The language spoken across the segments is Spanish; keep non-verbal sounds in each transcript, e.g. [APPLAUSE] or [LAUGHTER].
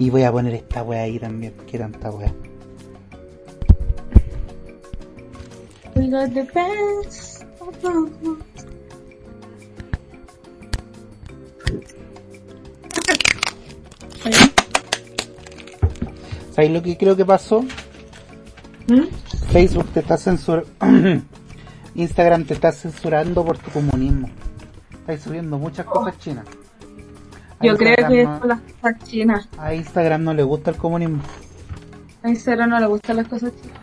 Y voy a poner esta weá ahí también. Que tanta weá. We got the best. ¿Sabéis lo que creo que pasó? ¿Mm? Facebook te está censurando. [CLEARS THROAT] Instagram te está censurando por tu comunismo. Estás subiendo muchas cosas chinas. Yo creo que no- son las cosas chinas. A Instagram no le gusta el comunismo. A Instagram no le gustan las cosas chinas.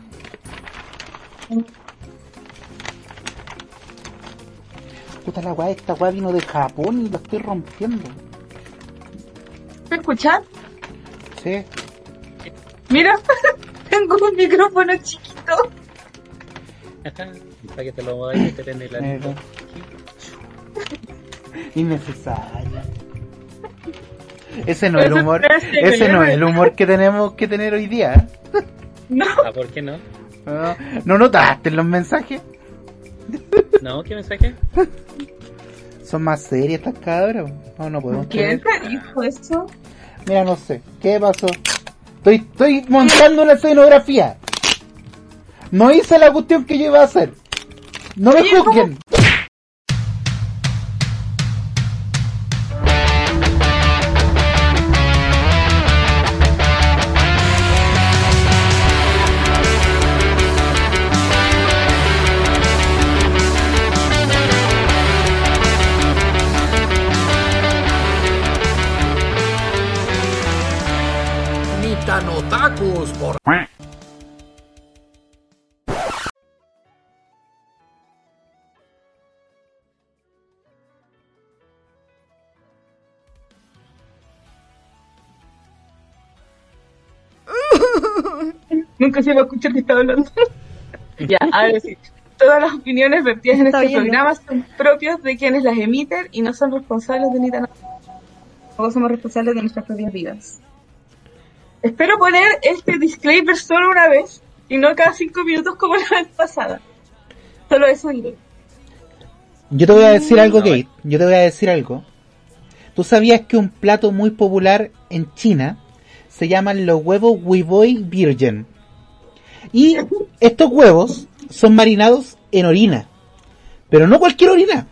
Puta la weá, esta weá vino de Japón y lo estoy rompiendo. ¿Me escuchan? Sí. Mira, [LAUGHS] tengo un micrófono chiquito. [LAUGHS] Para que te lo vayas a meter en el Eh, anillo. [LAUGHS] Innecesario. Ese no es el humor. que Ese no es el humor que tenemos que tener hoy día. No, Ah, ¿por qué no? No, ¿No notaste los mensajes? No, ¿qué mensaje? Son más serias estas cabras. No, no podemos ¿quién dijo eso? Mira, no sé. ¿Qué pasó? Estoy, estoy montando una escenografía. No hice la cuestión que yo iba a hacer. No me juzguen. Nunca se va a escuchar que está hablando. [LAUGHS] ya, a ver, sí. Todas las opiniones vertidas en este bien, ¿no? programa son propios de quienes las emiten y no son responsables de ni tan... Todos somos responsables de nuestras propias vidas. Espero poner este disclaimer solo una vez y no cada cinco minutos como la vez pasada. Solo eso diré. Yo te voy a decir algo, No, Kate. Yo te voy a decir algo. ¿Tú sabías que un plato muy popular en China se llaman los huevos Weiboy Virgin? Y estos huevos son marinados en orina. Pero no cualquier orina.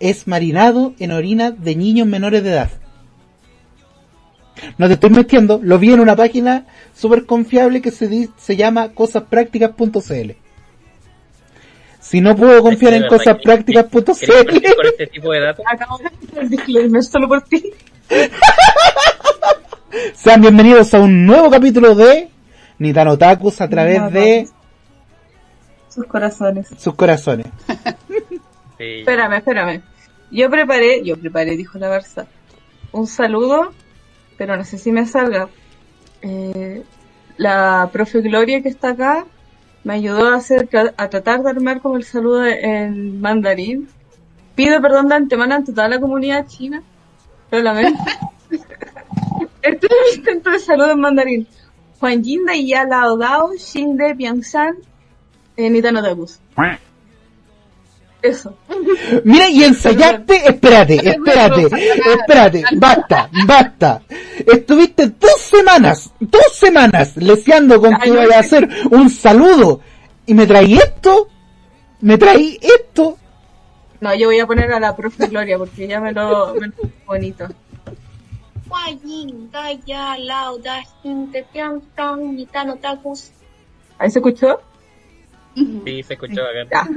Es marinado en orina de niños menores de edad. No te estoy metiendo, lo vi en una página súper confiable que se, se llama cosasprácticas.cl. Si no puedo confiar en ¿De verdad que- ¿Quieres cosasprácticas.cl, con este tipo de datos? Acabo de hacer el disclaimer solo por ti. sean bienvenidos a un nuevo capítulo de Nitano Otakus a través de Sus corazones. sus corazones. [LAUGHS] Sí. Espérame, espérame. Yo preparé, yo preparé, dijo la Barça, un saludo, pero no sé si me salga. Eh, la profe Gloria que está acá me ayudó a hacer, a tratar de armar como el saludo en mandarín. Pido perdón de antemano ante toda la comunidad china, lo lamento. [LAUGHS] este es mi intento de saludo en mandarín. Juan Jin de Ya Lao Dao, Xin de Biangsan, eh, Nitano Takus. Eso. Mira, y ensayaste, espérate, espérate, espérate, basta, basta. Estuviste dos semanas, dos semanas leseando con que iba a hacer un saludo y me traí esto, me traí esto. No, yo voy a poner a la profe Gloria porque ya me lo, me lo bonito. 欢迎大家来到新的边上，你大脑大故事。 ¿Ahí se escuchó? Sí, se escuchó acá. Ya.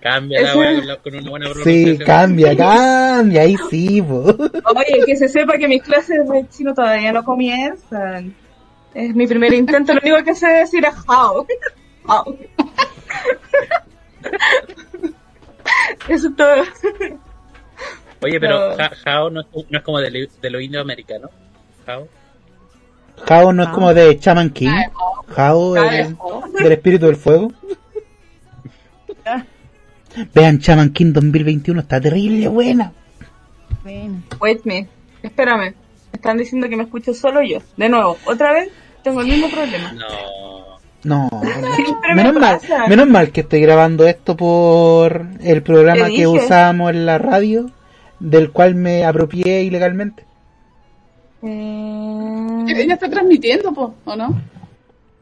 Cambia la Ese- weá con, la- con una buena Sí, pronunciación. cambia, cambia, ahí sí, po. Oye, que se sepa que mis clases de chino todavía no comienzan. Es mi primer intento, lo único que sé decir es how. How. [LAUGHS] Eso es todo. Oye, pero No. Ja- Jao no es, no es como de, lo- de los indios americanos. Jao. Jao no es como de Chaman King, Jao es [LAUGHS] del espíritu del fuego. [LAUGHS] Vean, Chaman King 2021 está terrible buena. Wait me. Espérame. Están diciendo que me escucho solo yo. De nuevo, otra vez tengo el mismo problema. No. No, [LAUGHS] me menos mal, menos mal que estoy grabando esto por el programa que dije. usábamos en la radio, del cual me apropié ilegalmente. Eh, Ella está transmitiendo, po, ¿o no?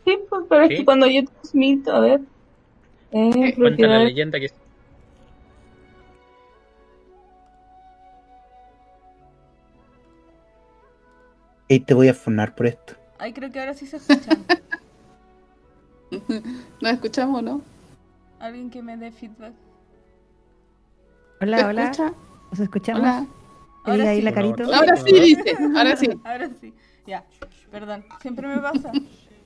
sí, pues, pero es que cuando yo transmito, a ver. Eh, Cuenta la leyenda que Y te voy a funar por esto. Ay, creo que ahora sí se escuchan. [LAUGHS] ¿Nos escuchamos, no? Alguien que me dé feedback. ¿Me Hola, hola. escucha? ¿Nos escuchamos? Hola. Ahí, Ahora ahí sí. la carito. Ahora sí, dice. Ahora sí. [LAUGHS] Ahora sí. Ya, perdón. Siempre me pasa.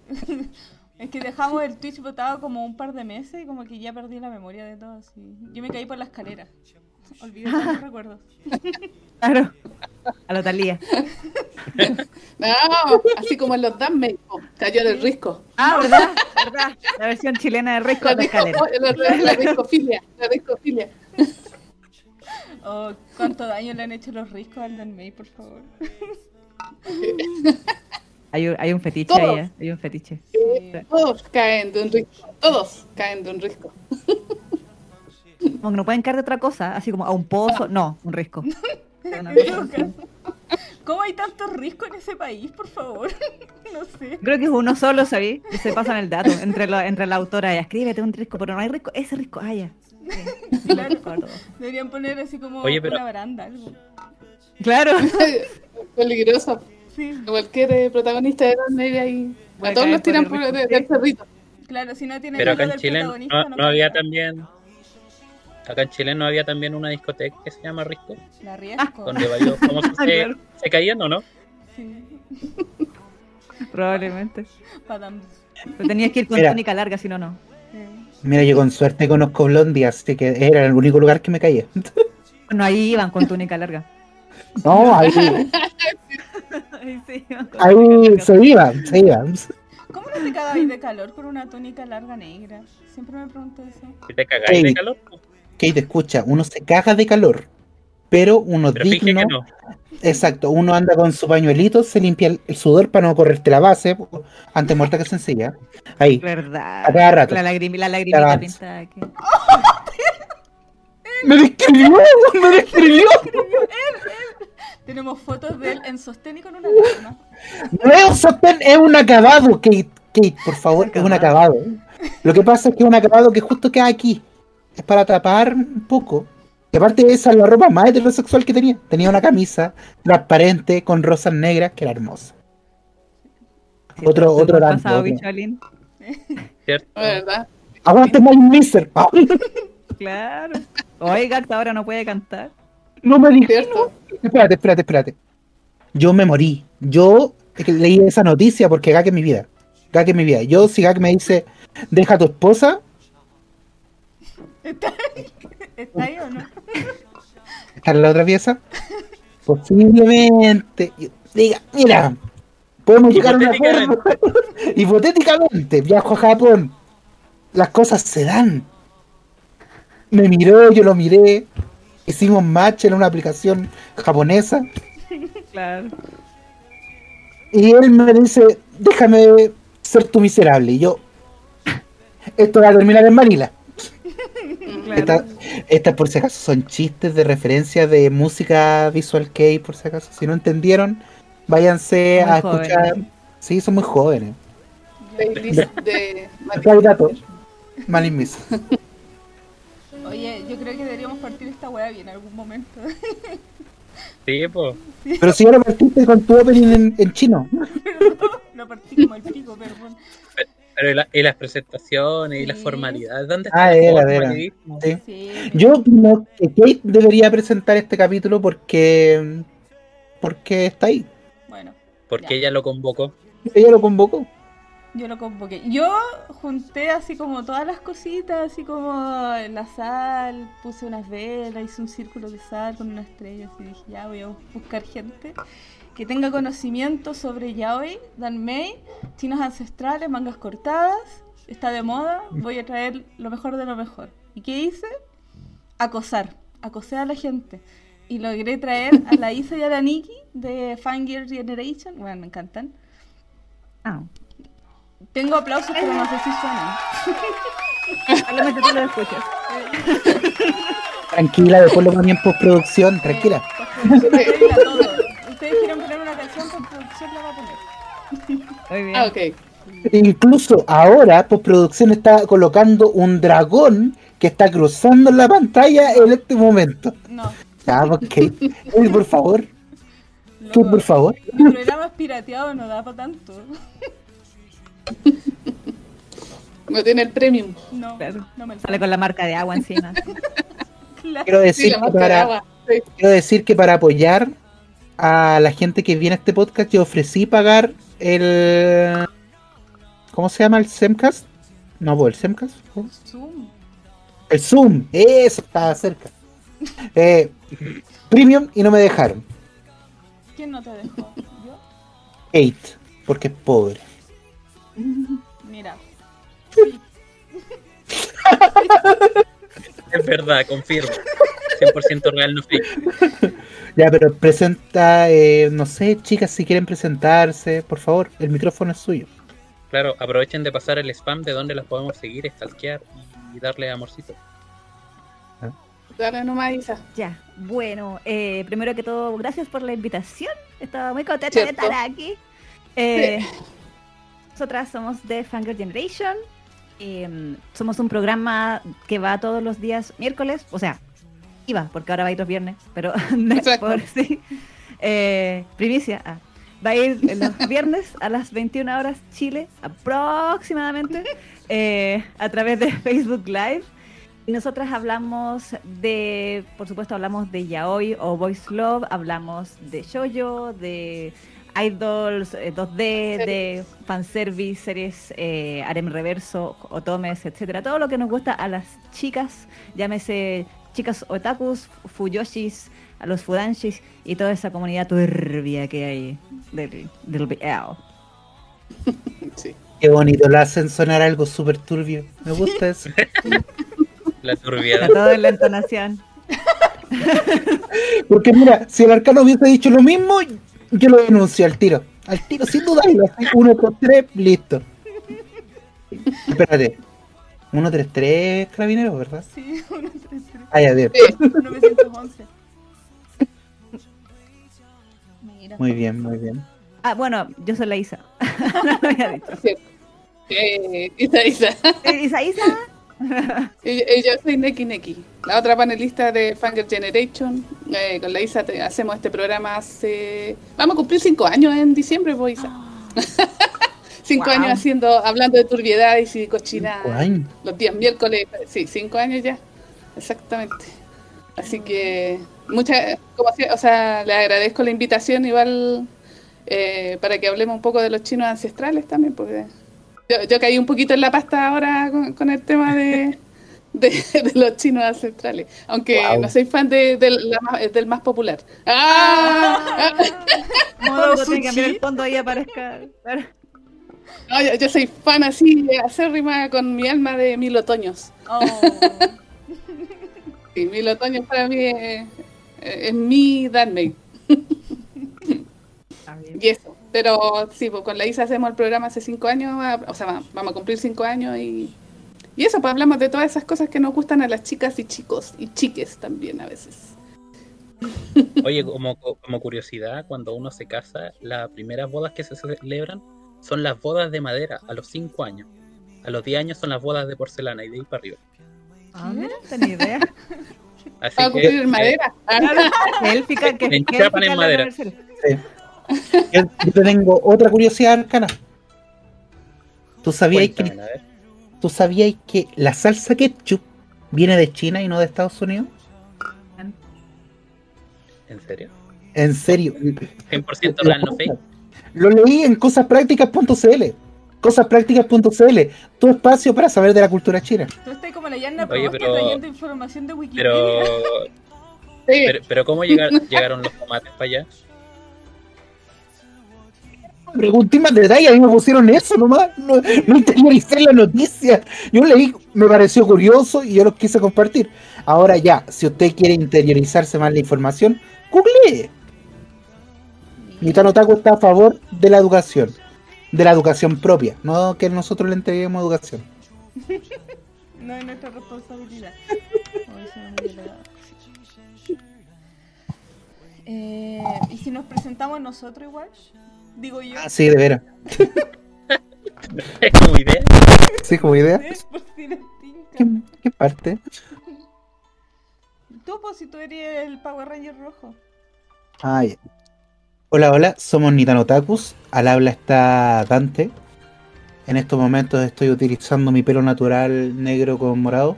[LAUGHS] es que dejamos el Twitch botado como un par de meses y como que ya perdí la memoria de todo. así. Yo me caí por la escalera. Olvidé todos los [LAUGHS] recuerdos. Claro. A lo Talía. No, así como en los Danme, po, cayó del risco. Ah, ¿verdad? ¿verdad? La versión chilena de Risco La, de escalera. la, la riscofilia. La riscofilia. Oh, ¿Cuánto daño le han hecho los riscos al Dan May, por favor? Hay un, hay un fetiche Todos. ahí, ¿eh? Hay un fetiche. Todos caen de un risco. Todos caen de un risco. Como que no pueden caer de otra cosa, así como a un pozo. No, un risco. [LAUGHS] ¿Cómo hay tantos riscos en ese país, por favor? [LAUGHS] no sé. Creo que es uno solo, ¿sabí? Y se pasan el dato entre, la- entre la autora. Ya, escríbete un risco, pero no hay risco. Ese risco, ah, ya. Sí, Claro. Deberían poner así como Oye, pero- una baranda, algo. Claro. [LAUGHS] Peligroso. Sí, Cualquier eh, protagonista de Danme ahí. Puede A todos los tiran por el del cerrito. claro, si no tiene Pero acá en del Chile protagonista, no, no había también. Acá en Chile no había también una discoteca que se llama Risco, La riesgo. donde varios [LAUGHS] famosos se, se caían, ¿o no? Sí. Probablemente. Pero tenías que ir con Mira. túnica larga, si no, no. Mira, yo con suerte conozco Blondie, así que era el único lugar que me caía. No, ahí iban con túnica larga. No, ahí, Ahí sí, iban ahí se iba, se iba. ¿Cómo no te cagabas de calor con una túnica larga negra? Siempre me pregunto eso. Te cagáis de calor, Kate, escucha, uno se caga de calor, pero uno pero digno, que no. exacto, uno anda con su pañuelito, se limpia el, el sudor para no correrte la base, antes muerta que sencilla. Ahí, Verdad. a cada rato. La, lagrimi- la lagrimita pintada aquí. [LAUGHS] ¡Me describió! ¡Me describió! Tenemos fotos de él en sostén y con una lágrima. No es un sostén, es un acabado, Kate. Kate, por favor, es un acabado. Lo que pasa es que es un acabado que justo queda aquí. Es para tapar un poco. Y aparte esa es la ropa más heterosexual que tenía. Tenía una camisa transparente con rosas negras que era hermosa. Sí, Otro- otro dato, pasado. [LAUGHS] ¿cierto? ¿Verdad? ¡Aguante My! Ah, [LAUGHS] Claro. Oiga, hasta ahora no puede cantar. No me dijo. ¿Cierto? Espérate, espérate, espérate. Yo me morí. Yo leí esa noticia porque Gak es mi vida. Gak es mi vida. Yo, si Gak me dice, deja a tu esposa, ¿Está ahí? ¿Está ahí o no? [LAUGHS] ¿Está en la otra pieza? Posiblemente. Diga, mira, podemos llegar a un acuerdo. [LAUGHS] Hipotéticamente, viajo a Japón. Las cosas se dan. Me miró, yo lo miré. Hicimos match en una aplicación japonesa. [LAUGHS] Claro. Y él me dice, déjame ser tu miserable. Y yo, esto va a terminar en Manila. Claro. Esta- Estas por si acaso son chistes de referencia de música Visual Kei, por si acaso. Si no entendieron, váyanse Muy a escuchar. Sí, son muy jóvenes. Playlist de. Malin Miss. Oye, yo creo que deberíamos partir esta weá bien en algún momento. Sí, pues. Pero si ahora partiste con tu opening en, en chino. [LAUGHS] Lo partí como el pico, perdón. Pero y, la- y las presentaciones y las formalidades, ¿dónde Ah, está el era, era. Sí. Sí. Yo opino que Kate debería presentar este capítulo porque. porque está ahí. Bueno, Porque Ya. ella lo convocó. Ella lo convocó. yo lo convoqué. Yo junté así como todas las cositas, así como la sal, puse unas velas, hice un círculo de sal con una estrella, así dije, ya voy a buscar gente que tenga conocimiento sobre yaoi, danmei, chinos ancestrales, mangas cortadas, está de moda, voy a traer lo mejor de lo mejor. ¿Y qué hice? Acosar, acosé a la gente. Y logré traer a la Isa y a la Nikki de Fangirl Generation, bueno, me encantan. Ah, Tengo aplausos, pero no sé si suenan. solamente tú lo escuchas. Tranquila, después lo ponía en postproducción. Tranquila. Eh, postproducción. Ustedes quieren poner una canción por producción la va a poner. Muy bien. Ah, ok. Incluso ahora, postproducción está colocando un dragón que está cruzando la pantalla en este momento. No, Ya, ok. Uy, por favor, tú, por favor. Mi programa es pirateado, no da para tanto. No tiene el premium. No, Claro. no me Sale con la marca de agua encima. [LAUGHS] Claro. Quiero Sí, decir, la que de para, agua. Sí. quiero decir que para apoyar a la gente que viene a este podcast, yo ofrecí pagar el. ¿Cómo se llama el Semcast? No, pues el Semcast. ¿cómo? Zoom. El Zoom, eso estaba cerca. [LAUGHS] Eh, premium y no me dejaron. ¿Quién no te dejó? ¿Yo? Eight, porque es pobre. [LAUGHS] Mira. [LAUGHS] Es verdad, confirmo. 100% real, no fake. Ya, pero presenta, eh, no sé, chicas, si quieren presentarse, por favor, el micrófono es suyo. Claro, aprovechen de pasar el spam de donde las podemos seguir, stalkear y darle amorcito. Dale nomás, Isa. Ya, bueno, eh, primero que todo, gracias por la invitación. Estaba muy contenta de estar aquí. Eh, Nosotras somos de Fangirl Generation. eh, somos un programa que va todos los días miércoles, o sea, iba, porque ahora va a ir los viernes, pero [LAUGHS] por sí. Eh, primicia, ah, va a ir los [LAUGHS] viernes a las 21 horas Chile, aproximadamente, eh, a través de Facebook Live. Y nosotras hablamos de, por supuesto, hablamos de yaoi o voice love, hablamos de shoujo, de idols eh, 2D, de fanservice, series, eh, harem reverso, otomes, etcétera. Todo lo que nos gusta a las chicas, llámese chicas otakus, fuyoshis, a los fudanshis y toda esa comunidad turbia que hay del, del BL. [LAUGHS] Sí. Qué bonito, la hacen sonar algo súper turbio. Me gusta eso. [LAUGHS] La turbiedad. todo en la entonación. [LAUGHS] Porque mira, si el arcano hubiese dicho lo mismo, yo lo denuncio al tiro. Al tiro, sin dudarlo. Uno, dos, tres, listo. Espérate. Uno, tres, tres carabineros, ¿verdad? Sí, 133. Ah, ya, bien. Sí. 911. Mira. Muy bien, muy bien. Ah, bueno, yo soy la Isa. [LAUGHS] no lo había dicho. Cierto. Eh, Isa, Isa. Eh, Isa, Isa. Y, y yo soy Neki Neki, la otra panelista de Fangirl Generation. Eh, con la Isa te- hacemos este programa hace. Vamos a cumplir cinco años en diciembre, pues Isa. [GASPS] cinco Wow. años haciendo, hablando de turbiedades y cochinadas. Cinco años. Los días miércoles, sí, cinco años ya, exactamente. Así que, muchas, como o sea, le agradezco la invitación igual eh, para que hablemos un poco de los chinos ancestrales también, porque yo, yo caí un poquito en la pasta ahora con, con el tema de, [LAUGHS] de, de los chinos ancestrales, aunque Wow. no soy fan de, del- la más- del más popular. ¡Ah! [LAUGHS] Modo Fondo, tiene que cambiar el fondo ahí aparezca. Claro. No, yo, yo soy fan así, acérrima con mi alma de mil otoños. Oh. Sí, mil otoños para mí es, es mi bien. Y eso. Pero sí, pues con la Isa hacemos el programa hace cinco años, o sea, va- vamos a cumplir cinco años y, y eso, pues hablamos de todas esas cosas que nos gustan a las chicas y chicos y chiques también a veces. Oye, como, como curiosidad, cuando uno se casa, las primeras bodas que se celebran son las bodas de madera a los 5 años. A los 10 años son las bodas de porcelana y de ahí para arriba. Ah, mira, no tenía idea. [LAUGHS] Así a que, cumplir en madera. [LAUGHS] Que él pica, que, En en madera. Yo, yo te tengo otra curiosidad arcana. ¿Tú sabías, que, cuéntame. ¿Tú sabías que la salsa ketchup viene de China y no de Estados Unidos? ¿En serio? En serio. 100% real, no fake. Lo leí en cosasprácticas.cl. Cosasprácticas.cl. Tu espacio para saber de la cultura china. Tú estás como la Yanna Oye, pero- trayendo información de Wikipedia. Pero, [LAUGHS] Sí, pero, pero ¿cómo llegar- llegaron los tomates para allá? Pregunté más detalle, a mí me pusieron eso nomás. No, no interioricé la noticia. Yo leí, me pareció curioso y yo lo quise compartir. Ahora ya, si usted quiere interiorizarse más la información, googlee. Nitano Taco está a favor de la educación. De la educación propia, no que nosotros le entreguemos educación. [LAUGHS] No es nuestra responsabilidad. [LAUGHS] Eh, ¿Y si nos presentamos nosotros igual? Digo yo. Ah, sí, de veras. [LAUGHS] Es como idea. Sí, como idea. tinca. ¿Qué, qué parte? Tú, pues, si tú eres el Power Ranger rojo. Ya. Hola, hola, somos Nitanotakus. Al habla está Dante. En estos momentos estoy utilizando mi pelo natural negro con morado.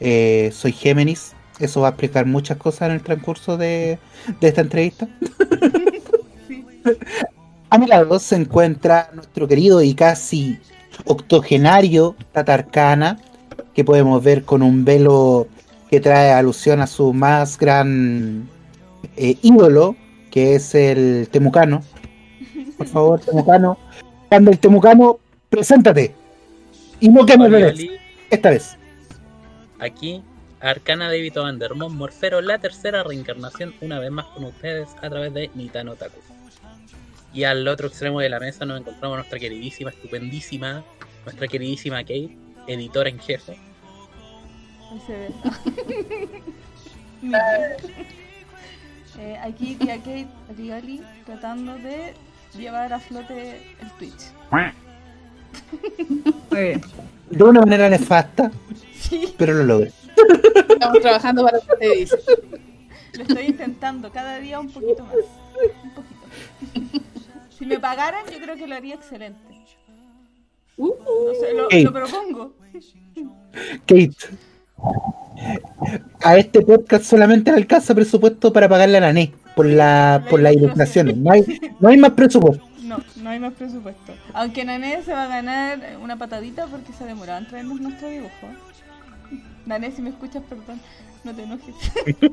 Eh, soy Géminis. Eso va a explicar muchas cosas en el transcurso de, esta entrevista. [LAUGHS] A mi lado se encuentra nuestro querido y casi octogenario Tatarkana, que podemos ver con un velo que trae alusión a su más gran eh, ídolo, que es el Temucano. Por favor, Temucano, cuando el Temucano, preséntate. Y no que me esta vez. Aquí, Arcana de Vito Vandermont, Morfero, la tercera reencarnación, una vez más con ustedes a través de Nitano Taku. Y al otro extremo de la mesa nos encontramos nuestra queridísima, estupendísima, nuestra queridísima Kate, editora en jefe. Ahí se ve. [LAUGHS] Mi tía. Eh, aquí tía Kate Rioli tratando de llevar a flote el Twitch. Muy bien. De una manera nefasta, Sí, pero lo logré. Estamos trabajando para que te dice. lo estoy intentando cada día un poquito más. Un poquito. Si me pagaran, yo creo que lo haría excelente. Uh, No sé, lo, Ey. lo propongo. Kate. A este podcast solamente le alcanza presupuesto para pagarle a la NE por la por las ilustraciones. No hay, no hay más presupuesto. No, no hay más presupuesto. Aunque Nané se va a ganar una patadita porque se demoraba en traernos nuestro dibujo. Nané, si me escuchas, perdón, no te enojes. [LAUGHS]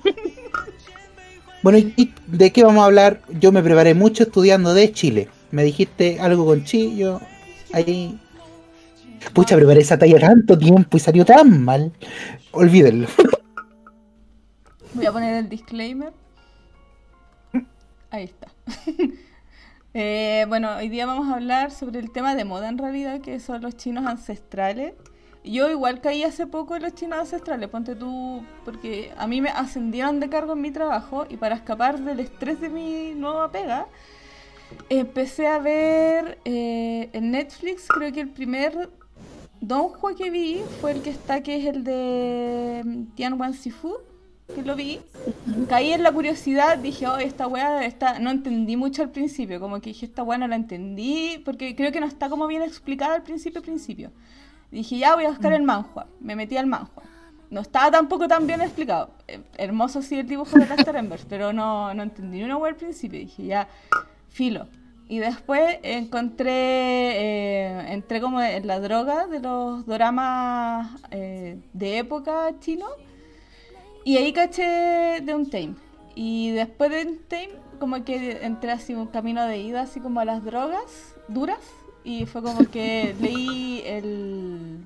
Bueno, ¿y de qué vamos a hablar? Yo me preparé mucho estudiando de Chile. Me dijiste algo con Chi, yo ahí. Pucha, preparé esa talla tanto tiempo y salió tan mal. Olvídenlo. Voy a poner el disclaimer. Ahí está. [LAUGHS] Eh, bueno, hoy día vamos a hablar sobre el tema de moda en realidad, que son los chinos ancestrales. Yo igual caí hace poco en los chinos ancestrales, ponte tú, porque a mí me ascendieron de cargo en mi trabajo y para escapar del estrés de mi nueva pega, empecé a ver eh, en Netflix, creo que el primer Donghua que vi fue el que está, que es el de mm, Tian Wan Sifu, que lo vi. Caí en la curiosidad, dije, oh, esta weá está... No entendí mucho al principio, como que dije, esta weá no la entendí, porque creo que no está como bien explicada al principio, principio. Dije, ya voy a buscar el manhua. Me metí al manhua. No estaba tampoco tan bien explicado. Eh, hermoso sí el dibujo de Caster Embers, pero no, no entendí una weá al principio. Dije, ya, filo. Y después encontré, eh, entré como en la droga de los doramas eh, de época chino. Y ahí caché de un Tame. Y después de un Tame, como que entré así un camino de ida, así como a las drogas duras. Y fue como que [LAUGHS] leí el,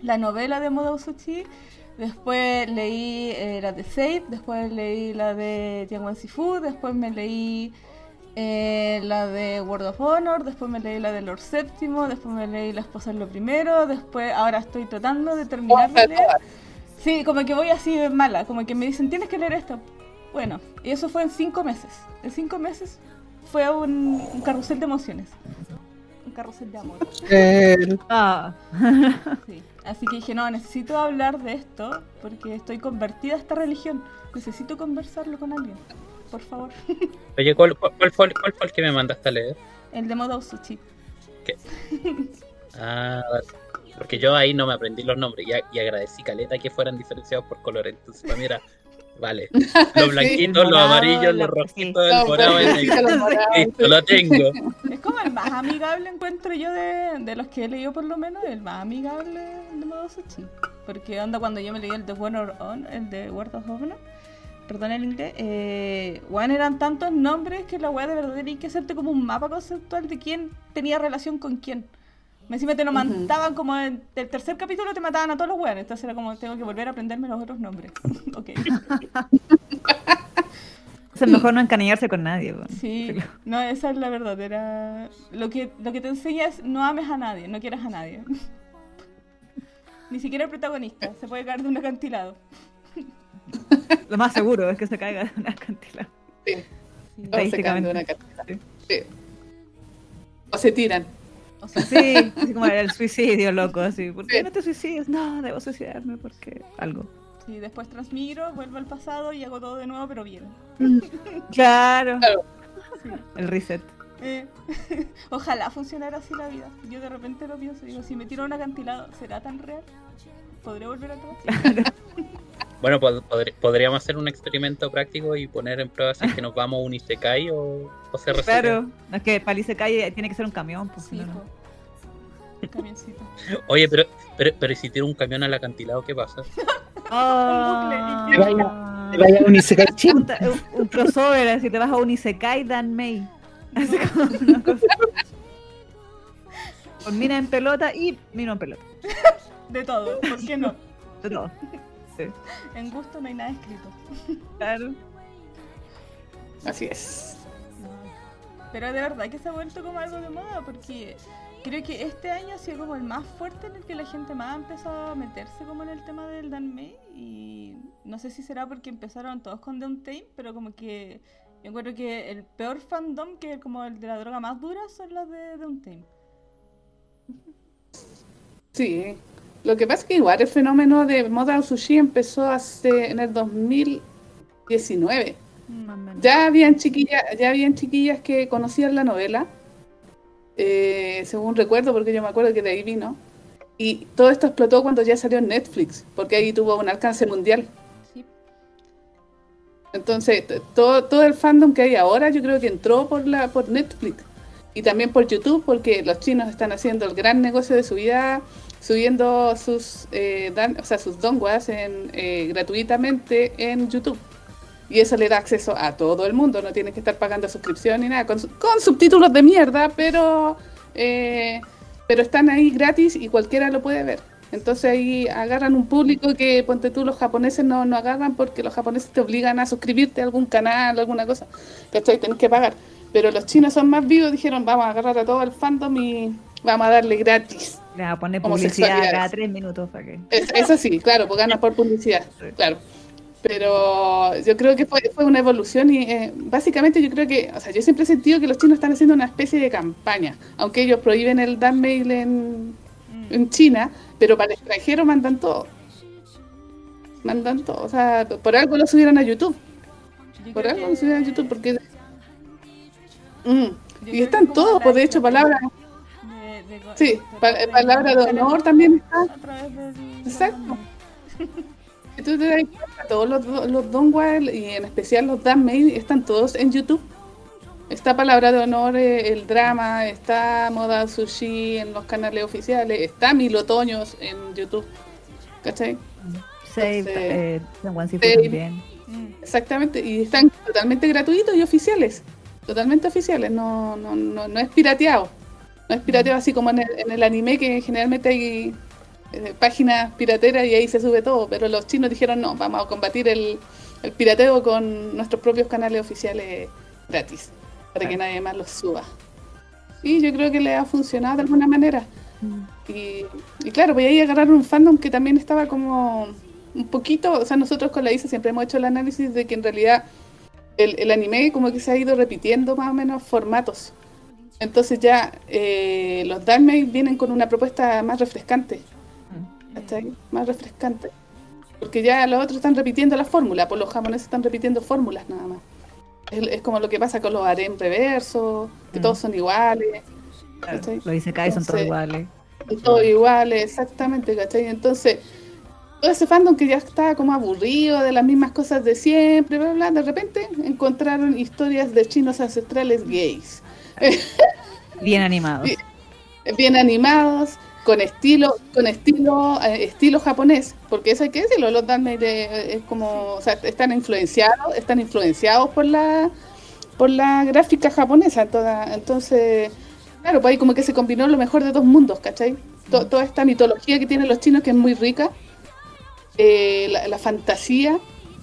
la novela de Moda Usuchi. Después leí eh, la de Save, después leí la de Tianguan Sifu, después me leí eh, la de World of Honor, después me leí la de Lord Séptimo, después me leí La esposa en lo primero, después ahora estoy tratando de terminar de leer. Sí, como que voy así de mala, como que me dicen tienes que leer esto. Bueno, y eso fue en cinco meses. En cinco meses fue un, un carrusel de emociones. Un carrusel de amor. Eh, Ah, [LAUGHS] Sí. Así que dije, no, necesito hablar de esto porque estoy convertida a esta religión. Necesito conversarlo con alguien. Por favor. [LAUGHS] Oye, ¿cuál, cuál, cuál fue, el- cuál fue el que me mandaste a leer? El de Moda Usuchi. [LAUGHS] Ah, porque yo ahí no me aprendí los nombres y, a- y agradecí caleta que fueran diferenciados por colores. Entonces, para mí era, vale, [LAUGHS] los blanquitos, los Morado, amarillos, los rojitos, el morado, el negro. los. Listo, lo tengo. Es como el más amigable encuentro yo de, de los que he leído por lo menos, el más amigable de Moda Usuchi. Porque onda cuando yo me leí el de Word of Honor, el de Word of Honor, perdón el inglés, eh, weón, eran tantos nombres que la weá de verdad tenía que hacerte como un mapa conceptual de quién tenía relación con quién. Me Encima te lo mataban como en el tercer capítulo te mataban a todos los weones, entonces era como tengo que volver a aprenderme los otros nombres. [LAUGHS] ok. es mejor no encariñarse con nadie. weón. Sí, no, esa es la verdadera. Lo que, lo que te enseña es no ames a nadie, no quieras a nadie. [LAUGHS] Ni siquiera el protagonista, se puede caer de un acantilado. [LAUGHS] Lo más seguro es que se caiga de una acantilado. Sí, Sí. todos se caen de una Estadísticamente. cartera. Sí. O se tiran. O sea, Sí, así como el suicidio, loco, así. ¿Por qué Sí. no te suicidas? No, debo suicidarme porque algo. sí, después transmigro, vuelvo al pasado y hago todo de nuevo, pero bien. Claro. Claro. Sí. El reset. Eh, [LAUGHS] ojalá funcionara así la vida. Yo de repente lo pienso, digo, si me tiro a un acantilado, ¿será tan real? ¿Podré volver atrás? Bueno, pod- podr- podríamos hacer un experimento práctico y poner en prueba si es que nos vamos a un Isekai o, o se resetea. Claro. Es que para se calle tiene que ser un camión. Pues, Sí, no, camioncito. Oye, pero, pero, pero ¿y si tiro un camión al acantilado, ¿qué pasa? [LAUGHS] Ah. Un bucle, Te vaya a un Isekai [LAUGHS] chip. un, un- crossover, así te vas a un Isekai Dan May. [LAUGHS] Así como una cosa. Con mina en pelota y mina en pelota. De todo, ¿por qué no? De todo. Sí. En gusto no hay nada escrito. [LAUGHS] Claro. Así es. Pero de verdad que se ha vuelto como algo de moda porque creo que este año ha sido como el más fuerte en el que la gente más ha empezado a meterse como en el tema del Danmei y no sé si será porque empezaron todos con Downtime, pero como que yo encuentro que el peor fandom, que es como el de la droga más dura, son los de Downtime. Sí. Lo que pasa es que igual el fenómeno de moda sushi empezó hace en el 2019. Más o menos. Ya habían chiquillas, ya habían chiquillas que conocían la novela, eh, según recuerdo, porque yo me acuerdo que de ahí vino. Y todo esto explotó cuando ya salió en Netflix, porque ahí tuvo un alcance mundial. Sí. Entonces, todo, todo el fandom que hay ahora, yo creo que entró por la por Netflix y también por YouTube, porque los chinos están haciendo el gran negocio de su vida, subiendo sus eh, dan- o sea, sus donguas en, eh, gratuitamente en YouTube. Y eso le da acceso a todo el mundo, no tienes que estar pagando suscripción ni nada, con, con subtítulos de mierda, pero, eh, pero están ahí gratis y cualquiera lo puede ver. Entonces ahí agarran un público que, ponte tú, los japoneses no, no agarran porque los japoneses te obligan a suscribirte a algún canal, alguna cosa, ¿cachai? Tienes que pagar. Pero los chinos son más vivos, dijeron, vamos a agarrar a todo el fandom y vamos a darle gratis. Le va a poner publicidad cada tres minutos para que. Es- eso sí, claro, pues ganas por publicidad, claro. Pero yo creo que fue, fue una evolución y eh, básicamente yo creo que, o sea, yo siempre he sentido que los chinos están haciendo una especie de campaña, aunque ellos prohíben el dan mail en, Mm. en China, pero para el extranjero mandan todo. Mandan todo, o sea, por algo lo subieron a YouTube, Yo por algo lo subieron a YouTube, porque... Mm, Y están todos, la pues de hecho, palabras... de- Sí, de- pa- de- palabra de honor también está. Exacto. Si tú te das cuenta, todos los, los Dongwell y en especial los Danmei están todos en YouTube. Está Palabra de Honor, eh, el drama, está Moda Sushi en los canales oficiales, está Mil Otoños en YouTube. ¿Cachai? Save, eh, también. Mm. Exactamente, y están totalmente gratuitos y oficiales. Totalmente oficiales, no, no, no, no es pirateado. No es pirateado así como en el, en el anime que generalmente hay eh, páginas pirateras y ahí se sube todo, pero los chinos dijeron no, vamos a combatir el, el pirateo con nuestros propios canales oficiales gratis, para que nadie más los suba. Y yo creo que le ha funcionado de alguna manera. Y, y claro, pues ahí agarraron un fandom que también estaba como un poquito, o sea, nosotros con la ISA siempre hemos hecho el análisis de que en realidad el, el anime como que se ha ido repitiendo más o menos formatos. Entonces ya eh, los Dalmei vienen con una propuesta más refrescante. ¿cachai? Más refrescante. Porque ya los otros están repitiendo la fórmula, pues los japoneses están repitiendo fórmulas nada más. Es, es como lo que pasa con los harem reversos, que Mm. todos son iguales. Claro, ¿cachai? Los Isekai son todos iguales. Son todos iguales, exactamente, ¿cachai? Entonces, todo ese fandom que ya estaba como aburrido de las mismas cosas de siempre, bla, bla, de repente encontraron historias de chinos ancestrales gays, [LAUGHS] Bien animados. Bien. animados, con estilo, con estilo, eh, estilo japonés, porque eso hay que decirlo, los Danmei de- es como, o sea, están influenciados, están influenciados por la por la gráfica japonesa, toda, entonces, claro, pues ahí como que se combinó lo mejor de dos mundos, ¿cachai? To- toda esta mitología que tienen los chinos que es muy rica, eh, la fantasía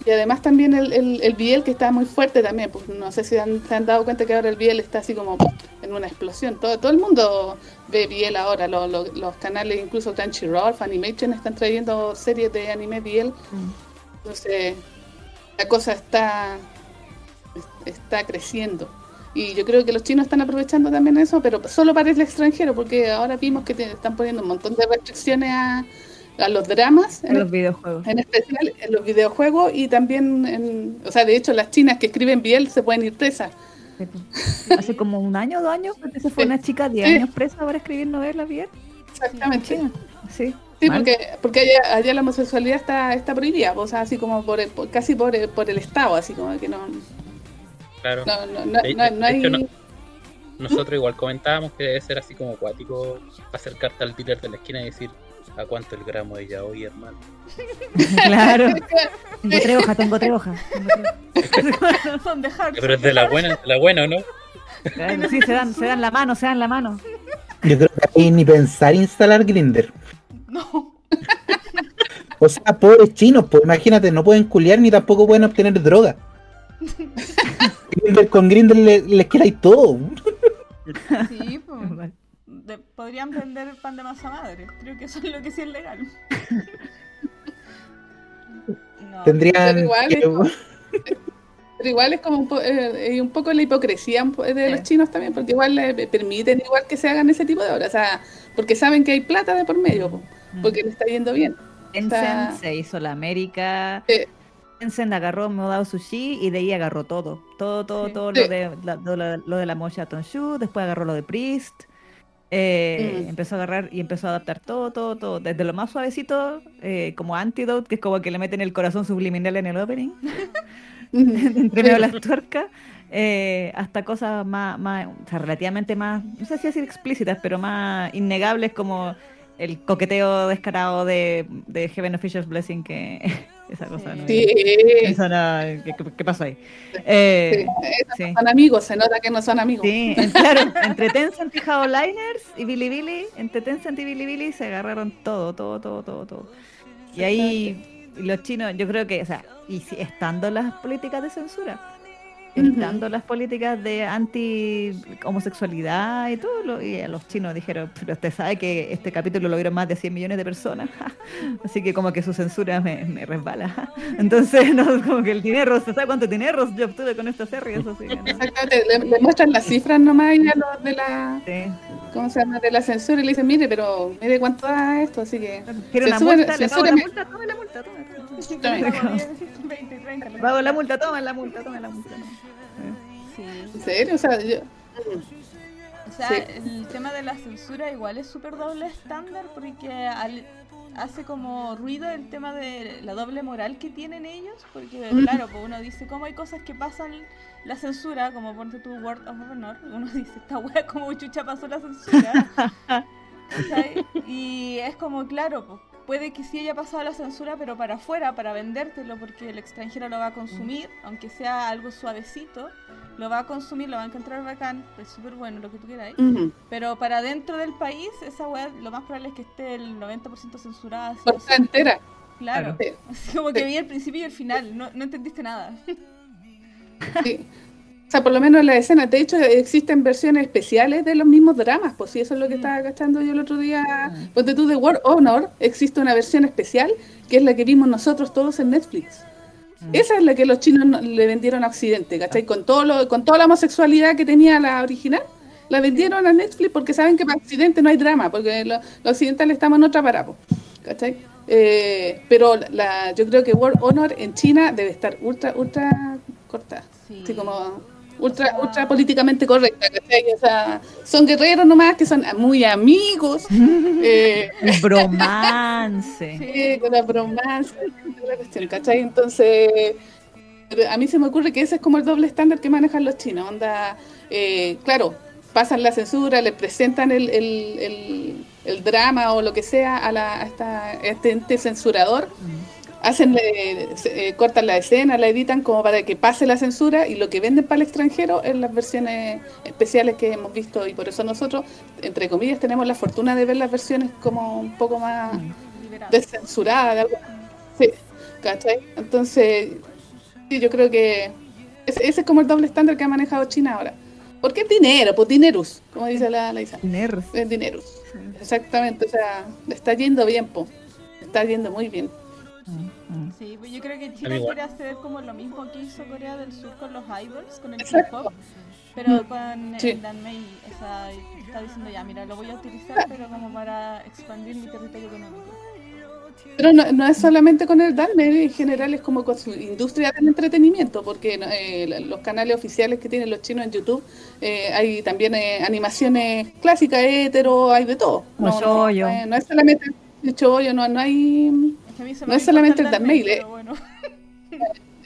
y además también el, el, el biel que está muy fuerte también, pues no sé si se han dado cuenta que ahora el biel está así como en una explosión, todo, todo el mundo ve biel ahora, lo- lo- los canales incluso Crunchyroll, Funimation están trayendo series de anime biel, entonces la cosa está, está creciendo. Y yo creo que los chinos están aprovechando también eso, pero solo para el extranjero, porque ahora vimos que están poniendo un montón de restricciones a, a los dramas, En en, los videojuegos. en especial en los videojuegos y también, en, o sea, de hecho las chinas que escriben Biel se pueden ir presas. Hace como un año, dos años, porque se fue Sí. una chica 10 Sí. años presa por escribir novelas bien. Exactamente. Sí. Sí, Mal. porque, porque allá, allá la homosexualidad está, está prohibida, o sea, así como por, el- por- casi por el, por el Estado, así como que no, Claro. no, no, no, De- no- de- no de hay... hecho, no. Nosotros igual comentábamos que debe ser así como acuático acercarte al dealer de la esquina y decir a cuánto el gramo de ya hoy, hermano. [LAUGHS] Claro. [LAUGHS] Tengo tres hojas, tengo tres hojas. [LAUGHS] Pero es de la buena, de la buena, ¿o ¿no? Claro, Sí, se dan, se dan la mano, se dan la mano. Yo creo que ahí ni pensar instalar Grinder. No. O sea, pobres chinos, pues imagínate, no pueden culiar ni tampoco pueden obtener droga. Grindr con Grinder le- les queráis todo. Sí, pues. De- podrían vender pan de masa madre. Creo que eso es lo que sí es legal. [LAUGHS] No. Tendrían Pero igual que- es como- [LAUGHS] Pero igual es como un, po- eh, un poco la hipocresía de Sí. los chinos también, porque igual le permiten igual que se hagan ese tipo de obras, o sea, porque saben que hay plata de por medio, po, porque le está yendo bien. Está- Tencent se hizo la América. Sí. Tencent agarró Modao Sushi y de ahí agarró todo. Todo, todo, Sí. todo Sí. lo, de, la, lo, lo de la Mocha Tonshu, después agarró lo de Priest. Eh, Mm. Empezó a agarrar y empezó a adaptar todo, todo, todo. Desde lo más suavecito, eh, como Antidote, que es como que le meten el corazón subliminal en el opening, [LAUGHS] entre medio las tuercas, eh, hasta cosas más, más, o sea, relativamente más, no sé si decir explícitas, pero más innegables como el coqueteo descarado de, de Heaven Official's Blessing, que esa cosa, ¿no? Sí, Eso no, ¿qué, pasó ahí? Eh, sí, no son amigos, se nota que no son amigos. Sí, claro, [LAUGHS] entre Tencent y Liners y Bilibili, entre Tencent y Bilibili se agarraron todo, todo, todo, todo, todo. Y ahí los chinos, yo creo que, o sea, y si, estando las políticas de censura, Ujú. estando las políticas de anti-homosexualidad y todo, lo- y a los chinos dijeron, pero usted sabe que este capítulo lo vieron más de 100 millones de personas, [LAUGHS] así que como que su censura me, me resbala. [LAUGHS] Entonces, [LAUGHS] no, como que el dinero, ¿se sabe cuánto dinero yo obtuve con esta serie? Eso sí, que no. Exactamente, le, le muestran las cifras nomás y a los de la, Sí. ¿cómo se llama? De la censura y le dicen, mire, pero mire cuánto da esto, así que... Quiero una multa, le pago la multa, tome la multa, tome multa. Exactamente. 20, 30. Le pago la multa, toma la multa, toma la multa. Sí. ¿En serio? O sea, yo... O sea, Sí. el tema de la censura igual es súper doble estándar porque al- hace como ruido el tema de la doble moral que tienen ellos, porque Mm. claro, pues uno dice, ¿cómo hay cosas que pasan la censura? Como ponte tu Word of Honor, uno [LAUGHS] dice, esta wea como chucha pasó la censura. [LAUGHS] Y es como, claro, pues, puede que sí haya pasado la censura, pero para afuera, para vendértelo, porque el extranjero lo va a consumir, aunque sea algo suavecito, lo va a consumir, lo va a encontrar bacán, es súper bueno lo que tú quieras. Pero para dentro del país, esa weá lo más probable es que esté el 90% censurada. así, Corta entera. claro. Sí. [LAUGHS] Así como que vi el principio y el final, no, no entendiste nada. Sí. O sea, por lo menos en la escena. De hecho, existen versiones especiales de los mismos dramas. Pues sí, eso es lo que Mm. estaba cachando yo el otro día. Ponte tú de World Honor, existe una versión especial que es la que vimos nosotros todos en Netflix. Esa es la que los chinos no- le vendieron a Occidente, ¿cachai? Con, todo lo, con toda la homosexualidad que tenía la original, la vendieron a Netflix porque saben que para Occidente no hay drama, porque lo- los occidentales estamos en otra parada, ¿cachai? Eh, pero la, yo creo que World Honor en China debe estar ultra, ultra corta. Sí. Así como ultra, sea- ultra políticamente correcta, ¿cachai? O sea, son guerreros nomás que son muy amigos, [LAUGHS] eh, [LAUGHS] bromance. [LAUGHS] Sí, con la bromance, toda la cuestión, ¿cachai? Entonces, a mí se me ocurre que ese es como el doble estándar que manejan los chinos. Onda, eh, claro, pasan la censura, le presentan el, el, el- el drama o lo que sea a, la, a, esta- a este ente censurador, hacen, eh, se- cortan la escena, la editan como para que pase la censura y lo que venden para el extranjero es las versiones especiales que hemos visto y por eso nosotros, entre comillas, tenemos la fortuna de ver las versiones como un poco más Liberado. descensurada de Sí, ¿cachai? Entonces, sí, yo creo que ese, ese es como el doble estándar que ha manejado China ahora. Porque es dinero, pues dinerus, como dice la, la Isa. Nerds. Es dinerus. Exactamente, o sea, le está yendo bien, po. Le está yendo muy bien. Mm. Sí, pues yo creo que China quiere hacer como lo mismo que hizo Corea del Sur con los idols, con el hop, pero con Sí. el Danmei. O sea, está diciendo ya, mira, lo voy a utilizar, pero como para expandir mi territorio económico. Pero no, no es solamente con el Dalmer, en general es como con su industria del entretenimiento, porque eh, la- los canales oficiales que tienen los chinos en YouTube, eh, hay también eh, animaciones clásicas, hetero, hay de todo. No, no, shoujo. no es- no es solamente el chollo, no, no hay... Que a mí se No me es solamente el Danmei, eh. pero bueno.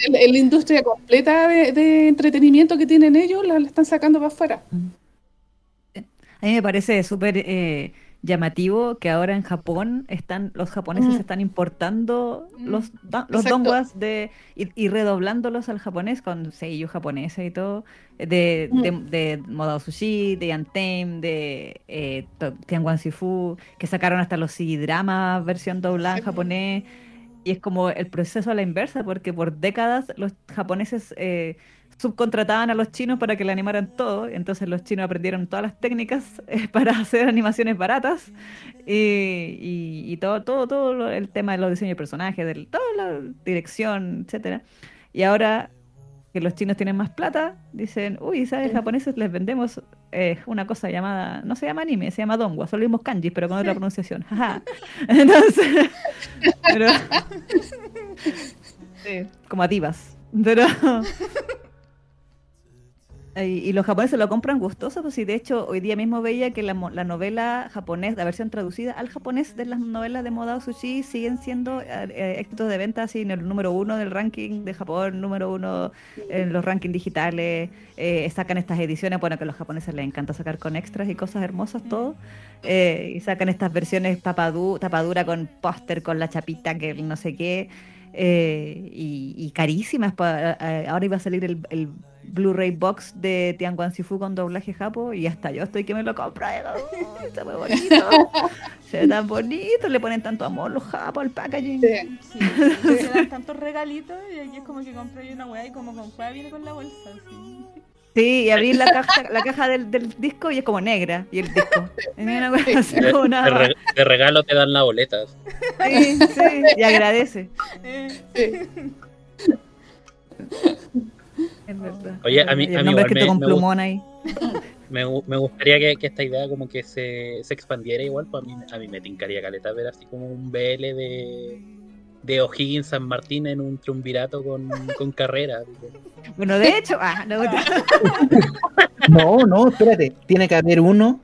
la industria completa de, de entretenimiento que tienen ellos la, la están sacando para afuera. A mí me parece súper eh, llamativo que ahora en Japón están los japoneses Mm. están importando Mm. los, los donguas de, y, y redoblándolos al japonés con seiyuu japonesa y todo, de, Mm. de, de Modao Sushi, de Yantame, de eh, Tianguan Sifu, que sacaron hasta los CD-dramas versión doblada en japonés. Y es como el proceso a la inversa, porque por décadas los japoneses eh, subcontrataban a los chinos para que le animaran todo. Entonces los chinos aprendieron todas las técnicas eh, [LAUGHS] para hacer animaciones baratas. Y, y- y todo, todo, todo el tema de los diseños de personajes, de toda la dirección, etcétera. Y ahora que los chinos tienen más plata, dicen, uy, ¿sabes? Japoneses les vendemos eh, una cosa llamada, no se llama anime, se llama dongua, son los mismos kanjis, pero con otra pronunciación. Jaja. [LAUGHS] Entonces, [LAUGHS] pero, sí, como a divas. Pero, y, los japoneses lo compran gustosos, pues sí, de hecho hoy día mismo veía que la, la novela japonés, la versión traducida al japonés de las novelas de Modao Sushi siguen siendo eh, eh, éxitos de venta así en el número uno del ranking de Japón, número uno en los rankings digitales, eh, sacan estas ediciones, bueno que a los japoneses les encanta sacar con extras y cosas hermosas todo, eh, y sacan estas versiones tapadu- tapadura con póster, con la chapita que no sé qué, eh, y, carísimas. ahora iba a salir el Blu-ray box de Tianguan Sifu con doblaje japo y hasta yo estoy que me lo compro. "Uy, Está muy bonito. Se ve tan bonito, le ponen tanto amor los japos al packaging. Sí. Sí, se dan tantos regalitos y aquí es como que compré una weá y como con viene con la bolsa. Sí. Sí, y abrir la caja, la caja del, del disco y es como negra. Y el disco. Es una cosa así De, como de nada. re- de regalo te dan la boleta. Sí, sí, y agradece. Eh, Sí. [LAUGHS] Es verdad. Oye, a mí- a igual me- con me plumón ahí. [LAUGHS] Me, gu- me gustaría que, que esta idea como que se, se expandiera igual, pues a mí, a mí me tincaría caleta ver así como un BL de, de O'Higgins San Martín en un triunvirato con, con carrera. Bueno, de hecho, ah, no, [LAUGHS] No, no, espérate. Tiene que haber uno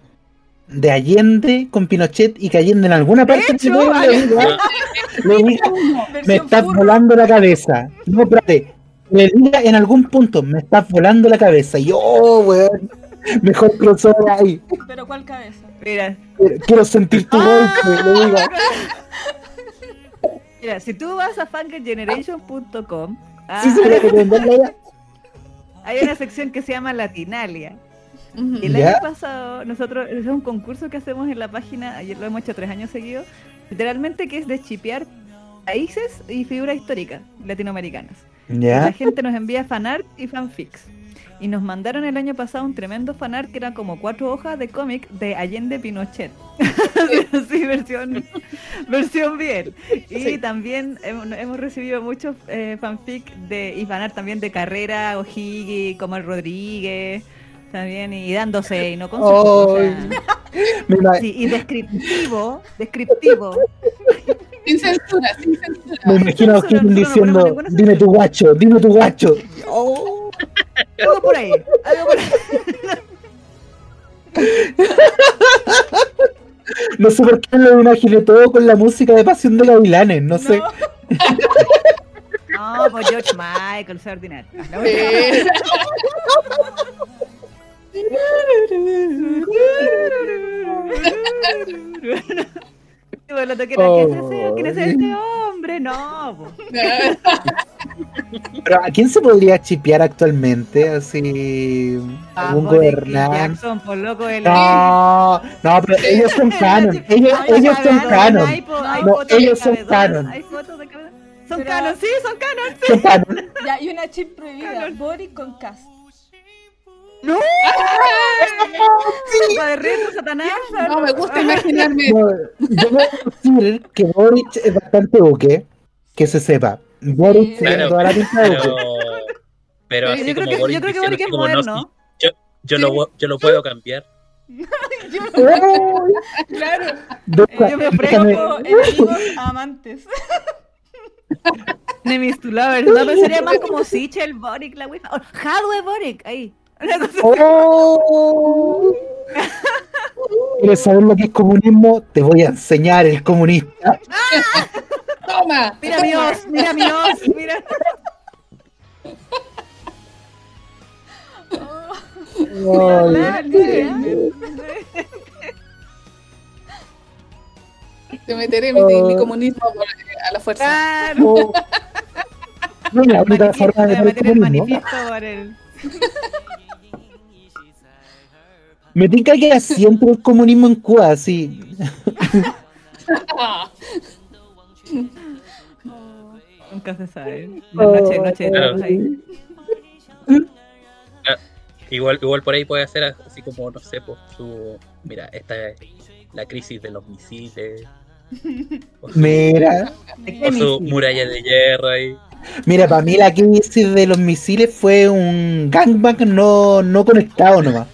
de Allende con Pinochet y que Allende en alguna parte hecho, le diga, [LAUGHS] me estás volando la cabeza. No, espérate. Diga en algún punto, me estás volando la cabeza. Y yo, oh, weón, mejor crossover ahí. Pero ¿cuál cabeza? mira, Quiero sentir tu golpe. Digo, [LAUGHS] mira, si tú vas a fangageneration.com, ah, sí, [LAUGHS] hay una sección que se llama Latinalia. El ¿Ya? año pasado, nosotros, es un concurso que hacemos en la página, ayer lo hemos hecho tres años seguidos, literalmente que es de chipear países y figuras históricas latinoamericanas. La Ya. gente nos envía fanart y fanfics. Y nos mandaron el año pasado un tremendo fanart que era como cuatro hojas de cómic de Allende Pinochet. [LAUGHS] Así, versión, versión bien. Y Sí. también hemos, hemos recibido muchos eh, fanfic de, y fanart también de Carrera, O'Higgins, como el Rodríguez. También, y dándose, y no con su- o sea, Me ima- sí, y descriptivo, descriptivo. Sin censura, sin censura. me imagino a no O'Higgins diciendo, dime tu guacho, dime tu guacho. Algo por ahí, algo por ahí. [LAUGHS] No sé por qué lo imaginé todo con la música de Pasión de Gavilanes, no sé. No, No, pues George Michael, soy ordinario. Ah, la Sí. Y [LAUGHS] bueno, ¿quién es ese? Oh. ¿Quién es este hombre? No. [LAUGHS] Pero ¿a quién se podría chipear actualmente? Así. Ah, King gobernante. Jackson, por loco, el No, no, pero [LAUGHS] ellos son canon. Ellos, Ay, ellos son canon. Hay, hay No, ellos son canon. Hay fotos de. Son Pero- canon, sí, son canon. Son canon. Ya, y una chip prohibida. Boric con cast. ¡No! Copa de reto, Satanás. No, me gusta imaginarme. No, yo voy a decir que Boric es bastante buque. que se sepa. Boric Claro, toda la pinta de pero, Boric. pero Yo así creo que- Boris yo creo que Boric así es como, no, moderno. sí, yo, yo, lo, yo lo puedo cambiar. ¡Oh! Claro. Deja- Yo me Como enemigos a amantes. Enemies to lovers. No, pero sería más como Sichel, Boric, la wifa. Hadwe Boric, ahí. ¡Oh! ¿Quieres saber lo que es comunismo? Te voy a enseñar el comunista. [LAUGHS] Toma. Mira mi os, mira mi os, mira. Ay, Te meteré mi, mi comunismo a la fuerza. Claro. no. No es la única forma de voy a meter meter el comunismo. manifiesto por el. Me tinca que así entró el comunismo en Cuba, así. Ah, [LAUGHS] Nunca se sabe. La noche, noche Claro. todos ahí. Igual, igual por ahí puede hacer así como, no sé, pues su... Mira, esta es la crisis de los misiles. O su, Mira, o su muralla de guerra y... mira, para mí la crisis de los misiles fue un gangbang no, no conectado nomás.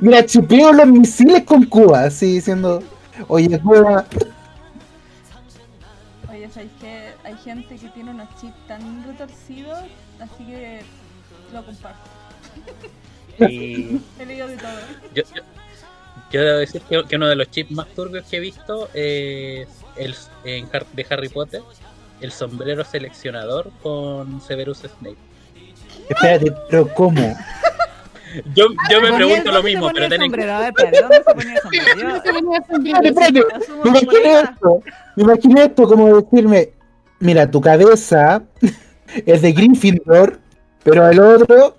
Mira, chupeo los misiles con Cuba, así diciendo, oye, Cuba, Oye, ¿sabéis que hay gente que tiene unos chips tan retorcidos? Así que lo comparto. y He leído de todo. yo, yo, yo debo decir que, que uno de los chips más turbios que he visto es el en de Harry Potter, el sombrero seleccionador con Severus Snape. espérate, pero ¿cómo? Yo, yo me ¿Dónde pregunto lo mismo, pero tienen sombrero? A ver, ¿dónde se ponía el sombrero? Que imaginé esto, imaginé esto como decirme, mira, tu cabeza [LAUGHS] es de Gryffindor, pero el otro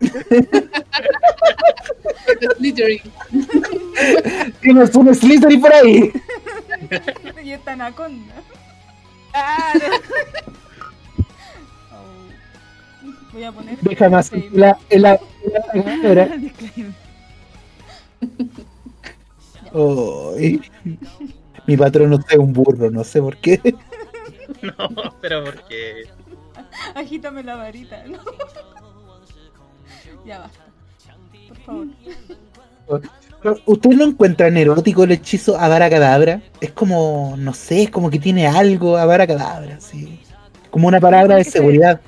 [LAUGHS] tienes un Slytherin por ahí. [LAUGHS] y esta anaconda. Claro. Oh. Voy a poner. Déjame disclaimer. la, en la, en la. Ay. Mi patrón no es un burro, no sé por qué. [LAUGHS] No, pero porque... Agítame la varita, ¿no? ya basta. Por favor. ¿Ustedes no encuentran erótico el hechizo Avara Cadabra? Es como, no sé, es como que tiene algo Avara Cadabra, sí. Como una palabra de seguridad.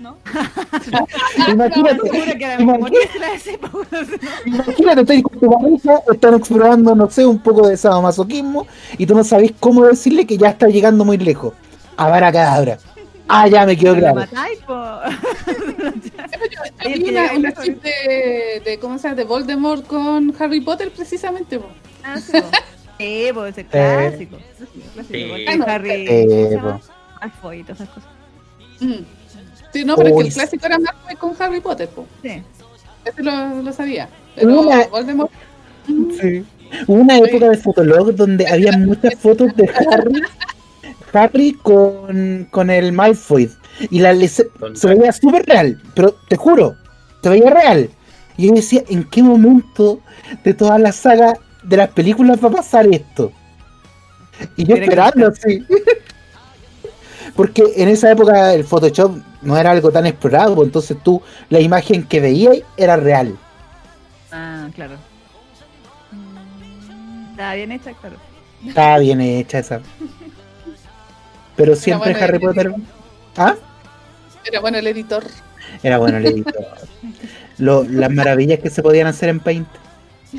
¿No? [LAUGHS] Imagínate, a Imagínate. estoy con tu pareja, están explorando, no sé, un poco de sadomasoquismo y tú no sabes cómo decirle que ya está llegando muy lejos. Avara Cadabra. Ah, ya me quedó La claro. Hay [LAUGHS] una, chip de, de, ¿cómo se llama? De Voldemort con Harry Potter, precisamente. po. Ah, sí, po. Sí, ese clásico. Sí. Harry. Eh, esas cosas. Mm. Sí, no, pero es que el clásico era más con Harry Potter, po. Sí. Ese lo, lo sabía. Pero Una- Voldemort. Sí. Hubo una época de Fotolog donde había muchas fotos de Harry, Harry con, con el Malfoy. Y la se, se veía súper real, pero te juro, se veía real. Y yo decía, ¿en qué momento de toda la saga de las películas va a pasar esto? Y yo esperando así. Porque en esa época el Photoshop no era algo tan explorado, pues entonces tú, la imagen que veías era real. Ah, claro. Estaba bien hecha, claro. Estaba bien hecha esa. Pero siempre bueno Harry el Potter. ¿Ah? Era bueno el editor. Era bueno el editor. Lo- las maravillas que se podían hacer en Paint. [LAUGHS]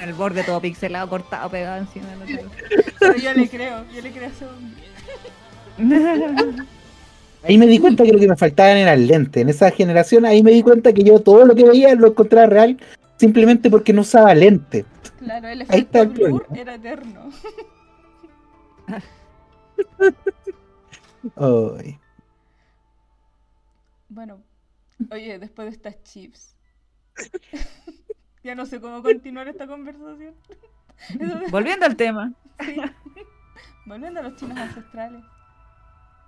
El borde todo pixelado, cortado, pegado encima del otro. [LAUGHS] Pero yo le creo, yo le creo a ese hombre. [LAUGHS] Ahí me di cuenta que lo que me faltaban eran lentes. En esa generación, ahí me di cuenta que yo todo lo que veía lo encontraba real simplemente porque no usaba lente. Claro, el Ahí está efecto el blur era eterno. [LAUGHS] Ay. Bueno, oye, después de estas chips. [LAUGHS] ya no sé cómo continuar esta conversación. Volviendo al tema. sí. Volviendo a los chinos ancestrales.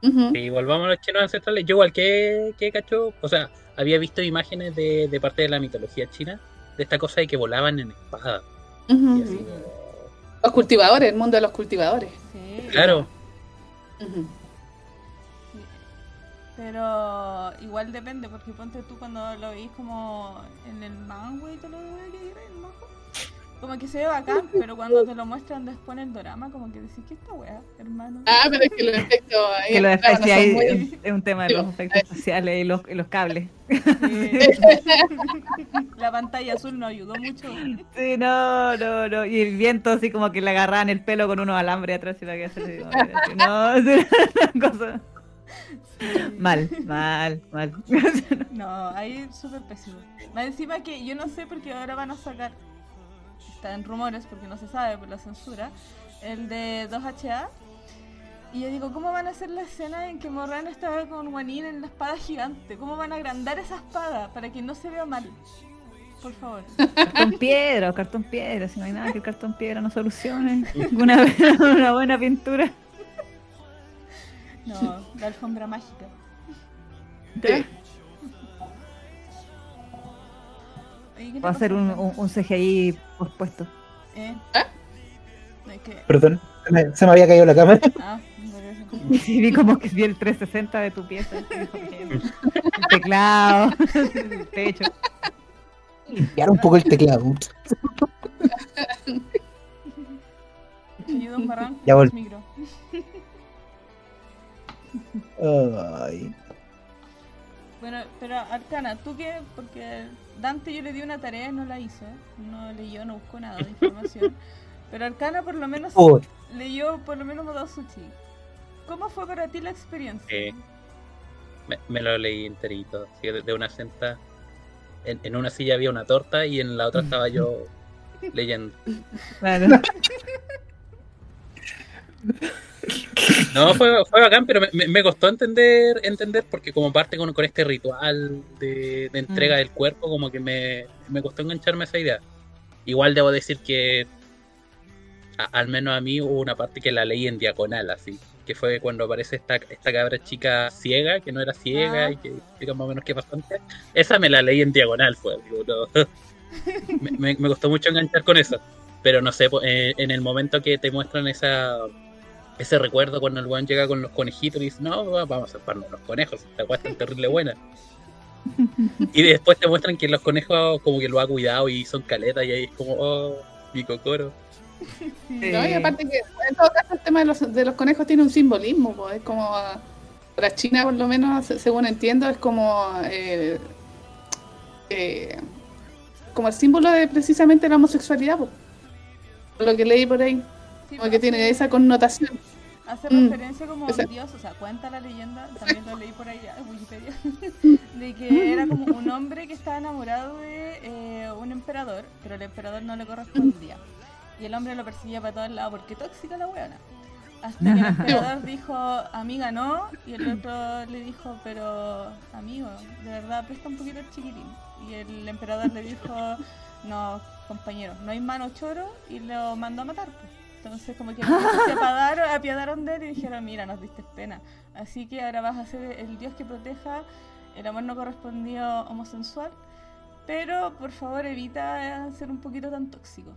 Y volvamos a los chinos ancestrales. Yo igual que, que cacho, o sea, había visto imágenes de, de parte de la mitología china, de esta cosa de que volaban en espada. Y así Los cultivadores, el mundo de los cultivadores. Sí. Claro. Pero igual depende, porque ponte tú cuando lo veis como en el manga y todo lo que como que se ve bacán, pero cuando te lo muestran después en el drama, como que decís, ¿qué esta weá, hermano? Ah, pero es que los efectos ahí Que los claro, efectos no ahí muy- es- un tema de los efectos especiales y los, y los cables. Sí. [LAUGHS] La pantalla azul no ayudó mucho. Sí, no, no, no. Y el viento así como que le agarraban el pelo con unos alambres atrás y la que hacer que No, [LAUGHS] es una cosa. Mal, mal, mal. No, ahí súper pésimo. Más encima que yo no sé porque ahora van a sacar, está en rumores porque no se sabe por la censura, el de 2HA. Y yo digo, ¿cómo van a hacer la escena en que Morran estaba con Juanín en la espada gigante? ¿Cómo van a agrandar esa espada para que no se vea mal? Por favor. [LAUGHS] Cartón piedra o cartón piedra, si no hay nada que el cartón piedra no solucione. Una, [LAUGHS] una buena pintura. No, la alfombra mágica. ¿qué Va a ser un, un, un CGI pospuesto. ¿Eh? Que... Perdón, se me, se me había caído la cámara. Ah. [LAUGHS] Sí, vi como que vi el 360 de tu pieza. [LAUGHS] El teclado, [LAUGHS] el techo. Limpiar un poco el teclado. Ya vol- micro. Ay. Bueno, pero Arcana, ¿tú qué? Porque Dante yo le di una tarea y no la hizo. No leyó, no buscó nada de información. [LAUGHS] pero Arcana por lo menos Oh, leyó por lo menos Modosuchi. ¿Cómo fue para ti la experiencia? Eh, me, me lo leí enterito, así de, de una senta. En, en una silla había una torta y en la otra estaba yo [LAUGHS] leyendo. Claro. [LAUGHS] No, fue, fue bacán, pero me, costó entender entender porque como parte con, con este ritual de, de entrega Mm. del cuerpo, como que me, me costó engancharme a esa idea. Igual debo decir que a- al menos a mí hubo una parte que la leí en diagonal, así, que fue cuando aparece esta, esta cabra chica ciega, que no era ciega Ah. y que explica más o menos qué pasó antes. Esa me la leí en diagonal, fue. digo, no. [LAUGHS] me, me- costó mucho enganchar con eso. Pero no sé, eh, en el momento que te muestran esa ese recuerdo cuando el weón llega con los conejitos y dice, no, va- vamos a salvarnos los conejos, esta weá está terrible buena. [LAUGHS] y después te muestran que los conejos como que lo ha cuidado y son caletas y ahí es como, oh, mi cocoro. ¿no? Y aparte que en todo caso el tema de los, de los conejos tiene un simbolismo, pues, es como para China por lo menos, se- según entiendo, es como eh, eh, como el símbolo de precisamente la homosexualidad, pues, por lo que leí por ahí, como que tiene esa connotación. Hace Mm. referencia como a Dios, o sea, cuenta la leyenda, también lo leí por ahí en Wikipedia, [LAUGHS] de que era como un hombre que estaba enamorado de eh, un emperador, pero el emperador no le correspondía. Y el hombre lo perseguía para todos lados porque tóxica la weona. Hasta que el [LAUGHS] emperador dijo, amiga, no, y el otro le dijo, pero amigo, de verdad presta un poquito el chiquitín. Y el emperador le dijo, no, compañero, no hay mano choro, y lo mandó a matar. pues. Entonces como que se apadaron, apiadaron de él y dijeron, mira, nos diste pena. Así que ahora vas a ser el dios que proteja el amor no correspondido homosensual, pero por favor evita ser un poquito tan tóxico.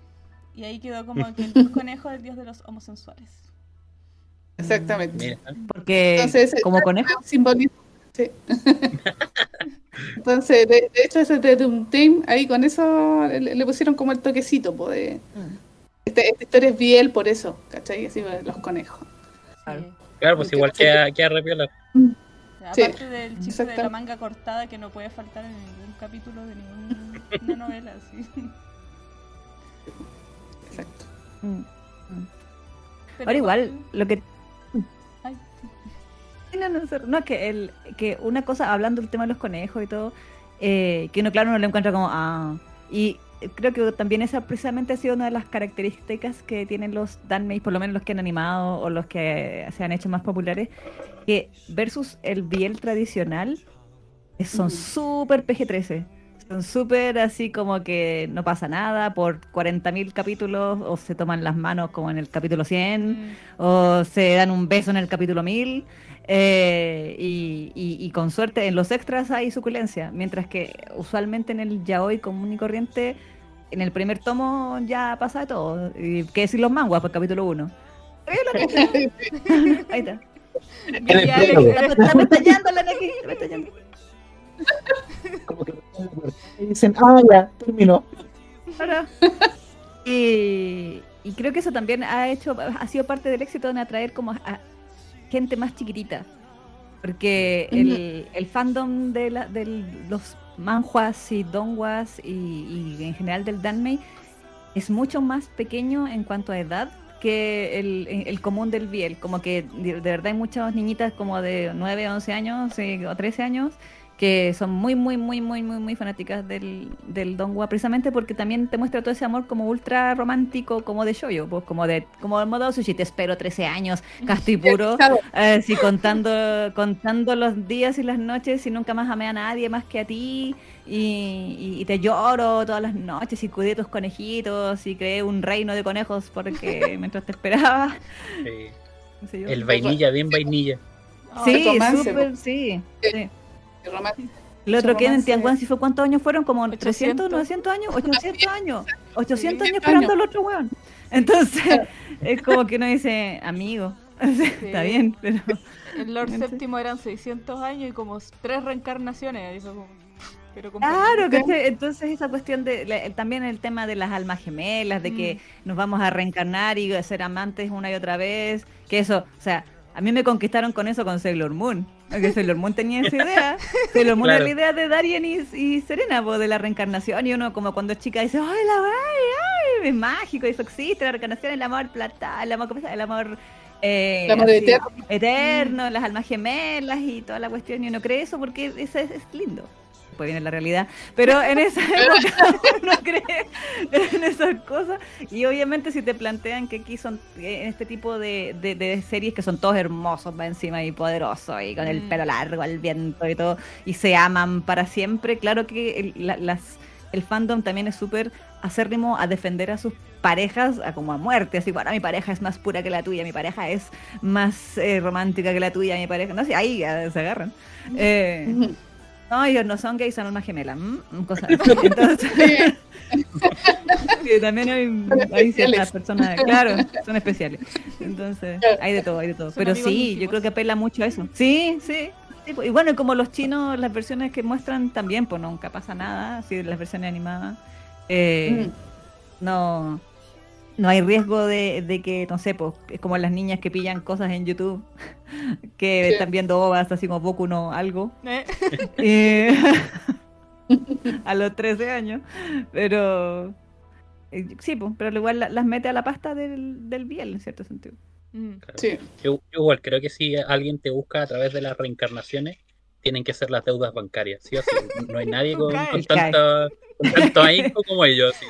Y ahí quedó como que el dios [LAUGHS] conejo es el dios de los homosexuales. Exactamente. Mira, Porque Entonces, como conejo. un [LAUGHS] simbolismo. Sí. [LAUGHS] Entonces, de, de hecho, ese de un team, ahí con eso le, le pusieron como el toquecito, po, de, este- esta historia es Biel por eso, ¿cachai? Así, los conejos. Claro. Sí. claro, pues igual repiola. O sea, Sí, aparte del chiste de la manga cortada que no puede faltar en ningún capítulo de ninguna [LAUGHS] novela. Sí. Exacto. Mm. Pero Ahora igual, lo que Ay, No, no, sorry. no, es que, el, que una cosa, hablando del tema de los conejos y todo, eh, que uno, claro, no lo encuentra como, ah, y creo que también esa precisamente ha sido una de las características que tienen los Danmei, por lo menos los que han animado o los que se han hecho más populares, que versus el Biel tradicional, eh, son súper PG-13. Son súper así como que no pasa nada por 40.000 capítulos o se toman las manos como en el capítulo 100 Mm, o se dan un beso en el capítulo 1000 eh, y, y- y con suerte en los extras hay suculencia, mientras que usualmente en el yaoi común y corriente, en el primer tomo ya pasa de todo. Y qué decir los manguas por capítulo 1. pelo. [LAUGHS] Ahí está. Como que y dicen, ah, ya, terminó. Claro. Y, y creo que eso también ha hecho, ha sido parte del éxito en atraer como a gente más chiquitita. Porque el, el fandom de, la, de los manhwas y donghwas y, y en general del danmei es mucho más pequeño en cuanto a edad que el, el común del biel. Como que de, verdad hay muchas niñitas como de 9, 11 años sí, o 13 años que son muy, muy, muy, muy, muy, muy fanáticas del, del Donghua, precisamente porque también te muestra todo ese amor como ultra romántico, como de shoyo, pues como de como el modo sushi, te espero 13 años, casto y puro, [LAUGHS] así contando, [LAUGHS] contando los días y las noches y nunca más amé a nadie más que a ti y, y- y te lloro todas las noches y cuidé tus conejitos y creé un reino de conejos porque [LAUGHS] mientras te esperaba. Sí. qué sé yo. El vainilla, bien vainilla. Sí, romance, súper, sí. Sí. El otro que en. Tianguan, fue cuántos años fueron? ¿Como 300, 800. 900 años? [LAUGHS] 800 años. 800 años años. esperando al otro weón. Entonces, [LAUGHS] es como que uno dice, amigo, [LAUGHS] está bien, pero... El Lord Entonces- séptimo eran 600 años y como tres reencarnaciones. fue como- Pero Claro, que entonces esa cuestión de la- también el tema de las almas gemelas, de que nos vamos a reencarnar y ser amantes una y otra vez, que eso, o sea, a mí me conquistaron con eso con Sailor Moon, porque [LAUGHS] Sailor Moon tenía esa idea, [LAUGHS] Sailor Moon Claro. era la idea de Darien y, y Serena, po, de la reencarnación, y uno como cuando es chica dice, ay, la ay, ay, es mágico, eso existe, la reencarnación, el amor plata, el amor, el amor... eh, El amor así, eterno. eterno, las almas gemelas y toda la cuestión, y uno cree eso porque eso es, es lindo. Después viene la realidad. Pero en esa [LAUGHS] época [LAUGHS] uno cree en esas cosas. Y obviamente si te plantean que aquí son en este tipo de, de- de series que son todos hermosos va encima y poderosos y con el Mm. pelo largo al viento y todo, y se aman para siempre, claro que el, la- las, el fandom también es súper acérrimo a defender a sus parejas a como a muerte, así, bueno, mi pareja es más pura que la tuya, mi pareja es más eh, romántica que la tuya, mi pareja, no sé, ahí se agarran. Eh, no, ellos no son gays, son almas gemelas, ¿m? cosas [LAUGHS] así. Entonces, [LAUGHS] sí, también hay, hay ciertas personas, claro, son especiales. Entonces, hay de todo, hay de todo. Son Pero sí, yo creo que apela mucho a eso. Sí, sí. sí, pues, Y bueno, y como los chinos, las versiones que muestran también, pues nunca pasa nada, así las versiones animadas. eh, no no hay riesgo de, de que, no sé, pues, es como las niñas que pillan cosas en YouTube, [LAUGHS] que Sí. están viendo ovas así como Boku no algo, Eh, [LAUGHS] eh, [LAUGHS] a los 13 años, pero eh, sí, pues, pero igual la- las mete a la pasta del, del biel, en cierto sentido. mm. Claro. Sí. Yo, yo igual creo que si alguien te busca a través de las reencarnaciones, tienen que ser las deudas bancarias, ¿sí o sí? No hay nadie con, con tanto, con tanto ahínco como ellos. sí.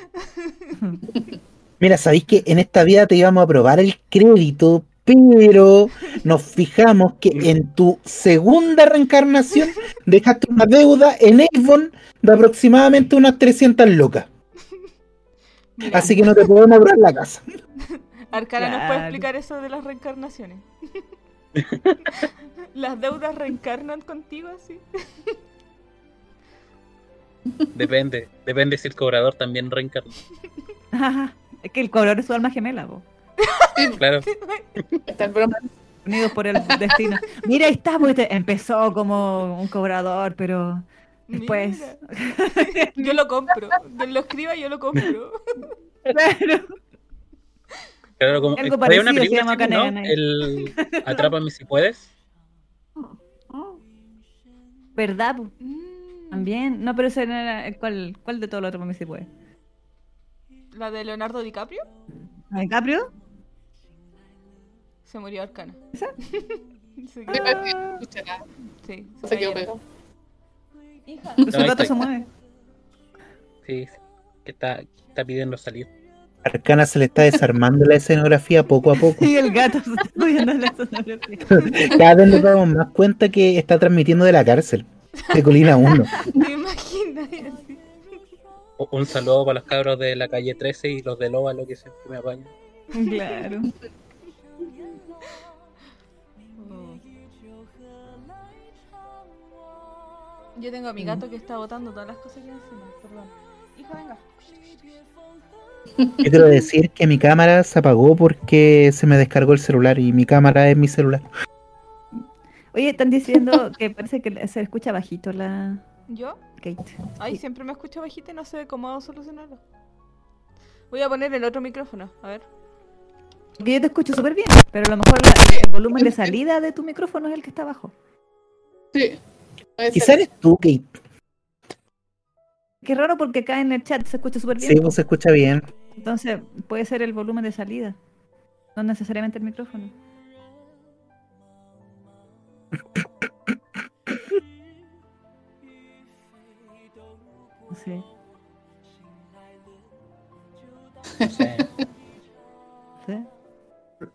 Mira, sabéis que en esta vida te íbamos a aprobar el crédito, pero nos fijamos que en tu segunda reencarnación [LAUGHS] dejaste una deuda en Avon de aproximadamente unas 300 locas. Mira, Así que no te podemos aprobar la casa. [LAUGHS] Arcana nos puede explicar eso de las reencarnaciones. [LAUGHS] ¿Las deudas reencarnan contigo así? Depende, depende si el cobrador también reencarna. Es que el color es su alma gemela, po. [LAUGHS] Claro, Está el broma. unidos por el destino. Mira, ahí está, pues, empezó como un cobrador, pero después... Mira. Yo lo compro. Quien lo escriba, yo lo compro. Claro. claro como, Algo hay una parecido se película llama así, ¿no? Kaneganai. El Atrápame si puedes. ¿Verdad? Mm, También. No, pero ese no era. el ¿Cuál, cuál de todos los otros mami se puede? ¿La de Leonardo DiCaprio? ¿A DiCaprio? Se murió Arcana. ¿Esa? [LAUGHS] Sí, Me parece que no escucha nada. sí, Se se quedó pegado. Hija. Su ahí gato se mueve. Sí, que está, está pidiendo salir. Arcana se le está desarmando la escenografía poco a poco. [LAUGHS] Y el gato se está moviendo la sonografía. [LAUGHS] Cada vez nos damos más cuenta que está transmitiendo de la cárcel, de Colina 1. ¿Te imaginas? Un saludo para los cabros de la calle 13 y los del óvalo que siempre me apañan. Claro. Yo tengo a mi gato que está botando todas las cosas que encima, perdón. Hijo, venga. Yo quiero decir que mi cámara se apagó porque se me descargó el celular y mi cámara es mi celular. Oye, están diciendo que parece que se escucha bajito la ¿Yo? Kate. Ay, Sí. siempre me escucho bajita y no sé cómo solucionarlo. Voy a poner el otro micrófono, a ver. Porque yo te escucho súper bien, pero a lo mejor la- el volumen de salida de tu micrófono es el que está bajo. Sí. puede Quizá ser. eres tú, Kate. Qué raro porque acá en el chat se escucha súper bien. Sí, pues se escucha bien. Entonces puede ser el volumen de salida, no necesariamente el micrófono. [LAUGHS] Sí, No sé. [LAUGHS] sí.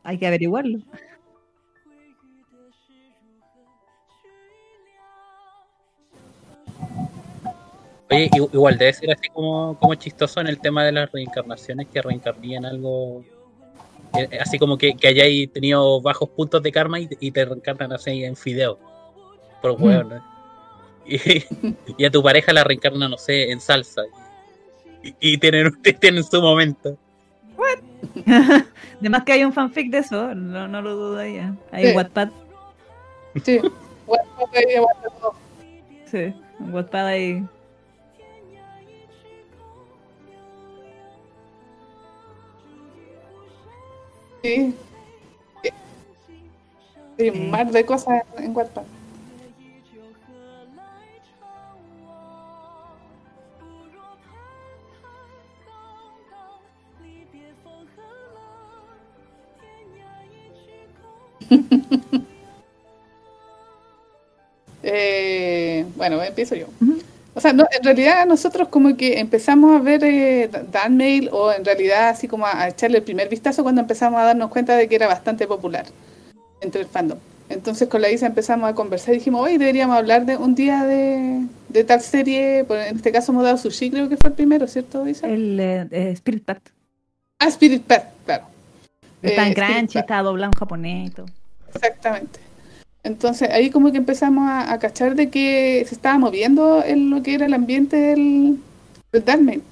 Hay que averiguarlo. Oye, igual debe ser así como, como chistoso en el tema de las reencarnaciones que reencarné en algo. eh, Así como que, que hayáis tenido bajos puntos de karma y, y te reencarnan así en fideo. Por hueón. ¿no? Y, y a tu pareja la reencarna, no sé, en salsa. Y, y tienen, [LAUGHS] tienen su momento. Además [LAUGHS] que hay un fanfic de eso, no, no lo dudaría. Hay Sí. un Wattpad, Sí. Pues, ahí aguanta todo. sí, Wattpad ahí. Sí. Sí. Sí, un mar de cosas en Wattpad. [LAUGHS] Eh, bueno, empiezo yo. O sea, no, en realidad nosotros como que empezamos a ver eh, Dan Mail o en realidad así como a, a echarle el primer vistazo cuando empezamos a darnos cuenta de que era bastante popular entre el fandom. Entonces con la Isa empezamos a conversar y dijimos, hoy deberíamos hablar de un día de, de tal serie, en este caso hemos dado Sushi, creo que fue el primero, ¿cierto, Isa? El eh, eh, Spirit Pact. Ah, Spirit Pet, claro. Está Eh, en Crunchy, Pact. está doblado en japonés y todo. Exactamente. Entonces ahí como que empezamos a, a cachar de que se estaba moviendo en lo que era el ambiente del, del.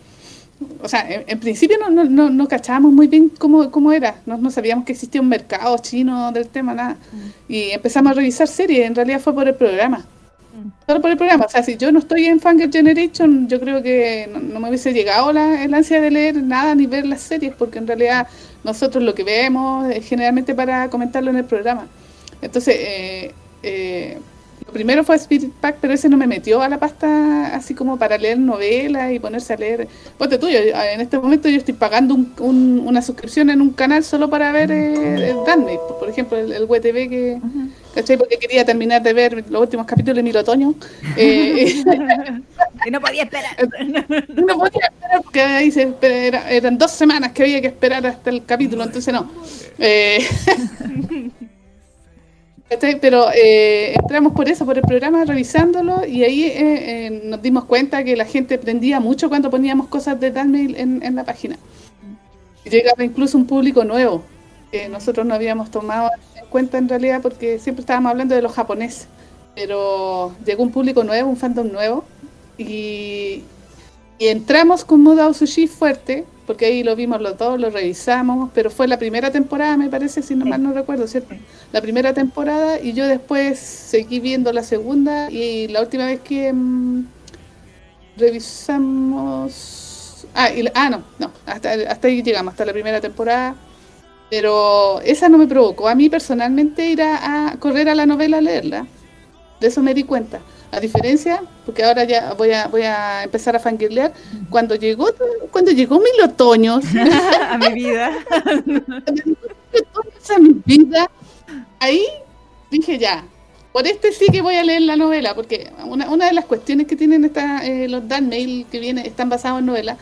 O sea, en, en principio no, no, no, no cachábamos muy bien cómo, cómo era, no, no sabíamos que existía un mercado chino del tema, nada. Y empezamos a revisar series, en realidad fue por el programa. Solo por el programa, o sea, si yo no estoy en Fangirl Generation, yo creo que no, me hubiese llegado la, el ansia de leer nada ni ver las series, porque en realidad nosotros lo que vemos es generalmente para comentarlo en el programa. Entonces, eh, eh, primero fue Spirit Pack, pero ese no me metió a la pasta así como para leer novelas y ponerse a leer. Ponte tú, yo, en este momento yo estoy pagando un- un- una suscripción en un canal solo para ver eh, el Disney, por ejemplo, el, el WTV que. ¿cachai? Porque quería terminar de ver los últimos capítulos de Mil Otoño. [LAUGHS] Eh, y no podía esperar. [LAUGHS] no podía esperar porque ahí se espera- era- eran dos semanas que había que esperar hasta el capítulo, entonces no. Eh. [LAUGHS] Pero eh, entramos por eso, por el programa, revisándolo, y ahí eh, eh, nos dimos cuenta que la gente prendía mucho cuando poníamos cosas de Danmail en, la página. Llegaba incluso un público nuevo, que nosotros no habíamos tomado en cuenta en realidad porque siempre estábamos hablando de los japoneses. Pero llegó un público nuevo, un fandom nuevo, y, entramos con Mudao Sushi fuerte, porque ahí lo vimos los dos, lo revisamos, pero fue la primera temporada, me parece, si no mal no recuerdo, ¿cierto? La primera temporada y yo después seguí viendo la segunda y la última vez que mm, revisamos... Ah, y ah, no, no, hasta, hasta ahí llegamos, hasta la primera temporada. Pero esa no me provocó a mí personalmente ir a, a correr a la novela a leerla. De eso me di cuenta. A diferencia, porque ahora ya voy a, voy a empezar a fangirlear, cuando llegó, cuando llegó Mil Otoños, [LAUGHS] a mi vida. [LAUGHS] a mi vida, ahí dije ya, por este sí que voy a leer la novela, porque una, una de las cuestiones que tienen esta, eh, los Dan Mail que viene, están basados en novelas,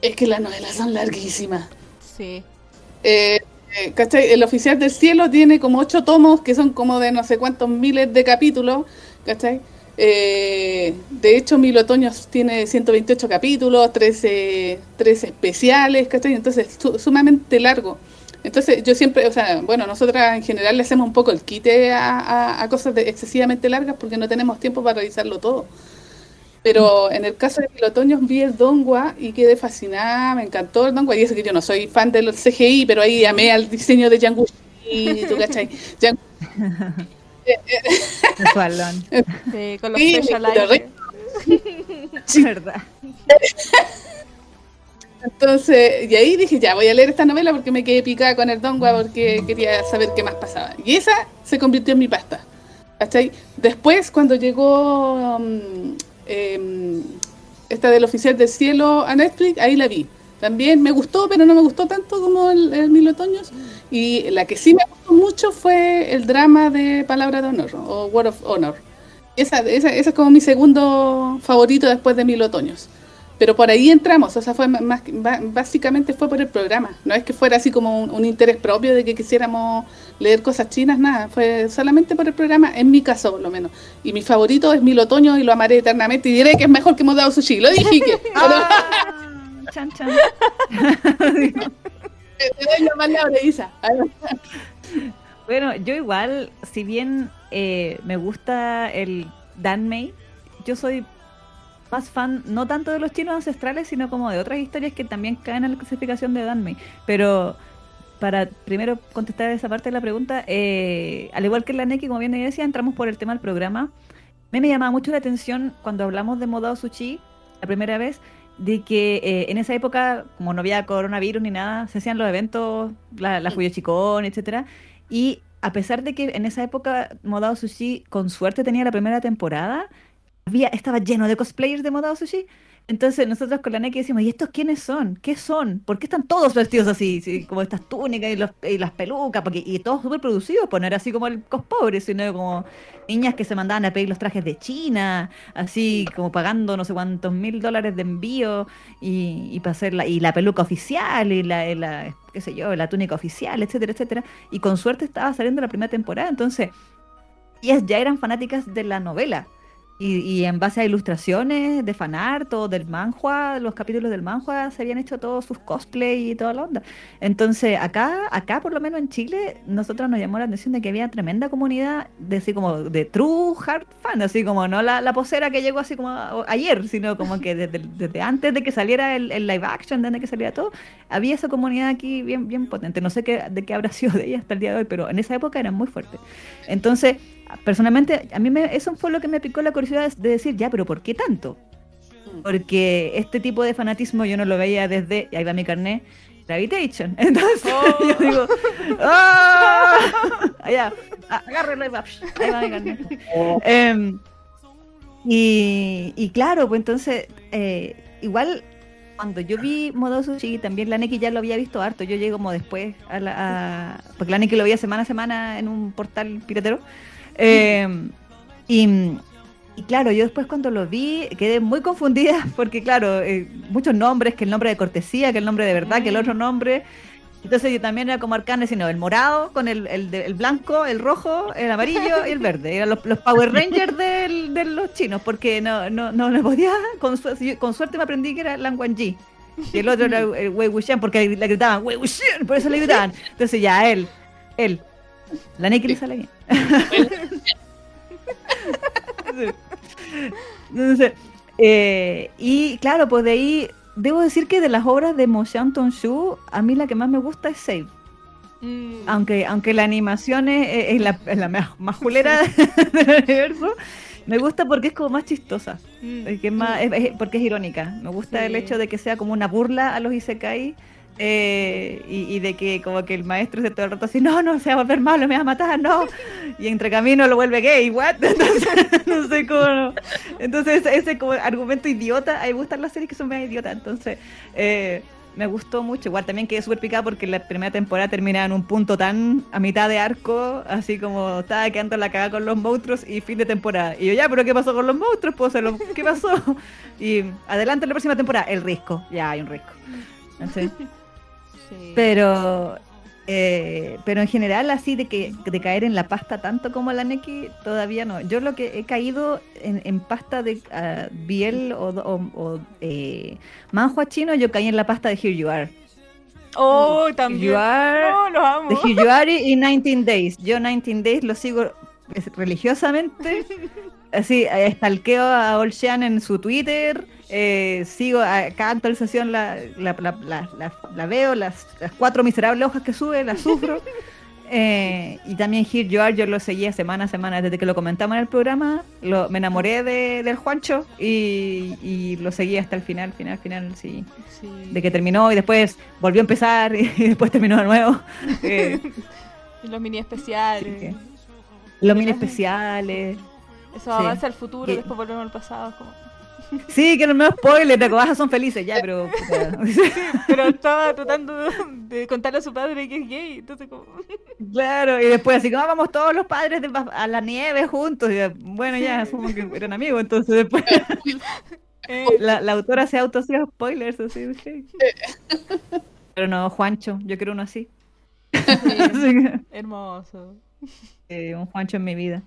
es que las novelas son larguísimas. Sí. Eh, eh, ¿cachai? El oficial del cielo tiene como ocho tomos que son como de no sé cuántos miles de capítulos, ¿cachai? Eh, de hecho, Mil Otoños tiene 128 capítulos, 13, 13 especiales, ¿cachai? Entonces, su- sumamente largo. Entonces, yo siempre, o sea, bueno, nosotras en general le hacemos un poco el quite a, a- a cosas de- excesivamente largas porque no tenemos tiempo para revisarlo todo. Pero en el caso de Mil Otoños vi el Dongua y quedé fascinada, me encantó el Dongua. Y eso que yo no soy fan del CGI, pero ahí amé al diseño de Yang Wuxi, ¿tú cachai? [LAUGHS] Yang- Sensualón, Sí, con los Sí, pechos al aire. [LAUGHS] verdad. Entonces, y ahí dije, ya, voy a leer esta novela porque me quedé picada con el Dongua porque quería saber qué más pasaba. Y esa se convirtió en mi pasta. ¿Cachai? Después, cuando llegó um, em, esta del Oficial del Cielo a Netflix, ahí la vi. También me gustó, pero no me gustó tanto como el, Mil Otoños. Y la que sí me gustó mucho fue el drama de Palabra de Honor o Word of Honor. Esa, esa, es como mi segundo favorito después de Mil Otoños. Pero por ahí entramos, o sea, fue más, básicamente fue por el programa. No es que fuera así como un, interés propio de que quisiéramos leer cosas chinas, nada. Fue solamente por el programa, en mi caso por lo menos. Y mi favorito es Mil Otoños y lo amaré eternamente y diré que es mejor que hemos dado sushi. Lo dije que. [LAUGHS] Ah, chan, chan. [LAUGHS] Te doy la palabra, Isa. Bueno, yo igual, si bien eh, me gusta el Danmei, yo soy más fan, no tanto de los chinos ancestrales, sino como de otras historias que también caen en la clasificación de Danmei. Pero para primero contestar esa parte de la pregunta, eh, al igual que la Neki, como bien decía, entramos por el tema del programa. A mí me llamaba mucho la atención cuando hablamos de Modao Sushi la primera vez, de que eh, en esa época, como no había coronavirus ni nada, se hacían los eventos, la, la Fuyoshikon, etcétera, y a pesar de que en esa época Modao Sushi con suerte tenía la primera temporada, había, estaba lleno de cosplayers de Modao Sushi. Entonces nosotros con la Neki decimos, ¿y estos quiénes son? ¿Qué son? ¿Por qué están todos vestidos así? Sí, como estas túnicas y, los- y las pelucas, porque, y todos súper producidos, pues no era así como el cos pobre, sino como niñas que se mandaban a pedir los trajes de China, así como pagando no sé cuántos mil dólares de envío y, y para hacer la, y la peluca oficial y la, y la, qué sé yo, la túnica oficial, etcétera, etcétera. Y con suerte estaba saliendo la primera temporada, entonces ellas ya eran fanáticas de la novela. Y, y en base a ilustraciones de fanart o del manhua, los capítulos del manhua se habían hecho todos sus cosplay y toda la onda. Entonces, acá, acá por lo menos en Chile, nosotros nos llamó la atención de que había tremenda comunidad de así como de true hard fan, así como no la, la posera que llegó así como ayer, sino como que desde, desde antes de que saliera el, el live action, desde que saliera todo, había esa comunidad aquí bien, bien potente. No sé qué, de qué habrá [LAUGHS] sido de ella hasta el día de hoy, pero en esa época eran muy fuertes. Entonces, personalmente, a mí me, eso fue lo que me picó la curiosidad de, de decir, ya, pero ¿por qué tanto? Porque este tipo de fanatismo yo no lo veía desde, y ahí va mi carnet, Gravitation. [LAUGHS] Entonces yo digo, ¡ah! Allá, a- agárrenlo ahí va, ahí va mi carnet. Em, y, y claro, pues entonces, eh, igual cuando yo vi Modo Sushi, también la Neki ya lo había visto harto. Yo llego como después, a la, a- porque la Neki lo veía semana a semana en un portal piratero. Eh, y, y claro, yo después cuando lo vi quedé muy confundida [LAUGHS] porque claro, eh, muchos nombres, que el nombre de cortesía, que el nombre de verdad, que el otro nombre. Entonces yo también era como arcane, sino el morado con el, el, el blanco, el rojo, el amarillo y el verde. Eran los, los Power Rangers [LAUGHS] del- de los chinos, porque no, no, no le podía, con, su- con suerte me aprendí que era Lang Wangji. Y el otro era [LAUGHS] el Wei Wuxian, porque le gritaban Wei Wuxian, por eso le gritaban. Entonces ya él, él. La le sale bien. [LAUGHS] Entonces, eh, y claro, pues de ahí, debo decir que de las obras de Mo Xiang Tong-shu, a mí la que más me gusta es Save. Mm. Aunque, aunque la animación es, es la, es la más, más julera [LAUGHS] del universo, me gusta porque es como más chistosa. Mm. Es que es más, es- es- porque es irónica. Me gusta el Sí. hecho de que sea como una burla a los isekai. Eh, y, y de que como que el maestro se todo el rato así, no, no, se va a volver malo, me va a matar, no. Y entre camino lo vuelve gay, what? [LAUGHS] Entonces, no sé cómo. Entonces, ese, como argumento idiota, a mí me gustan las series que son más idiotas. Entonces, eh, me gustó mucho. Igual también quedé súper picada porque la primera temporada terminaba en un punto tan a mitad de arco, así como estaba quedando la cagada con los monstruos y fin de temporada. Y yo, ya, pero ¿qué pasó con los monstruos? Pues, se lo- ¿Qué pasó? Y adelante en la próxima temporada, el risco. Ya hay un risco. ¿Cachai? Sí. Pero, eh, pero en general, así de que de caer en la pasta tanto como la Neki, todavía no. Yo lo que he caído en, en pasta de ah, Biel o, o, o, eh, manhua chino, yo caí en la pasta de Here You Are. Oh, también. You are- No, amo. De Here You Are y 19 Days. Yo 19 Days lo sigo religiosamente [LAUGHS] así, eh, stalkeo a Olshan en su Twitter, eh, sigo a cada actualización la, la, la, la- la- la veo, las, las cuatro miserables hojas que sube, las sufro. [LAUGHS] Eh, y también Here You Are, yo lo seguía semana a semana desde que lo comentamos en el programa. Lo, me enamoré de, del Juancho y, y lo seguí hasta el final, final, final, sí. Sí. De que terminó y después volvió a empezar y [LAUGHS] después terminó de nuevo. [LAUGHS] Eh, los mini especiales. Sí. los mini especiales. Eso avanza al futuro, Y- después volvemos al pasado. como- Sí, que no me spoilers, de cobajas son felices, ya, pero. [LAUGHS] puta. Pero estaba tratando de contarle a su padre que es gay. Entonces, como. [LAUGHS] claro, y después así como "Ah, vamos todos los padres de- a la nieve juntos. Y, bueno, ya, asumo que eran amigos, entonces después [LAUGHS] eh, la, la autora se auto hacía spoilers, así, sí. Pero no, Juancho, yo quiero uno así. Así que, hermoso. eh, un Juancho en mi vida.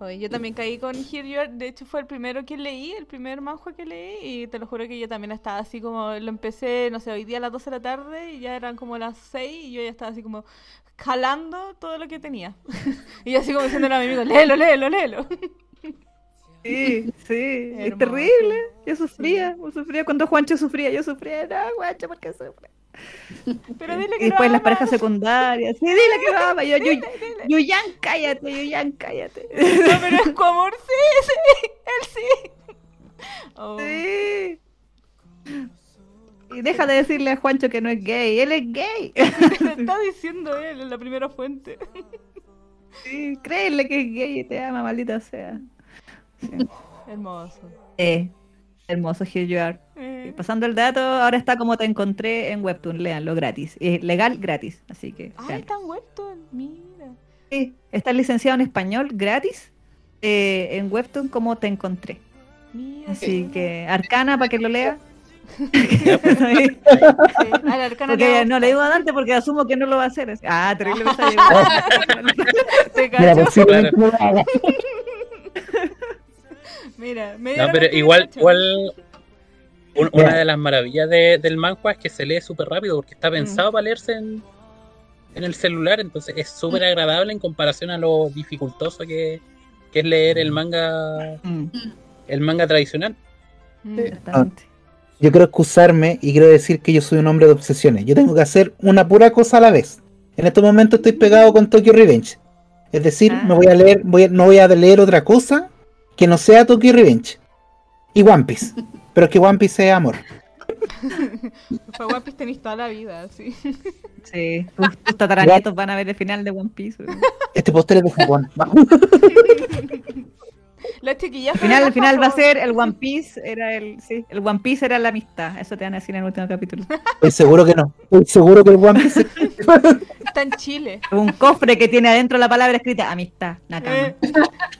Oye, yo también caí con Here You Are. De hecho, fue el primero que leí, el primer manhua que leí. Y te lo juro que yo también estaba así como. Lo empecé, no sé, hoy día a las 12 de la tarde. Y ya eran como las 6. Y yo ya estaba así como jalando todo lo que tenía. [LAUGHS] y así como diciéndole a mi amigo: léelo, léelo, léelo. [LAUGHS] Sí, sí, es terrible. Yo sufría, yo sufría cuando Juancho sufría, yo sufría, no, Juancho, ¿por qué sufre? Pero dile que Y después lo las parejas secundarias, sí, dile que lo ama, yo, yo, Yuyan, cállate, Yuyan, cállate. No, pero es como amor, sí, sí, él sí. Oh, Sí. Y deja de decirle a Juancho que no es gay, él es gay. [LAUGHS] Lo está diciendo él en la primera fuente. Sí, créele que es gay y te ama, maldita sea. Sí. Hermoso. Eh, hermoso Here You Are. Pasando el dato, ahora está como te encontré en Webtoon, léanlo gratis. Es legal, gratis, así que. Ah, está en Webtoon, mira. Sí, está licenciado en español gratis eh, en Webtoon como te encontré. Mira. Así que Arcana para que lo lea. Pues. [LAUGHS] [LAUGHS] Sí, Sí, porque no le digo a Dante porque asumo que no lo va a hacer. Ah, terrible me. Te [LAUGHS] Mira, lo haga. Mira, No, pero igual, igual una de las maravillas de- del manhwa es que se lee súper rápido porque está pensado para leerse en, en el celular, entonces es súper agradable en comparación a lo dificultoso que, que es leer el manga Mm, el manga tradicional. Mm. exactamente. Yo quiero excusarme y quiero decir que yo soy un hombre de obsesiones. Yo tengo que hacer una pura cosa a la vez. En este momento estoy pegado con Tokyo Revenge. Es decir, Ah. me voy a leer, voy a- no voy a leer otra cosa que no sea Tokyo Revenge. Y One Piece. Pero es que One Piece es amor. [LAUGHS] Fue One Piece tenéis toda la vida, sí. Sí, tus, tus tataranietos van a ver el final de One Piece. Este póster es de Japón. [LAUGHS] Las chiquillas Al final, al final va a ser el One Piece, era el, sí, el One Piece era la amistad. Eso te van a decir en el último capítulo. Estoy seguro que no. Estoy seguro que el One Piece [LAUGHS] Está en Chile. Un cofre que tiene adentro la palabra escrita amistad, Nakama. Eh,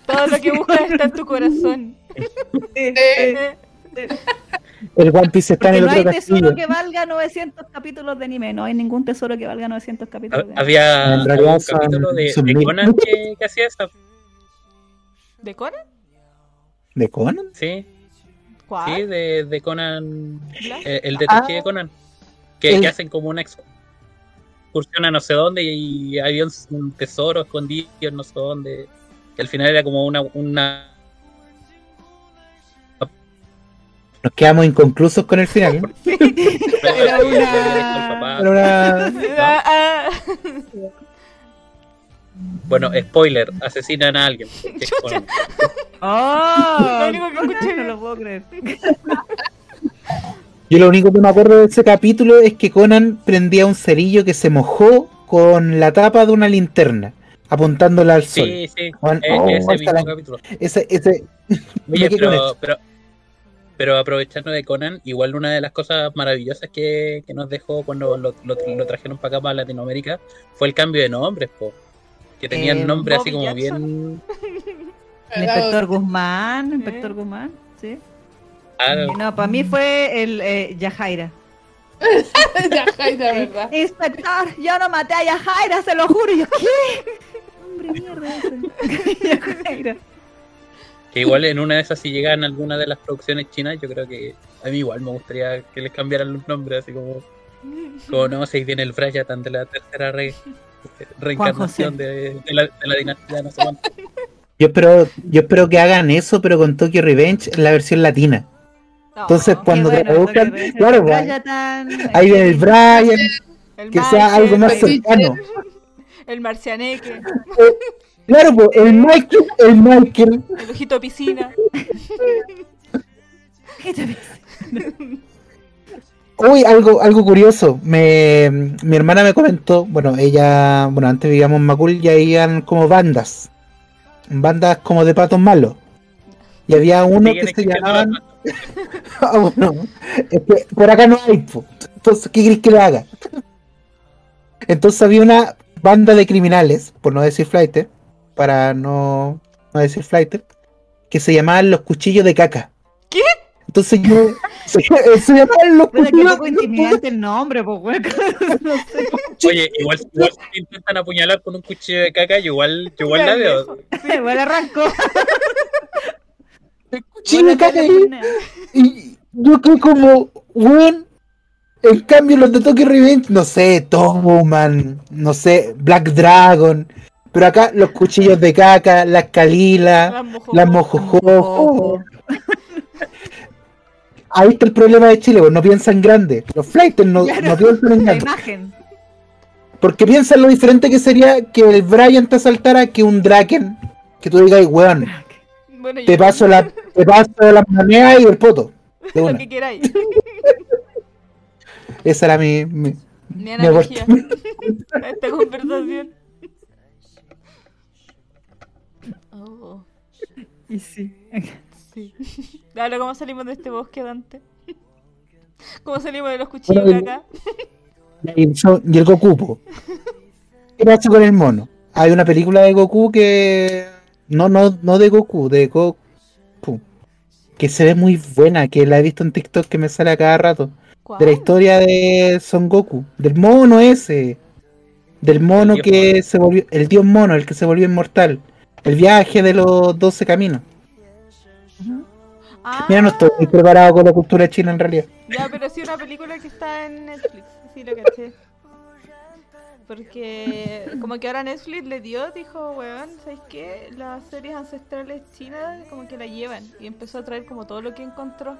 todo lo que buscas está en tu corazón. Sí, Eh, el One Piece está Porque en el no hay otro tesoro castillo. que valga 900 capítulos de anime. No hay ningún tesoro que valga 900 capítulos de anime. Había, En realidad había un capítulo de. Conan que, que hacía eso. ¿De Conan? ¿De Conan? Sí, ¿Cuál? sí, de, de Conan, eh, el detective Ah. Conan. Que, El- que hacen como una excursión a no sé dónde y, había un, un tesoro escondido en no sé dónde. Que al final era como una, una Nos quedamos inconclusos con el final. [LAUGHS] ¿no? Era una- Era una- Ah, ah. Bueno, spoiler, asesinan a alguien. ¡Oh! Lo único que escuché. No lo puedo creer. [LAUGHS] Yo lo único que me acuerdo de ese capítulo es que Conan prendía un cerillo que se mojó con la tapa de una linterna, apuntándola al sol. Sí, sí, Juan- e- oh, ese mismo la- capítulo. Ese, ese, [LAUGHS] Oye, pero, pero, pero aprovechando de Conan, igual una de las cosas maravillosas que, que nos dejó cuando lo, lo- lo trajeron para acá, para Latinoamérica, fue el cambio de nombres, po. que tenían Eh, nombres así como Jackson. bien... [LAUGHS] El inspector Guzmán, inspector Guzmán, sí. No, para mí fue el eh, Yajaira. [LAUGHS] ya, Jaira, [LAUGHS] ¿verdad? Inspector, yo no maté a Yajaira, se lo juro. Yo, ¿qué? Hombre, mierda. [LAUGHS] Yajaira. que igual en una de esas, si llegan alguna de las producciones chinas, yo creo que a mí igual me gustaría que les cambiaran los nombres, así como... Como no, si ahí viene el Brian de la tercera rey. reencarnación de, de la, de la dinastía no sé cuánto. Yo espero, yo espero que hagan eso, pero con Tokyo Revenge en la versión latina. No, Entonces, cuando bueno, Revenge, claro, ahí viene el Brian, el que sea algo más cercano. El marcianeque, Claro, pues, el Michael, el Michael, el ojito de piscina. Uy, algo, algo curioso. Me, mi hermana me comentó, bueno, ella, bueno, antes vivíamos en Macul y ahí iban como bandas. Bandas como de patos malos. Y había uno que se llamaban. [LAUGHS] Ah, bueno, es que por acá no hay, po. Entonces, ¿qué querés que le haga? Entonces había una banda de criminales, por no decir flighter, para no, no decir flighter, que se llamaban los cuchillos de caca. ¿Qué? Entonces yo. [LAUGHS] Se, se llamaban los cuchillos poco intimidante el nombre, pues. [LAUGHS] No sé. Oye, igual, igual si te intentan apuñalar con un cuchillo de caca, yo igual, yo igual la veo. Igual arranco. Caca ahí. Y yo que como, weón. En cambio, los de Tokyo Revenge, no sé, Toman, no sé, Black Dragon. Pero acá los cuchillos de caca, las Kalila, Las mojojojo. Ahí está el problema de Chile, pues no piensan grande. Los flighters no, Claro, no piensan en grande. imagen. Porque piensan lo diferente que sería que el Brian te asaltara que un Draken. Que tú digas, weón, Bueno, te yo- paso, la, te paso las monedas y el poto. De lo que queráis. Esa era mi, mi, Mi mi analogía [LAUGHS] a esta conversación. Oh, Y sí. sí. Ahora, ¿cómo salimos de este bosque, Dante? ¿Cómo salimos de los cuchillos de Bueno, acá? Y el, y el Goku. po. ¿Qué pasa con el mono? Hay una película de Goku que. No, no, no de Goku, de Goku. Que se ve muy buena, que la he visto en TikTok que me sale a cada rato. De la historia de Son Goku. Del mono ese. Del mono que mono. se volvió. El dios mono, el que se volvió inmortal. El viaje de los 12 caminos. Ah, Mira, no estoy muy preparado con la cultura china en realidad. Ya, pero sí una película que está en Netflix. Sí, lo caché. Porque como que ahora Netflix le dio, dijo, weón, ¿sabes qué? Las series ancestrales chinas como que la llevan. Y empezó a traer como todo lo que encontró.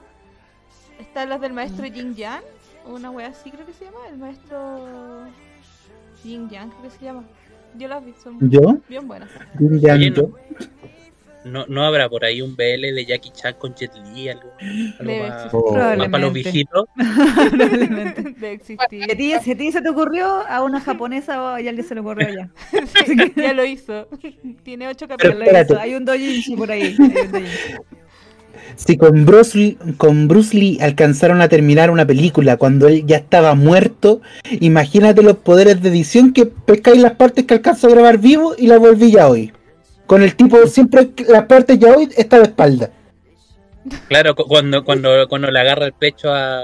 Están las del maestro Jin Yang. Una wea así creo que se llama. El maestro Jin Yang creo que se llama. Yo las vi, son ¿Yo? bien buenas. Jin Yang, yo. No, no habrá por ahí un BL de Jackie Chan con Jet Li, algo, algo más, Oh. más para los viejitos. [LAUGHS] Probablemente. De Si a ti, si a ti se te ocurrió, a una japonesa o a alguien se le ocurrió ya. [LAUGHS] Sí, ya lo hizo. Tiene ocho Ya capítulos. Hay un dojinshi por ahí. Si con Bruce, Lee, con Bruce Lee alcanzaron a terminar una película cuando él ya estaba muerto, imagínate los poderes de edición que pescáis las partes que alcanzó a grabar vivo y las volví ya hoy. Con el tipo, siempre las partes ya hoy está de espalda. Claro, cu- cuando, cuando, cuando le agarra el pecho a,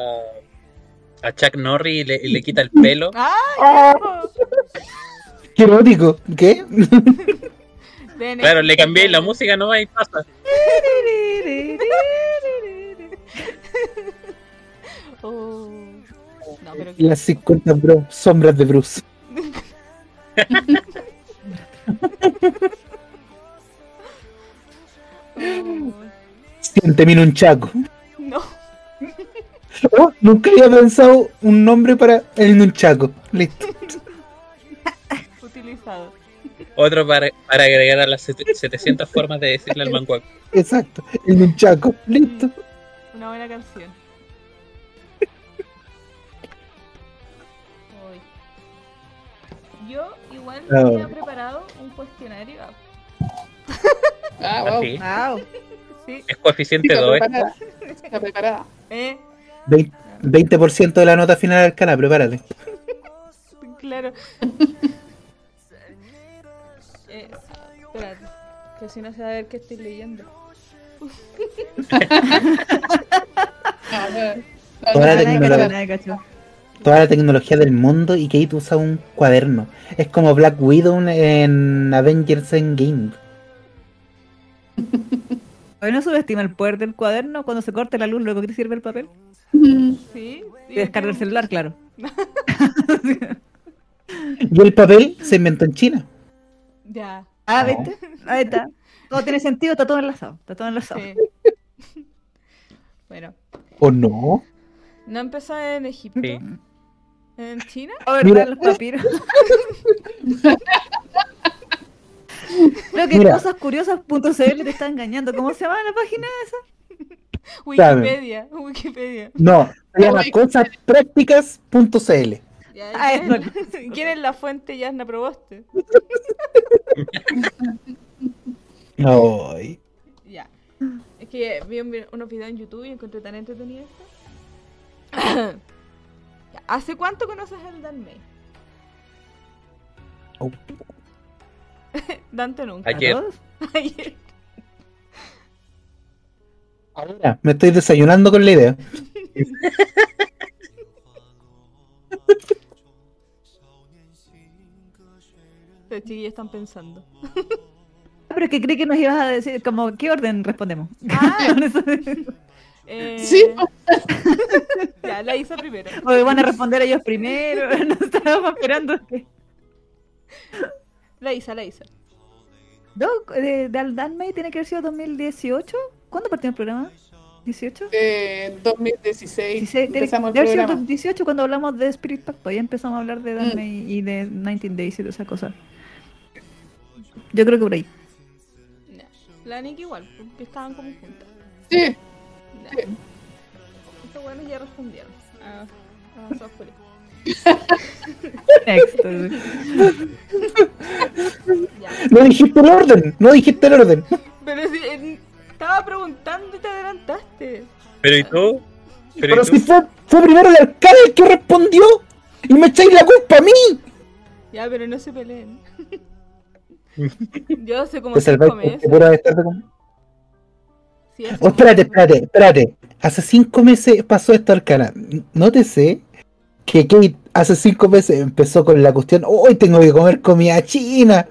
a Chuck Norris y le, y le quita el pelo. [LAUGHS] ¡Ay! Qué erótico, ¿qué? Claro, le cambié la música nomás y pasa. [LAUGHS] Oh. No, pero las 50 bro, sombras de Bruce. [LAUGHS] Siénteme un chaco. No. Oh, nunca había pensado un nombre para el nunchaco. Listo. Utilizado. Otro para, para agregar a las set- 700 formas de decirle al manguaco. Exacto. El nunchaco. Listo. Una buena canción. Yo igual tenía preparado un cuestionario. [LAUGHS] Ah, wow. Así. Wow. Sí, Es coeficiente Está 2. ¿eh? preparada. Está preparada. eh, Vein- 20% de la nota final del canal, prepárate. [LAUGHS] claro. eh, espérate, que si no se va a ver qué estoy leyendo. [LAUGHS] Toda la de tecnología. de toda la tecnología del mundo y Kate usa un cuaderno. Es como Black Widow en Avengers Endgame. [LAUGHS] No subestima el poder del cuaderno cuando se corte la luz, luego que te sirve el papel. Sí, Y descarga el celular, claro. [LAUGHS] Y el papel se inventó en China. Ya. Ah. ¿viste? Ahí está. Todo tiene sentido, está todo enlazado. Está todo enlazado. Sí. [LAUGHS] Bueno, ¿O no? no empezó en Egipto. Sí. ¿En China? Oh, ¿verdad? Los papiros. Creo que cosascuriosas.cl te está engañando. ¿Cómo se llama la página esa? Wikipedia. Wikipedia. No, se llama cosasprácticas.cl. Ya, Ah, ¿quién, es [LAUGHS] la fuente Yasna Proboste? Ay. Ya. Es que vi un vi- unos videos en YouTube y encontré tan entretenido esto. [COUGHS] Ya, ¿Hace cuánto conoces al Dan May? Oh. [LAUGHS] Dante nunca. Ayer. [LAUGHS] Ayer. Ahora me estoy desayunando con la idea. [LAUGHS] Los chiquillos están pensando. Ah, Pero es que creí que nos ibas a decir, como, ¿qué orden respondemos? Ah. Eh, Sí. Ya, la hice primero. o van a responder ellos primero. No estábamos esperando. La hice. No, de, de Aldan May tiene que haber sido 2018. ¿Cuándo partió el programa? ¿18? Eh, 2016 16, tiene- empezamos el haber sido programa. 2018 cuando hablamos de Spirit Pack, pues ya empezamos a hablar de Dan Mm. May y de 19 Days y de esas cosas. Yo creo que por ahí. Ya. La Nick igual, porque estaban como juntas. Sí, Ya. Sí. Estos buenos ya respondieron. Ah, avanzó Julio. Next. No dijiste el orden, no dijiste el orden. Pero si eh, estaba preguntando y te adelantaste. Pero ¿y tú? Pero, Pero ¿y si tú? fue, fue primero el alcalde el que respondió y me echáis la culpa a mí. Ya, pero no se peleen. [LAUGHS] Yo salváis cinco porque meses. Sí, hace Oh, espérate, cinco meses. espérate, espérate. Hace cinco meses pasó esto, Arcana. Nótese que Kate hace cinco meses empezó con la cuestión, hoy tengo que comer comida china.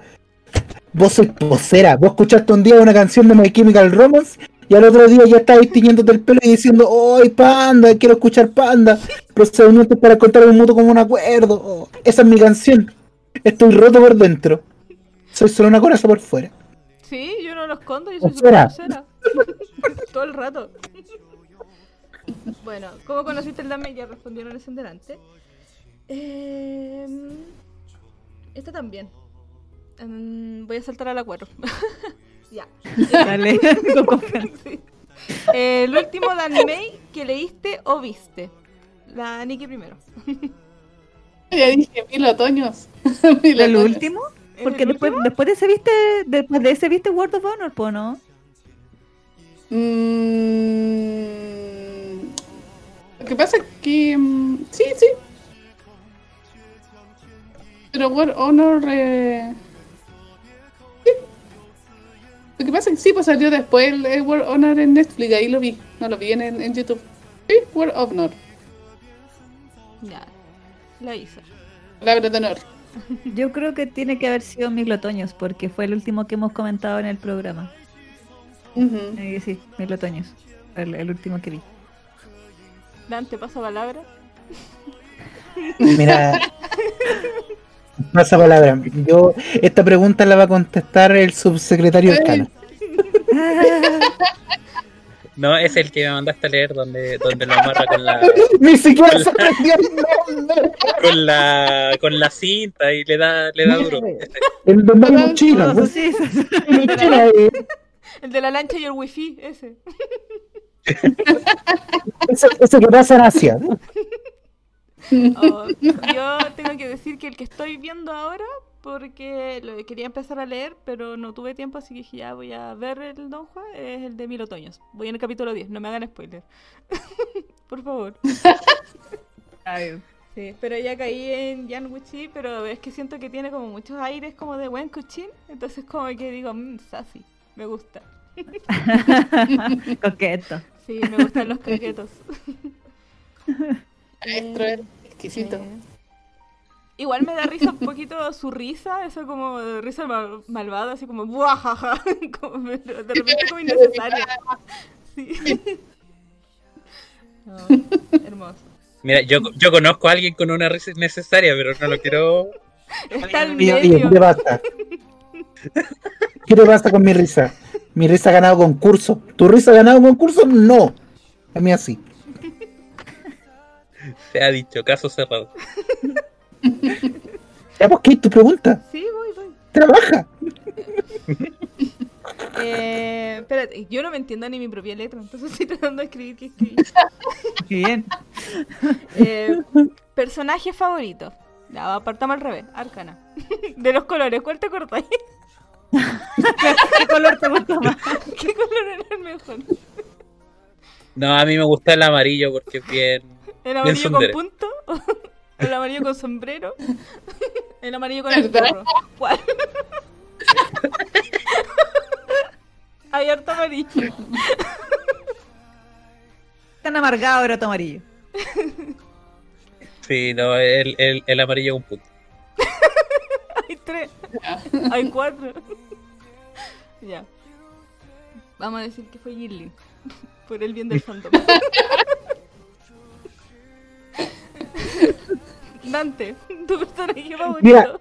Vos sois posera, vos escuchaste un día una canción de My Chemical Romance y al otro día ya estabais tiñéndote el pelo y diciendo, hoy panda, quiero escuchar panda. Procedimientos para contar un mutuo como un acuerdo. Oh, esa es mi canción. Estoy roto por dentro. Soy solo una coraza por fuera. Sí, yo no lo escondo, yo soy grosera. [LAUGHS] Todo el rato. Bueno, ¿cómo conociste el dame? Ya respondieron en delante. Eh, esta también. Mm, voy a saltar a la 4. ya. Dale, [LAUGHS] con. Sí. Eh, el último de anime que leíste o viste. La Nikki primero. ya dije mil otoños. [LAUGHS] Mil ¿El otoños. último? ¿Es Porque el después, último? después de ese viste, después de ese viste World of Honor, po, ¿no? Mm, lo que pasa es que. mm, sí, sí. Pero War Honor. eh, sí. Lo que pasa es que sí, pues salió después el, el War Honor en Netflix, ahí lo vi. No lo vi en, en YouTube. Sí, War Honor. Ya. La hice. Palabra de honor. [LAUGHS] Yo creo que tiene que haber sido Mil Otoños, porque fue el último que hemos comentado en el programa. Ujú. Eh, sí, Mil Otoños. El, el último que vi. Dante, pasa palabra. Mira, pasa palabra. Yo, esta pregunta la va a contestar el subsecretario Arcana. No, es el que me mandaste a leer donde, donde lo amarra con la, [LAUGHS] Ni siquiera se aprendió el nombre. con la, con la cinta y le da, le da duro. El de China, eh, El de la lancha y el wifi, ese. Ese, ese que pasa en Asia. Oh, [LAUGHS] yo tengo que decir que el que estoy viendo ahora, porque lo quería empezar a leer, pero no tuve tiempo, así que dije, ya voy a ver el Don Juan, es el de Mil Otoños. Voy en el capítulo 10, no me hagan spoiler. [LAUGHS] Por favor. Ay, Sí, pero ya caí en Jan Wuchi, pero es que siento que tiene como muchos aires como de buen cuchín, entonces como que digo, mmm, sassy, me gusta. [LAUGHS] Coqueto. Sí, me gustan los coquetos. Maestro, era exquisito. Eh, Igual me da risa un poquito [LAUGHS] su risa, eso como risa mal- malvada, así como buajaja, [LAUGHS] como, de repente como innecesaria. Sí. [LAUGHS] No, hermoso. Mira, yo, yo conozco a alguien con una risa necesaria, pero no lo quiero. Está al ¿qué medio. te pasa? ¿Qué te pasa con mi risa? Mi risa ha ganado concurso. ¿Tu risa ha ganado concurso? No. A mí así. Se ha dicho, caso cerrado. [LAUGHS] Ya, pues, ¿qué es tu pregunta? Sí, voy, voy. Trabaja. [LAUGHS] Eh, espérate, yo no me entiendo ni mi propia letra, entonces estoy tratando de escribir que escribí. [LAUGHS] Qué bien. Eh, personaje favorito. Ya, apartamos al revés, Arcana. De los colores, ¿cuál te acordáis? [LAUGHS] ¿Qué color te gusta más? [LAUGHS] ¿Qué color era el mejor? No, a mí me gusta el amarillo porque es bien. ¿El amarillo con tsundere. punto? [LAUGHS] ¿El amarillo con sombrero? ¿El amarillo con el gorro? ¿Cuál? Hay harto amarillo. Tan amargado era tu amarillo. Sí, no, el, el, el amarillo con punto. Hay tres. Hay cuatro. Ya. Vamos a decir que fue Gilly. Por el bien del fandom. Dante, tu personaje favorito. Mira.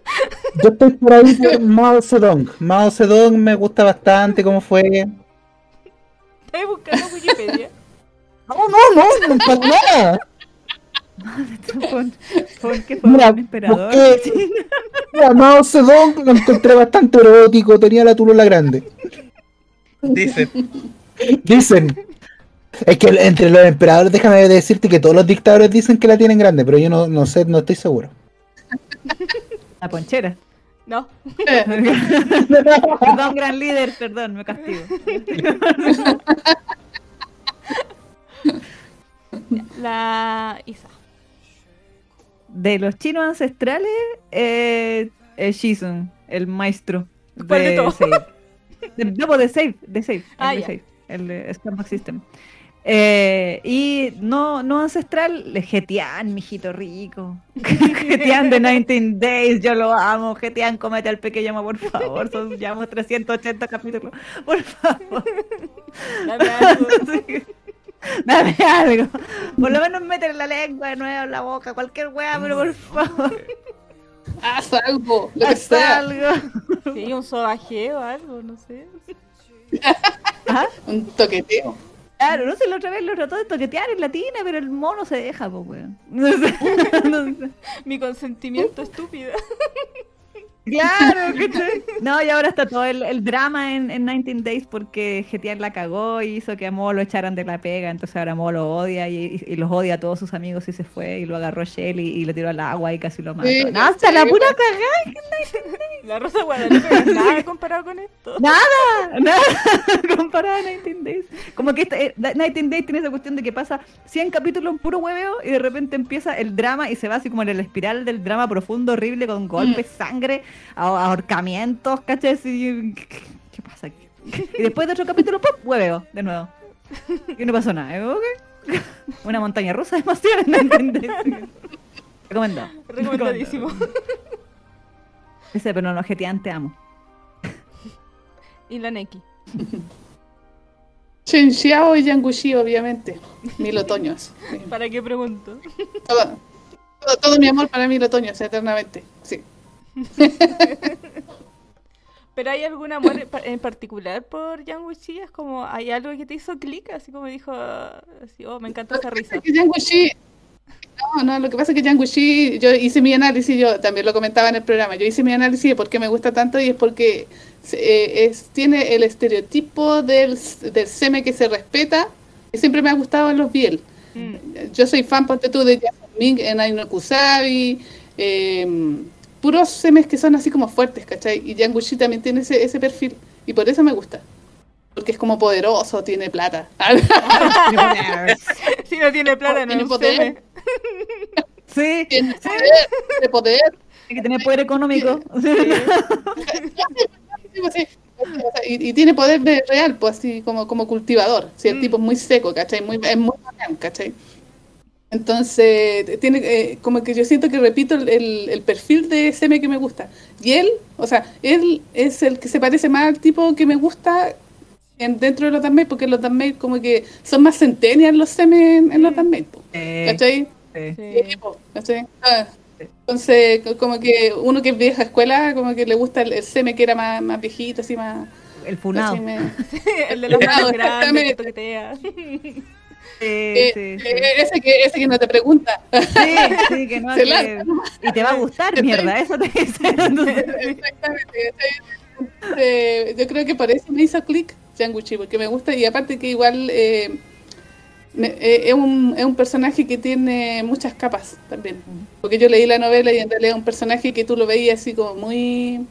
Yo estoy por ahí por Mao Zedong. Mao Zedong me gusta bastante cómo fue. Estás buscando Wikipedia. No, no, no, para nada. [LAUGHS] Pon, pon que fue Mira, un emperador. [LAUGHS] busqué- Mira, Mao Zedong lo encontré bastante erótico, tenía la tulula grande. Dicen, Dicen. Es que entre los emperadores, déjame decirte que todos los dictadores dicen que la tienen grande, pero yo no, no sé, no estoy seguro. La ponchera. No. [LAUGHS] Perdón, gran líder, perdón, me castigo. La Isa. De los chinos ancestrales, eh, el Shizun, el maestro ¿Cuál de todos? Save. De, no, pues de Save, de Save, Ah, el de. Save, el de Scamback System. Eh, y no, no ancestral, Getian, mijito rico. [LAUGHS] Getian de 19 Days, yo lo amo. Getian, cómete al pequeño, por favor. Son llevamos 380 capítulos. Por favor. [LAUGHS] [LAUGHS] [LAUGHS] Dame algo. Por lo menos métele la lengua de nuevo en la boca, cualquier wea, pero por favor. Haz algo, lo que Haz sea. algo. [LAUGHS] Sí, un sobaje o algo, no sé. Ajá. [LAUGHS] Un toqueteo. Claro, no sé, la otra vez lo trató de toquetear en latina, pero el mono se deja, pues, weón. No sé, no sé. Mi consentimiento estúpido. Claro, [LAUGHS] ¿cachai? No, y ahora está todo el, el drama en, en 19 Days porque GTR la cagó y hizo que a Mo lo echaran de la pega, entonces ahora Mo lo odia y, y los odia a todos sus amigos y se fue y lo agarró Shell y, y lo tiró al agua y casi lo mató. Sí, no, hasta la sí, pura cagada, La Rosa de Guadalupe no es nada comparado con esto. nada, nada, [LAUGHS] comparado a 19 Days. Como que este, eh, 19 Days tiene esa cuestión de que pasa 100 capítulos en puro hueveo y de repente empieza el drama y se va así como en el espiral del drama profundo, horrible, con golpes, sangre, a- ahorcamientos, ¿cachai? ¿qué, pasa aquí? Y después de otro capítulo, ¡pum! hueveo, de nuevo. Y no pasó nada. ¿eh? ¿Ok? [LAUGHS] Una montaña rusa de emociones, ¿no entendés? Recomendado. Recomendadísimo. Ese, pero no, te amo. [LAUGHS] Y la Neki. Shen Xiao y Yangushi, obviamente. Mil [LAUGHS] otoños. Sí. ¿Para qué pregunto? Todo, todo, todo mi amor para mil otoños, eternamente. Sí. ¿Pero hay algún amor en pa- en particular por Yang Wuxi? Es como, ¿hay algo que te hizo clic? Así como dijo, así, oh, me encanta esa risa. No, no, lo que pasa es que Yangushi, yo hice mi análisis, yo también lo comentaba en el programa, yo hice mi análisis de por qué me gusta tanto y es porque eh, es, tiene el estereotipo del, del seme que se respeta, que siempre me ha gustado en los Biel. Mm. Yo soy fan, ponte tú, de Jasmine en Aino Kusabi, eh, puros semes que son así como fuertes, ¿cachai? Y Yangushi también tiene ese, ese perfil, y por eso me gusta. Porque es como poderoso, tiene plata. [LAUGHS] Si no tiene plata, no Tiene poder. Sí, tiene poder, tiene poder. hay que tener poder económico. Sí, pues sí. Y tiene poder de real, pues así como, como cultivador. Si el Mm. tipo es muy seco, ¿cachai? Muy, es muy bacán, ¿cachai? Entonces, tiene eh, como que yo siento que repito el, el- el perfil de seme que me gusta. Y él, o sea, él es el que se parece más al tipo que me gusta en, dentro de los Danmaid, porque los Danmaid como que son más centennials los semes en, en los po, Eh, ¿cachai? sí. ¿cachai? Ah, Entonces, co- como que uno que es vieja escuela, como que le gusta el, el seme que era más, más viejito, así más... El funado. así me- [LAUGHS] El de manos Claro, grandes que exactamente. toquetea. [LAUGHS] Eh, sí, sí. eh, ese, que, ese que no te pregunta. Sí, sí, que no, [LAUGHS] Se que- lanza y te va a gustar, mierda, eso te [LAUGHS] Exactamente. Eh, yo creo que por eso me hizo clic Yanguchi, porque me gusta y aparte que igual eh, es, un, es un personaje que tiene muchas capas también. Porque yo leí la novela y en realidad es un personaje que tú lo veías así como muy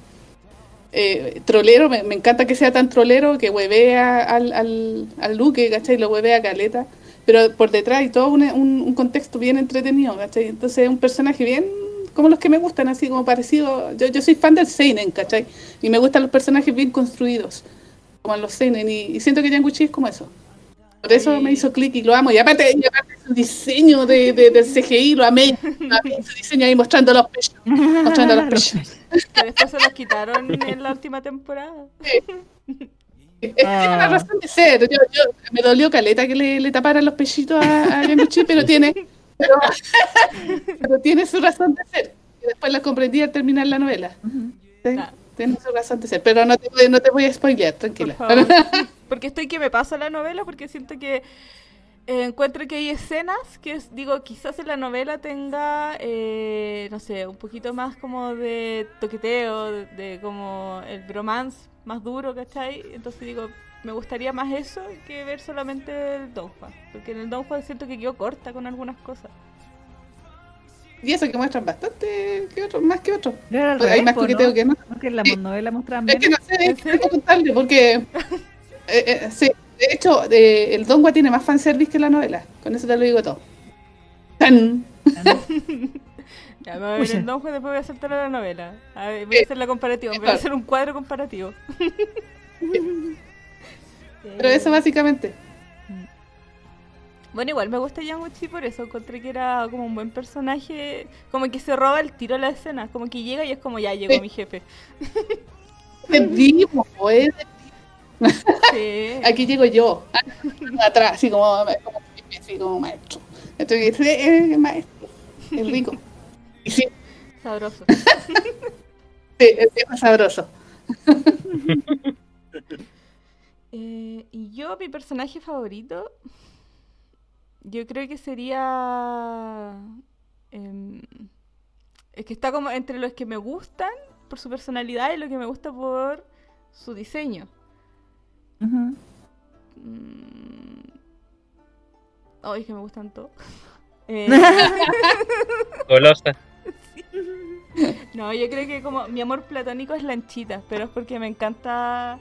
eh, trolero. Me, me encanta que sea tan trolero que huevea al, al, al Luque, ¿cachai? Lo huevea a Caleta. Pero por detrás hay todo un, un- un contexto bien entretenido, ¿cachai? Entonces es un personaje bien como los que me gustan, así como parecido. Yo, yo soy fan del Seinen, ¿cachai? Y me gustan los personajes bien construidos, como los Seinen. Y, y siento que Yanguchi es como eso. Por eso me hizo clic y lo amo. Y aparte, y aparte su diseño de, de- del CGI, lo amé. Lo amé, Su diseño ahí mostrando los pechos. Mostrando los [LAUGHS] pechos. Que después se los quitaron en la última temporada. Es tiene una razón de ser. Yo, yo- me dolió caleta que le, le taparan los pechitos a, a pero [LAUGHS] tiene, pero, pero tiene su razón de ser. Y después la comprendí al terminar la novela. Tiene su razón de ser. Pero no te, voy- no te voy a spoilear, Por tranquila. favor. [LAUGHS] Porque estoy que me pasa la novela porque siento que eh, encuentro que hay escenas que digo, quizás en la novela tenga, eh, no sé, un poquito más como de toqueteo, de, de como el bromance más duro, ¿cachai? Entonces digo, me gustaría más eso que ver solamente el Don Juan. Porque en el Don Juan siento que quedó corta con algunas cosas. Y eso que muestran bastante que otro, más que otro. no era al Hay revés, más coqueteo ¿no? que no. ¿No que en la Sí. novela mostraban Es que no sé, es que contarle porque. eh, eh, sí, de hecho, eh, el Dongua tiene más fanservice que la novela. Con eso te lo digo todo. ¡Tan! Ya, me voy a ver el Don Juan, después voy a hacer toda la novela. A ver, voy a hacer la comparativa, voy a hacer un cuadro comparativo. [LAUGHS] Pero eso básicamente. Bueno, igual me gusta Yanguchi por eso. Encontré que era como un buen personaje. Como que se roba el tiro a la escena. Como que llega y es como ya llegó Sí. mi jefe. Es vivo, pues. Sí. [LAUGHS] Aquí llego yo. Atrás, así como, como, así como maestro. Entonces, eh, eh, maestro. Es rico. Sí, Sabroso. [LAUGHS] sí, es sabroso. [LAUGHS] Eh, y yo, mi personaje favorito. Yo creo que sería. em, es que está como entre los que me gustan por su personalidad y lo que me gusta por su diseño. Mm. Ay, es que me gustan todos. [LAUGHS] Eh, Golosa. [LAUGHS] no, yo creo que como mi amor platónico es Lanchita, pero es porque me encanta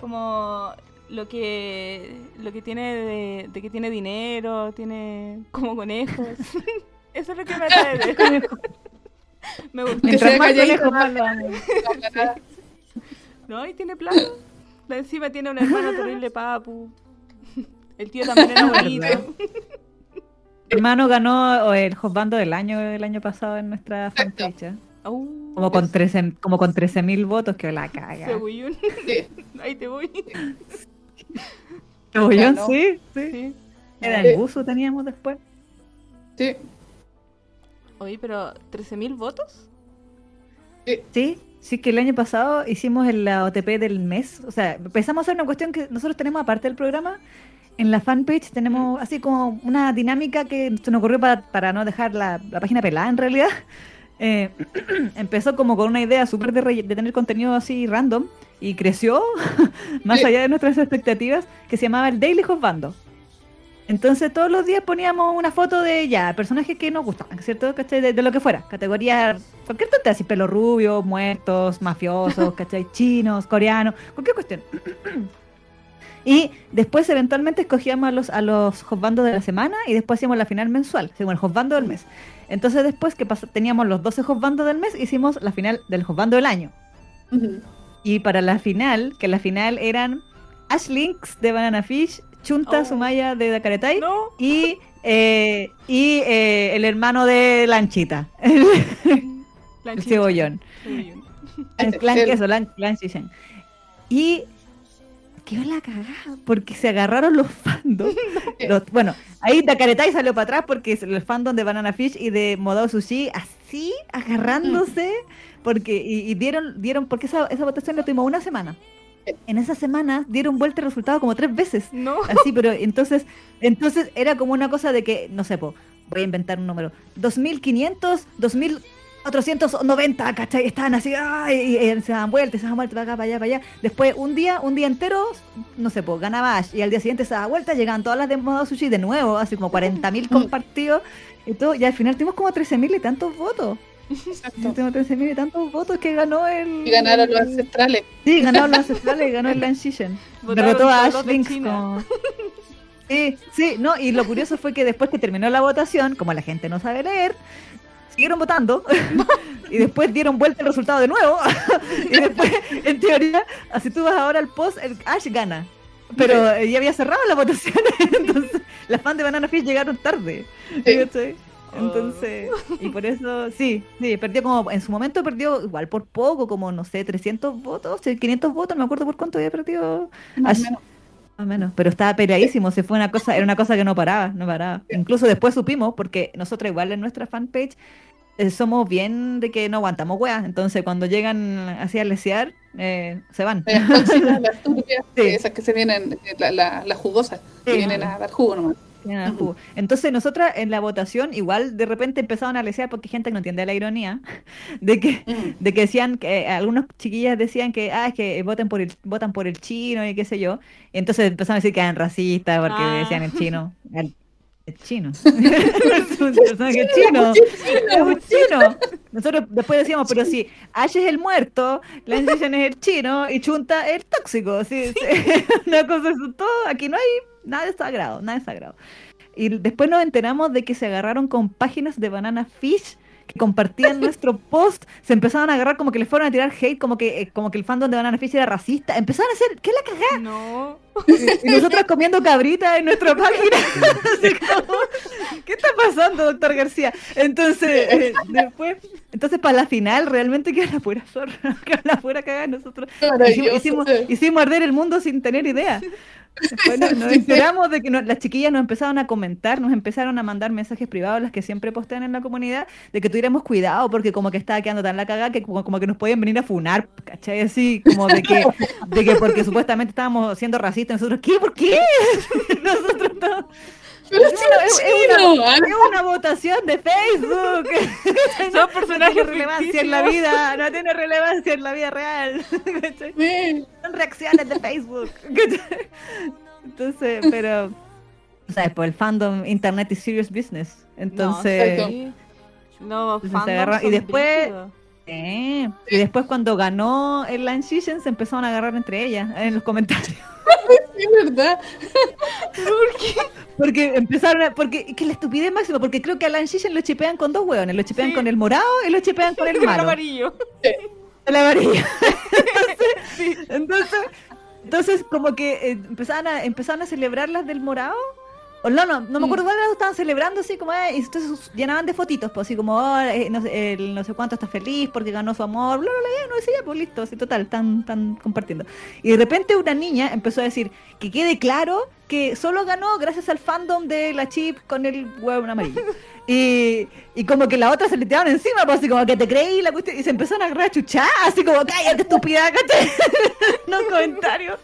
como lo que lo que tiene de, de que tiene dinero, tiene como conejos. [LAUGHS] Eso es lo que me atrae de. [LAUGHS] Me gusta. Mientras sea más calladito, conejos, más lo amo. No, y tiene plata. La encima tiene un hermano terrible papu. El tío también era bonito. Hermano ganó el Josbando del año el año pasado en nuestra fanpage. Au, Como con 13 como con 13.000 votos, que la caga. Sí, [LAUGHS] Ahí te voy. Ganó. sí, sí. Sí. Era el buzo teníamos después. sí, Oye, pero ¿13.000 votos? Sí, sí que el año pasado hicimos el- la OTP del mes. O sea, empezamos a hacer una cuestión que nosotros tenemos aparte del programa. En la fanpage tenemos así como una dinámica que se nos ocurrió para, para no dejar la, la página pelada en realidad. [LAUGHS] Eh, [CLEARS THROAT] empezó como con una idea súper de, de tener contenido así random y creció [LAUGHS] más Sí. allá de nuestras expectativas que se llamaba el Daily Hotbando. Entonces todos los días poníamos una foto de ya, personajes que nos gustaban, ¿cierto? ¿Cachai? De, de lo que fuera, categoría, cualquier tontería, así pelo rubio, muertos, mafiosos, [LAUGHS] ¿cachai? Chinos, coreanos, cualquier cuestión. [CLEARS THROAT] Y después eventualmente escogíamos a los, a los de la semana y después hacíamos la final mensual, según el del mes. Entonces después que teníamos los 12 hotbandos del mes, hicimos la final del hotbando del año. Y para la final, que la final eran Ash Lynx de Banana Fish, Chunta Oh. Sumaya de Dakaretai No. y, eh, y eh, el hermano de Lanchita, el, [LAUGHS] Lanchita. cebollón. Cebollón. El clan, El- eso, Lan, Lan. Y quedó la cagada, porque se agarraron los fandoms. [LAUGHS] Los- bueno, ahí Dakaretai salió para atrás porque el fandom de Banana Fish y de Modao Sushi así, agarrándose, porque, y, y dieron, dieron, porque esa, esa votación la tuvimos una semana. En esa semana dieron vuelta el resultado como tres veces. No. [LAUGHS] Así, pero entonces, entonces era como una cosa de que, no sé, po, voy a inventar un número, 2500, 2490, ¿cachai? Estaban así, ay, y, y se daban vueltas, se daban vueltas para acá, para allá, para allá. Después, un día, un día entero, no sé, pues ganaba Ash, y al día siguiente se daba vuelta, llegaban todas las de modo sushi de nuevo, así como 40.000 compartidos, y todo, y al final tuvimos como 13.000 y tantos votos. Exacto. Tengo 13.000 y tantos votos que ganó el... Y ganaron los ancestrales. Sí, ganaron los ancestrales y ganó el Shishin. Votaron Derrotó a Ash Binks como- Sí, sí, no, y lo curioso fue que después que terminó la votación, como la gente no sabe leer, siguieron votando [LAUGHS] y después dieron vuelta el resultado de nuevo. [LAUGHS] y después, en teoría, así tú vas ahora al post, el Ash gana. Pero ya había cerrado la votación, [LAUGHS] entonces las fans de Banana Fish llegaron tarde. Sí. ¿cachai? Entonces, y por eso, sí, sí, perdió como, en su momento perdió igual por poco, como, no sé, 300 votos, 500 votos, no me acuerdo por cuánto había perdido. Más Ash. menos. Más o menos, pero estaba peleadísimo, se fue una cosa, era una cosa que no paraba, no paraba. Incluso después supimos, porque nosotros igual en nuestra fanpage eh, somos bien de que no aguantamos weas, entonces cuando llegan así a lesear, eh, se van. Las [LAUGHS] tóxicas, las turbias, Sí. esas que se vienen, eh, la- la- las jugosas, que vienen a dar jugo nomás. Jugo. Entonces nosotras en la votación igual de repente empezaron a lesear porque gente que no entiende la ironía [LAUGHS] de que Mm. de que decían que eh, algunas chiquillas decían que ah es que voten por el votan por el chino y qué sé yo y entonces empezaron a decir que eran racistas porque Ah. decían el chino el, el chino. [LAUGHS] [LAUGHS] Personaje chino es un chino nosotros después decíamos pero si Ash es el muerto Lance Shishin es el chino y Chunta es el tóxico sí, sí. [LAUGHS] una cosa es todo aquí no hay nada de sagrado nada de sagrado. Y después nos enteramos de que se agarraron con páginas de Banana Fish que compartían nuestro [LAUGHS] post, se empezaron a agarrar como que les fueron a tirar hate, como que, eh, como que el fandom de Banana Fish era racista. Empezaron a hacer, ¿qué es la cagada? No. Y nosotros comiendo cabrita en nuestra [LAUGHS] página. Como, ¿Qué está pasando, doctor García? Entonces, eh, después, entonces para la final realmente queda la pura zorra, [LAUGHS] queda la pura cagada nosotros. Hicimos, hicimos, hicimos arder el mundo sin tener idea. [LAUGHS] Después nos, nos enteramos de que no- las chiquillas nos empezaron a comentar, nos empezaron a mandar mensajes privados, las que siempre postean en la comunidad, de que tuviéramos cuidado porque como que estaba quedando tan la cagada que como, como que nos podían venir a funar, ¿cachai? Así como de que, de que porque supuestamente estábamos siendo racistas, nosotros, ¿qué? ¿Por qué? [LAUGHS] Nosotros no. Pero Es una, es- una- es una votación de Facebook. [LAUGHS] [LAUGHS] Son personajes no tiene relevancia en la vida, no tiene relevancia en la vida real. [LAUGHS] Son reacciones de Facebook. Entonces, pero. O sea, por el fandom Internet is serious business. Entonces. No, se fandom y después-. Eh, y después cuando ganó el Shishin se empezaron a agarrar entre ellas en los comentarios. [LAUGHS] Sí, verdad. Porque empezaron a, porque que la estupidez máxima, porque creo que a Lance Shishin lo chipean con dos hueones, lo chipean Sí. con el morado y lo chipean con el Con el malo. amarillo. El amarillo. [LAUGHS] entonces, entonces, entonces, como que eh, empezaban a, empezaban a celebrar las del morado. O no, no, no me acuerdo cuál era, lo estaban celebrando así como, eh, y entonces llenaban de fotitos, pues así como, oh, eh, no, sé, el no sé cuánto está feliz porque ganó su amor, bla, bla, bla, no decía, pues listo, así total, están, están compartiendo. Y de repente una niña empezó a decir que quede claro que solo ganó gracias al fandom de la chip con el huevo amarillo. [LAUGHS] Y, y como que la otra se le tiraron encima, pues así como que te creí la cuestión, y se empezaron a agarrar a chuchar, así como, cállate estúpida, cállate. [LAUGHS] no comentarios.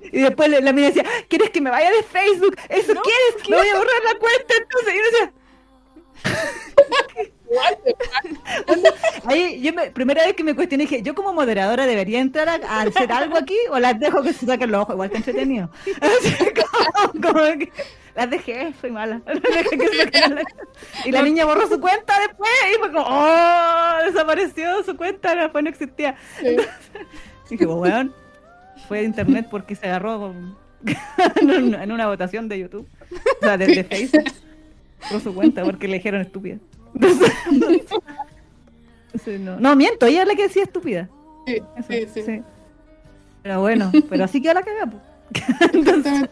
Y después la, la mina decía, ¿quieres que me vaya de Facebook? ¿Eso quieres? Me voy a borrar la cuenta entonces. Y yo decía, [LAUGHS] ahí yo me, primera vez que me cuestioné, dije, yo como moderadora debería entrar a, a hacer algo aquí o las dejo que se saquen los ojos, igual que entretenido. [LAUGHS] Como, como que las dejé, soy mala. [LAUGHS] Y la niña borró su cuenta después y fue como, oh, desapareció su cuenta, después no existía. Sí. Dije, weón, fue de internet porque se agarró con- [LAUGHS] en, un- en una votación de YouTube, o sea, de, de Facebook, por su cuenta porque le dijeron estúpida. Entonces, entonces, no. no, miento, ella es la que decía estúpida. Sí, Eso, sí, sí. sí. Pero bueno, pero así quedó la cagada. [LAUGHS] Entonces,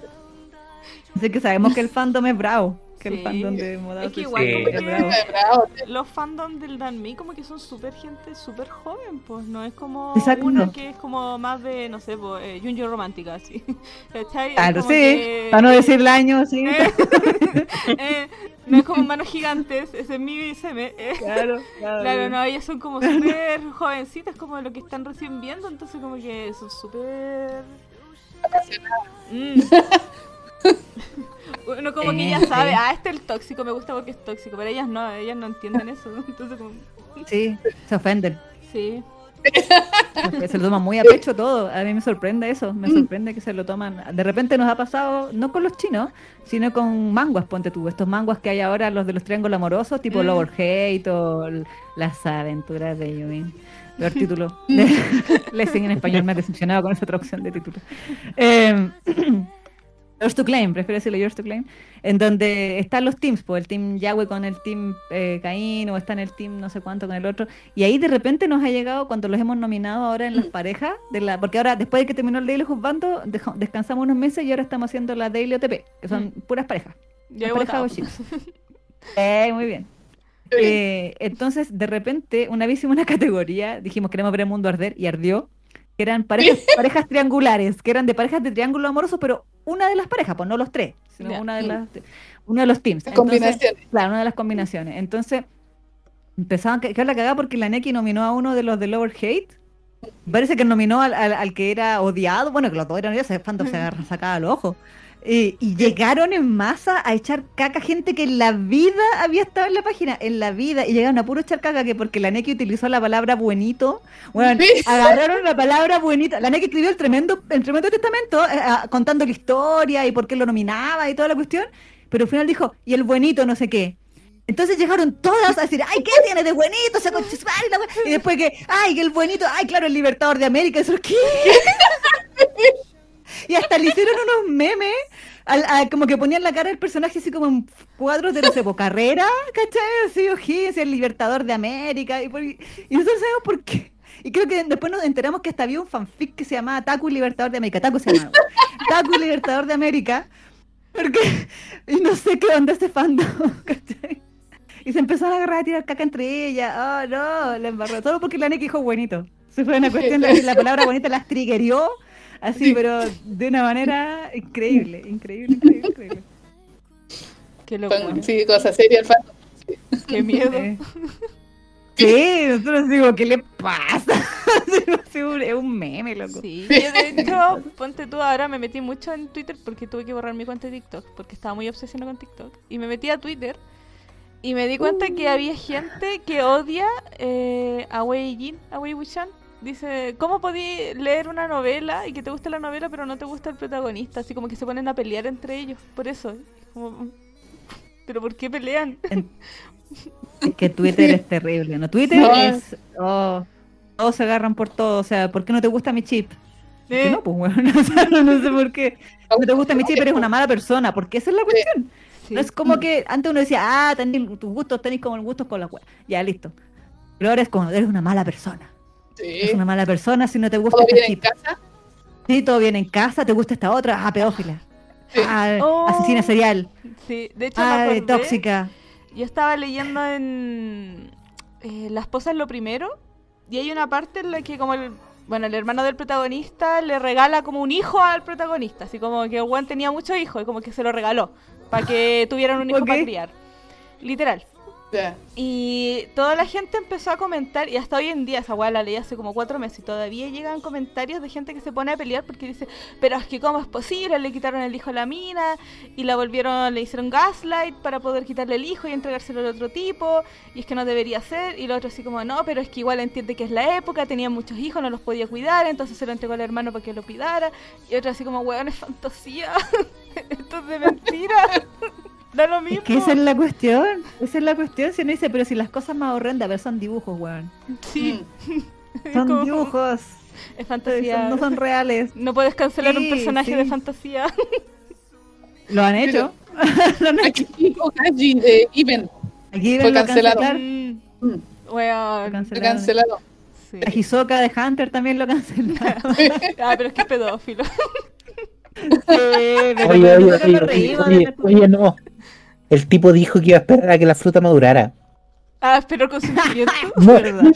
así que sabemos que el fandom es bravo, que el fandom de moda Es que suicida igual Sí. los fandom del Danmi como que son súper gente súper joven, pues no es como Exacto. una que es como más de, no sé, pues, eh, Junjo romántica, así. [LAUGHS] Claro, sí, que- para no decir el año, sí. Eh, [LAUGHS] eh, No es como manos gigantes, ese es mi seme. eh. Claro, [LAUGHS] claro. Claro, no, ellas son como súper jovencitas, como lo que están recién viendo, entonces como que son súper... Mm. Uno como que ya sabe, ah, este es el tóxico, me gusta porque es tóxico, pero ellas no, ellas no entienden eso, [LAUGHS] entonces como... [LAUGHS] Sí, se ofenden. Sí. Se lo toman muy a pecho todo. A mí me sorprende eso. Me sorprende que se lo toman. De repente nos ha pasado, no con los chinos, sino con manguas, ponte tú. Estos manguas que hay ahora, los de los triángulos amorosos, tipo Mm. Lower Hate o Las aventuras de Yumi. Peor [LAUGHS] título. Le, Lessing en español me ha decepcionado con esa traducción de título. Eh, [CLEARS THROAT] Yours to Claim, prefiero decirlo Yours to Claim, en donde están los teams, pues el team Yahweh con el team eh, Caín o está en el team no sé cuánto con el otro, y ahí de repente nos ha llegado cuando los hemos nominado ahora en las parejas, de la, porque ahora después de que terminó el Daily Juzgando, descansamos unos meses y ahora estamos haciendo la Daily OTP, que son puras parejas. Yo he chips. [LAUGHS] Eh, muy bien. Eh, entonces, de repente, una vez hicimos una categoría, dijimos queremos ver el mundo arder y ardió, que eran [LAUGHS] parejas, parejas triangulares, que eran de parejas de triángulo amoroso, pero una de las parejas, pues no los tres, sino una de las, uno de los teams. Las Entonces, combinaciones. Claro, una de las combinaciones. Entonces, empezaban que que la cagada porque la Neki nominó a uno de los de Lower Hate. Parece que nominó al, al- al que era odiado. Bueno, que los dos eran odiados, fandom se agarra, sacaba los ojos. Eh, y llegaron en masa a echar caca gente que en la vida había estado en la página, en la vida, y llegaron a puro echar caca que porque la Neki utilizó la palabra buenito, bueno, [LAUGHS] agarraron la palabra buenita, la Neki escribió el tremendo, el tremendo testamento eh, ah, contando la historia y por qué lo nominaba y toda la cuestión, pero al final dijo, y el buenito no sé qué. Entonces llegaron todas a decir, ay, ¿qué tiene de buenito? la wea?" Y después que, ay, que el buenito, ay, claro, el libertador de América, eso ¿qué? [LAUGHS] Y hasta le hicieron unos memes, al- a- como que ponían la cara del personaje así como en cuadros de, no sé, carrera, ¿cachai? Así, O'Higgins, el libertador de América. Y, por- y nosotros sabemos por qué. Y creo que después nos enteramos que hasta había un fanfic que se llamaba Taku Libertador de América. Taku se llamaba. Taku Libertador de América. Porque, y no sé qué onda ese fandom, [LAUGHS] ¿cachai? Y se empezaron a agarrar a tirar caca entre ellas. Oh, no, la embarró. Todo porque la Neki dijo buenito. Se fue una cuestión, la, [LAUGHS] la palabra bonita las triggerió. Así, pero de una manera increíble, increíble, increíble, increíble. Qué locura. Sí, cosa seria el fandom. Qué miedo. Eh, [LAUGHS] Sí, nosotros digo, ¿qué le pasa? [LAUGHS] Sí, un- es un meme, loco. Sí, yo de hecho, ponte tú, ahora me metí mucho en Twitter porque tuve que borrar mi cuenta de TikTok, porque estaba muy obsesionada con TikTok. Y me metí a Twitter y me di cuenta que había gente que odia eh, a Wei Jin, a Wei Wuxian. Dice, ¿cómo podí leer una novela y que te guste la novela pero no te gusta el protagonista? Así como que se ponen a pelear entre ellos, por eso. Es como, [LAUGHS] ¿Pero por qué pelean? [LAUGHS] Es que Twitter es terrible, ¿no? Twitter No. es. Oh, todos se agarran por todo. O sea, ¿por qué no te gusta mi chip? ¿Por qué Eh, no, pues, bueno, [LAUGHS] o sea, no, no sé por qué. No te gusta mi chip, eres una mala persona. Porque esa es la cuestión. sí. No es como que antes uno decía, ah, tenéis tus gustos, tenéis como el gusto con la wea. Ya, listo. Pero ahora es como, eres una mala persona. Sí. una mala persona si no te gusta Todo este bien en chip. casa. Sí, todo bien en casa, te gusta esta otra, ah, pedófila. Sí. Ah, Oh. asesina serial. Sí, de hecho Ah, acordé, tóxica. Yo estaba leyendo en eh, La esposa es lo primero y hay una parte en la que como el bueno, el hermano del protagonista le regala como un hijo al protagonista, así como que Juan tenía muchos hijos y como que se lo regaló para que tuvieran un hijo para criar. Literal. Y toda la gente empezó a comentar, y hasta hoy en día, esa weá la leí hace como cuatro meses, y todavía llegan comentarios de gente que se pone a pelear porque dice, pero es que cómo es posible, le quitaron el hijo a la mina, y la volvieron, le hicieron gaslight para poder quitarle el hijo y entregárselo al otro tipo, y es que no debería ser, y lo otro así como, no, pero es que igual entiende que es la época, tenía muchos hijos, no los podía cuidar, entonces se lo entregó al hermano para que lo cuidara, y otro así como, weón, es fantasía, [LAUGHS] esto es de mentira. [LAUGHS] Da lo mismo. Es que esa es la cuestión. Esa es la cuestión. Si uno dice, pero si las cosas más horrendas, a ver, son dibujos, weón. Sí, [LAUGHS] Son Como- dibujos. es son- fantasía. no son reales. No puedes cancelar un personaje sí. de fantasía. [LAUGHS] Lo han hecho. [LAUGHS] Lo han hecho. Aquí Okaji de Even Aquí Fue lo cancelado. cancelaron. Mm, Mm, Lo cancelaron. Sí. La Hisoka de Hunter también lo cancelaron. Ah, pero es que es pedófilo. Sí, pero Oye, oye, oye, oye, oye, no. El tipo dijo que iba a esperar a que la fruta madurara. Ah, espero con sentimiento. [LAUGHS] No, verdad.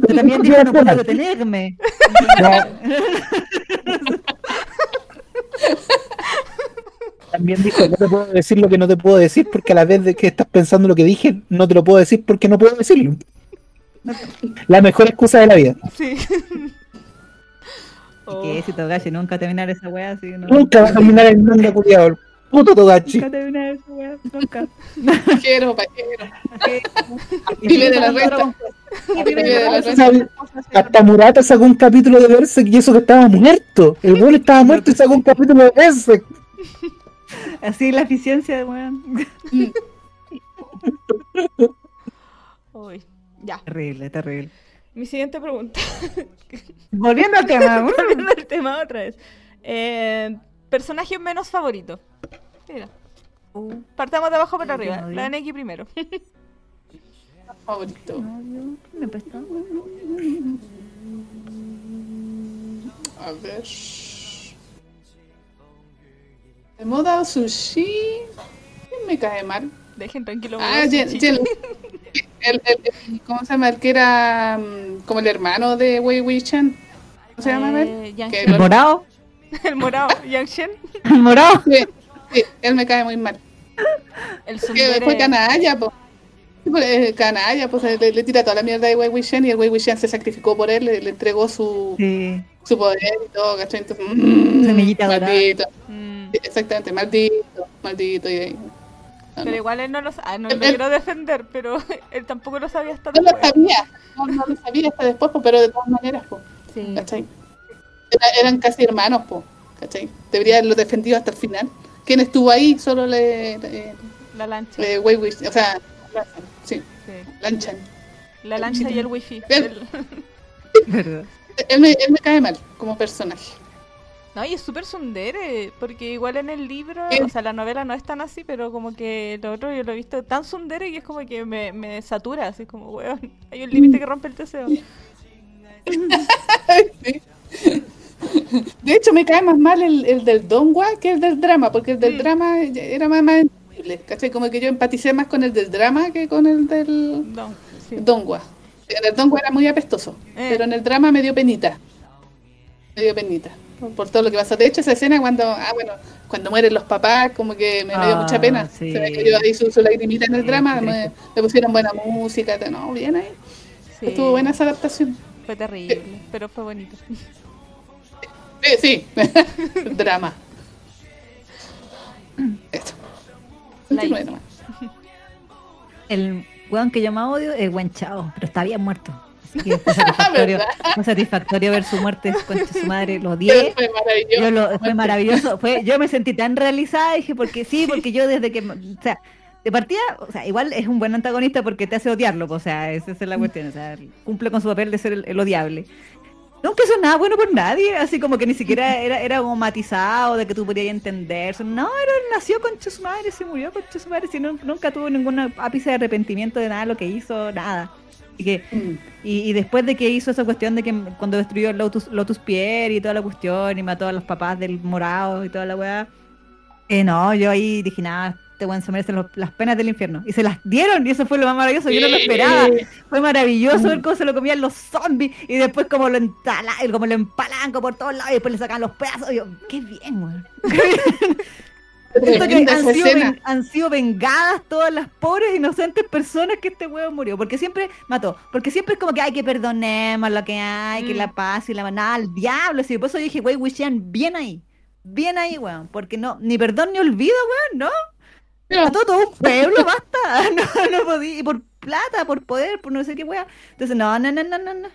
Pero también [LAUGHS] dijo no puedo detenerme. No. [LAUGHS] También dijo, no te puedo decir lo que no te puedo decir porque a la vez de que estás pensando lo que dije, no te lo puedo decir porque no puedo decirlo. La mejor excusa de la vida. Sí. ¿Y qué? Si Togashi nunca terminar esa weá así, no. Nunca va a terminar el manga culiado, el puto Togachi. Nunca terminar esa weá, nunca. Pajero, pajero. [LAUGHS] Vive de la renta. Hasta Murata sacó un capítulo de Berserk y eso que estaba muerto. El weón estaba muerto y sacó un capítulo de Berserk. Así la eficiencia de weón. Uy, ya. Terrible, terrible. Mi siguiente pregunta. [LAUGHS] Volviendo al tema. [LAUGHS] Volviendo al tema otra vez. Eh, personaje menos favorito. Mira. Partamos de abajo para arriba. La Neki primero. [LAUGHS] Favorito. Me prestó. A ver. De moda sushi. ¿Quién me cae mal? Dejen tranquilo. Ah. Jen- el, el- el- ¿Cómo se llama? El que era mm, como el hermano de Wei Wei. ¿Cómo se llama? Eh. ¿El morado? El morado. Yang Shen. [LAUGHS] ¿El morado? Sí, sí, él me cae muy mal. El Que Sundere. fue canalla, pues. Canalla, pues le, le tira toda la mierda de Wei Wei Shen y el Wei Wei Shen se sacrificó por él, le, le entregó su, Sí. su poder y todo, ¿cachai? Entonces, Semillita maldito. Mm, Sí, Exactamente, maldito, maldito. Y, Pero no. igual él no lo ah, no Él- lo él- quiero defender, pero [LAUGHS] él tampoco lo sabía hasta No lo sabía, no, no lo sabía hasta después, pues, pero de todas maneras, pues, Sí. ¿cachai? Era- eran casi hermanos, pues, ¿cachai? Debería haberlo defendido hasta el final. Quien estuvo ahí solo le... le, La lancha. le o sea, sí, Sí. Lanchan. La lancha y el wifi. El- ¿Verdad? [LAUGHS] Él me, él me cae mal como personaje. No, y es súper sundere, porque igual en el libro, o sea, la novela no es tan así, pero como que lo otro yo lo he visto tan sundere que es como que me, me satura, así como, weón, hay un límite que rompe el deseo. Sí. [LAUGHS] De hecho, me cae más mal el, el del Dongwa que el del drama, porque el del Mm. drama era más, más entendible, ¿cachai? Como que yo empaticé más con el del drama que con el del No, sí. Dongwa. En el Dongwa era muy apestoso, Eh. pero en el drama me dio penita. Me dio penita. Por, todo lo que pasó. De hecho, esa escena cuando, ah, bueno, cuando mueren los papás, como que me, me dio Ah, mucha pena. sí. Se me cayó ahí su, su lagrimita en el Sí, drama, me, me pusieron buena música, no, bien ahí. Sí, Estuvo buena esa adaptación. Fue terrible, pero fue bonito. Sí, sí. [LAUGHS] Drama. Esto. [LAUGHS] El weón que yo más odio es Wen Chao, pero está bien muerto. [LAUGHS] Que fue satisfactorio, [LAUGHS] satisfactorio ver su muerte, concha su madre, lo Pero odié. Fue maravilloso. Yo lo, fue maravilloso, fue, yo me sentí tan realizada, dije, porque sí, porque yo desde que, o sea, de partida, o sea, igual es un buen antagonista porque te hace odiarlo, pues, o sea, esa es la cuestión, o sea, cumple con su papel de ser el, el odiable. Nunca hizo nada bueno por nadie, así como que ni siquiera [LAUGHS] era, era como matizado de que tú podías entender. No, era, nació con su madre, se murió con su madre, si no- nunca tuvo ningún ápice de arrepentimiento de nada de lo que hizo, nada. Y que Mm. y, y después de que hizo esa cuestión de que cuando destruyó el Lotus, Lotus Pierre y toda la cuestión y mató a los papás del morado y toda la weá, eh, no, yo ahí dije, nada, este weón se merece los- las penas del infierno. Y se las dieron y eso fue lo más maravilloso, yo no lo esperaba. Fue maravilloso ver cómo se lo comían los zombies y después como lo entala, como lo empalanco por todos lados y después le sacan los pedazos. Y yo, qué bien, weón. [LAUGHS] Siento que han sido, ven- han sido vengadas todas las pobres inocentes personas que este huevo murió. Porque siempre mató. Porque siempre es como que hay que perdonemos lo que hay, que Mm. la paz y la nada al diablo. Sí, por eso dije, wey, Wishan, bien ahí. Bien ahí, weón. Porque no, ni perdón ni olvido, weón, ¿no? Mató todo un pueblo, basta. [LAUGHS] No, no podía. Y por plata, por poder, por no sé qué weón. Entonces, no, no, no, no, no. no.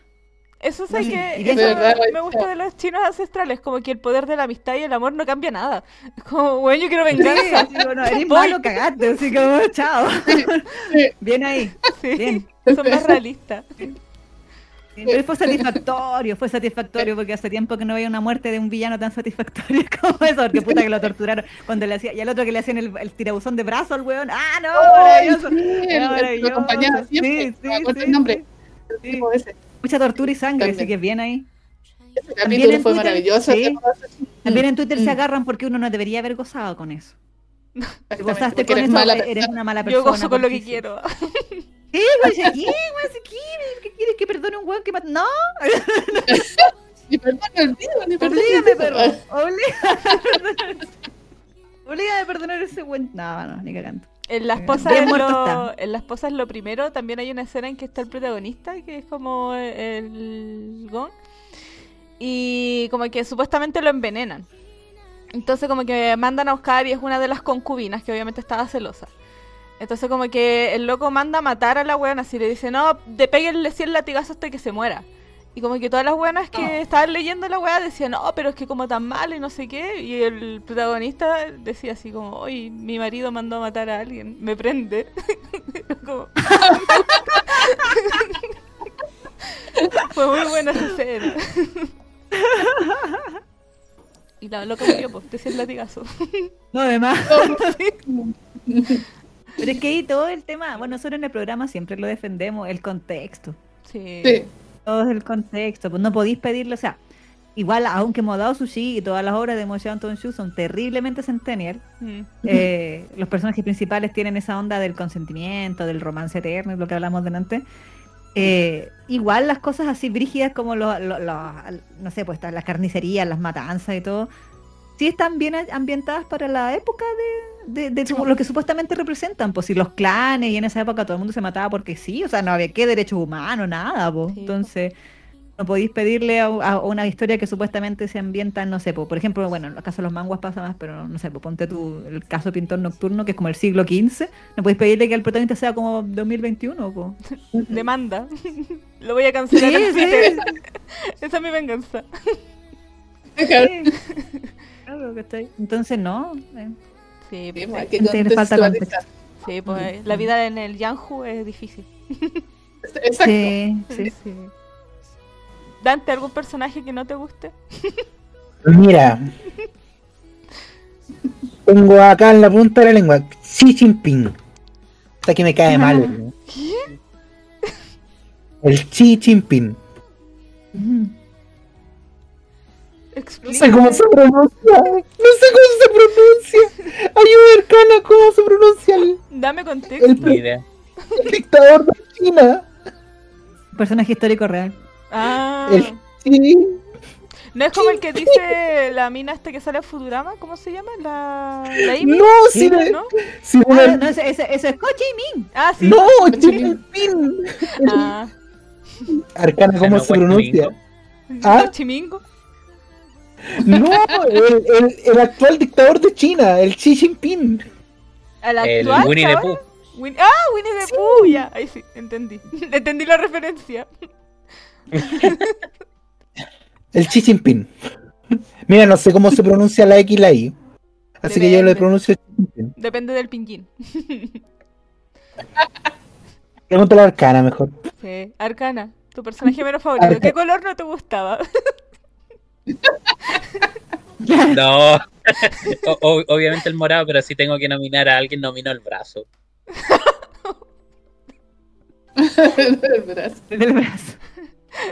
Eso sé Sí, que eso verdad, me gusta de los chinos ancestrales, como que el poder de la amistad y el amor no cambia nada. Como, bueno, yo quiero venganza. Sí, digo, no, eres [LAUGHS] malo, cagaste. Así como, chao. Sí. [LAUGHS] Bien ahí. Bien. [LAUGHS] son más realistas. Pero fue satisfactorio, fue satisfactorio porque hace tiempo que no veía una muerte de un villano tan satisfactoria como eso, porque puta que lo torturaron cuando le hacía, y al otro que le hacían el, el tirabuzón de brazo al weón, ¡ah no! Maravilloso, sí, el- el- lo maravilloso. acompañaba siempre. Sí, sí, el nombre. El tipo ese. Mucha tortura y sangre, También. así que bien ahí. Ese capítulo en fue Twitter, maravilloso. sí. También en Twitter Mm. se agarran porque uno no debería haber gozado con eso. [LAUGHS] Si gozaste porque con eres eso, mala eres persona. una mala persona. Yo gozo con lo que quiero. [LAUGHS] Sí, güey, quiere, güey, ¿qué quieres que perdone un weón que mató? No, [LAUGHS] Ni perdón, olvido, ni perdón. Oblígame, perro. Oblígame. A perdonar ese buen. No, no, ni cagando. En la esposa Bien es lo, en la esposa es lo primero, también hay una escena en que está el protagonista, que es como el Gon, y como que supuestamente lo envenenan. Entonces como que mandan a buscar y es una de las concubinas que obviamente estaba celosa. Entonces como que el loco manda a matar a la weona, así le dice, no, de péguenle 100 latigazos hasta que se muera. Y como que todas las buenas que estaban leyendo la weá decían, no, pero es que como tan mal y no sé qué. Y el protagonista decía así como, oye, mi marido mandó a matar a alguien, me prende. [LAUGHS] Como- [LAUGHS] Fue muy buena esa escena. y la loca murió, pues, [LAUGHS] de 100 latigazos. No, además. Pero es que ahí todo el tema, bueno, nosotros en el programa siempre lo defendemos, el contexto. Sí. Sí. Todo es el contexto, pues no podéis pedirle, o sea, igual, aunque hemos dado sushi y todas las obras de Moshi Anton Shu son terriblemente centennial, Mm. eh, [LAUGHS] los personajes principales tienen esa onda del consentimiento, del romance eterno, y lo que hablamos delante. Eh, igual las cosas así brígidas como lo- lo- lo- no sé, pues las carnicerías, las matanzas y todo, sí están bien ambientadas para la época de, de- lo que supuestamente representan, pues si los clanes y en esa época todo el mundo se mataba porque sí, o sea, no había qué derechos humanos, nada, pues. Sí, Entonces, no podéis pedirle a, a una historia que supuestamente se ambienta, en, no sé, po, por ejemplo, bueno, en el caso de los manguas pasa más, pero no sé, po, ponte tú el caso Pintor Nocturno, que es como el siglo XV, no podéis pedirle que el protagonista sea como 2021, po. [LAUGHS] Demanda. [LAUGHS] Lo voy a cancelar Sí, en sí. Twitter. [LAUGHS] Esa es mi venganza. Sí. Claro. Entonces, no. eh, Sí, Sí, pues, pues, hay que le falta contextualizar. sí, pues, la vida en el Yanhu es difícil. Exacto. Sí, [LAUGHS] sí. Sí. Dante, ¿algún personaje que no te guste? [LAUGHS] Mira. Tengo acá en la punta de la lengua Xi Jinping. Hasta que me cae mal. ¿no? El Xi Jinping. No sé cómo se pronuncia. No sé cómo se pronuncia. Ayuda arcana, ¿cómo se pronuncia el, Dame contexto. el, el dictador de China? Personaje histórico real. Ah, El Xi. ¿no es como el que dice la mina esta que sale a Futurama? ¿Cómo se llama? La, la Amy, No, si ¿no? si Ah, no, ese, ese, ese es Ho Chi Minh. Ah, sí. No, Jinping. Ah, Arcana, ¿cómo Ah, no, se pronuncia? ¿Ah? Ho Chi Minh. No, el, el, el actual dictador de China, el Xi Jinping. ¿Al El actual? Winnie the? Pooh. Win- ah, Winnie the Pooh, ya. Ahí sí, entendí. [LAUGHS] entendí la referencia. [LAUGHS] El Xi Jinping. Mira, no sé cómo se pronuncia la X y la I. Así que yo le pronuncio Xi Jinping. Depende del pinguín. [LAUGHS] Pregúntale a Arcana mejor. Sí. Arcana, tu personaje menos favorito. ¿Qué color no te gustaba? [LAUGHS] No. O- obviamente el morado, pero si tengo que nominar a alguien, nomino el brazo. [LAUGHS] El brazo. [LAUGHS] Del brazo.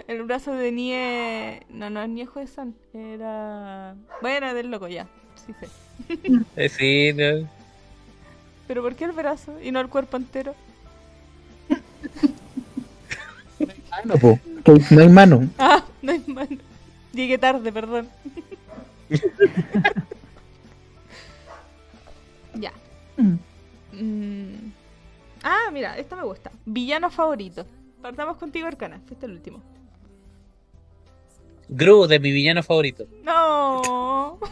El brazo de Nie. No, no es Nie San. Era. Bueno, del loco ya. Sí sé. Eh, Sí, no. ¿Pero por qué el brazo y no el cuerpo entero? No, po, que no hay mano. Ah, no hay mano. Llegué tarde, perdón. [LAUGHS] ya. Mm. Mm. Ah, mira, esta me gusta. Villano favorito. Partamos contigo, Arcana. Fuiste el último. Gru, de mi villano favorito. No. [LAUGHS]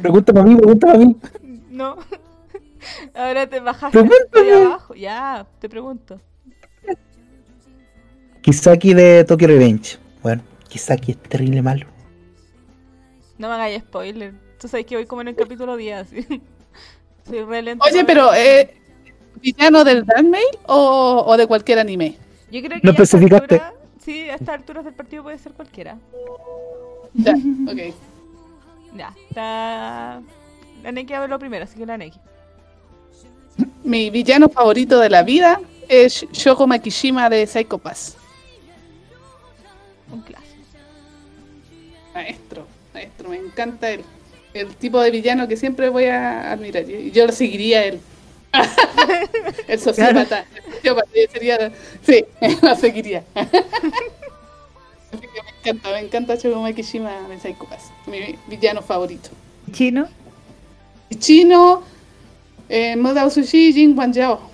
Pregúntame a mí, pregúntame a mí. No. [LAUGHS] Ahora te bajaste Pregúntame. de abajo. Ya, te pregunto. Kisaki de Tokyo Revenge. Bueno, Kisaki es terrible malo. No me hagáis spoiler. Tú sabes que voy como en el capítulo 10, así. [LAUGHS] Soy re lenta Oye, pero eh, ¿villano del Danmail o, o de cualquier anime? Yo creo que no especificaste. altura- Sí, a estas alturas del partido puede ser cualquiera. Ya, ok. Ya, está. La Neki habló primero, así que la Neki. Mi villano favorito de la vida es Shoko Makishima de Psycho Pass. Un clásico. Maestro, maestro, me encanta él. El tipo de villano que siempre voy a admirar. Y yo lo seguiría él. [LAUGHS] el sociópata. El sociópata yo sería. Sí, [LAUGHS] lo seguiría. [LAUGHS] encanta, me encanta Shogoma Kishima de Psycho. Mi villano favorito. Chino. Y chino, eh, Modao Sushi Jin Wan Yao.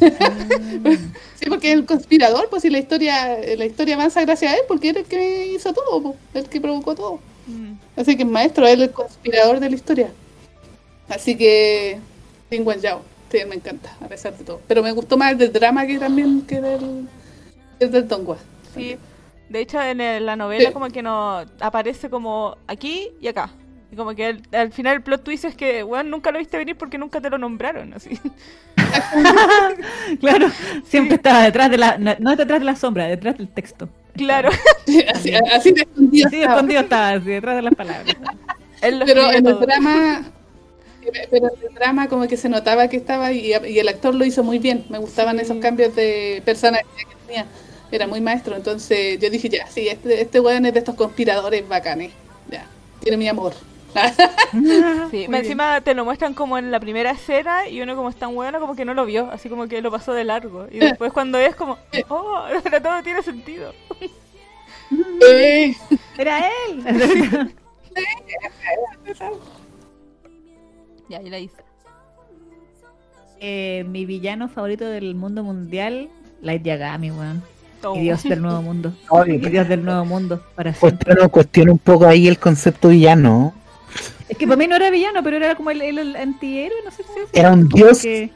[LAUGHS] sí, porque es el conspirador, pues si la historia, la historia avanza gracias a él, porque él es el que hizo todo, po, el que provocó todo. Mm. Así que es maestro, él es el conspirador de la historia. Así que Wan Yao, sí, me encanta, a pesar de todo. Pero me gustó más el del drama que también que del, que del Dongua. Sí. De hecho, en el- la novela Sí. como que no aparece como aquí y acá. Y como que al final el plot twist es que, weón, nunca lo viste venir porque nunca te lo nombraron, así. [LAUGHS] Claro, siempre estaba detrás de la. No, no detrás de la sombra, detrás del texto. Claro. [LAUGHS] así, así de escondido Sí, estaba. escondido estaba, así, detrás de las palabras. Él lo Pero en el drama, pero en el drama como que se notaba que estaba y, y el actor lo hizo muy bien. Me gustaban esos cambios de personalidad que tenía. Era muy maestro. Entonces yo dije, ya, sí, este, este weón es de estos conspiradores bacanes. Ya, tiene mi amor. [LAUGHS] Sí, más encima te lo muestran como en la primera escena y uno como es tan bueno como que no lo vio, así como que lo pasó de largo. Y después cuando es como, oh, [LAUGHS] ahora todo tiene sentido. Era él. [LAUGHS] Ya, y la hice. Eh, mi villano favorito del mundo mundial, Light Yagami, weón. Oh. Dios del nuevo mundo. Dios del nuevo mundo, para siempre. Cuestiono, cuestiono un poco ahí el concepto villano. Es que para mí no era villano, pero era como el, el, el antihéroe, no sé si es. Era un dios. Que-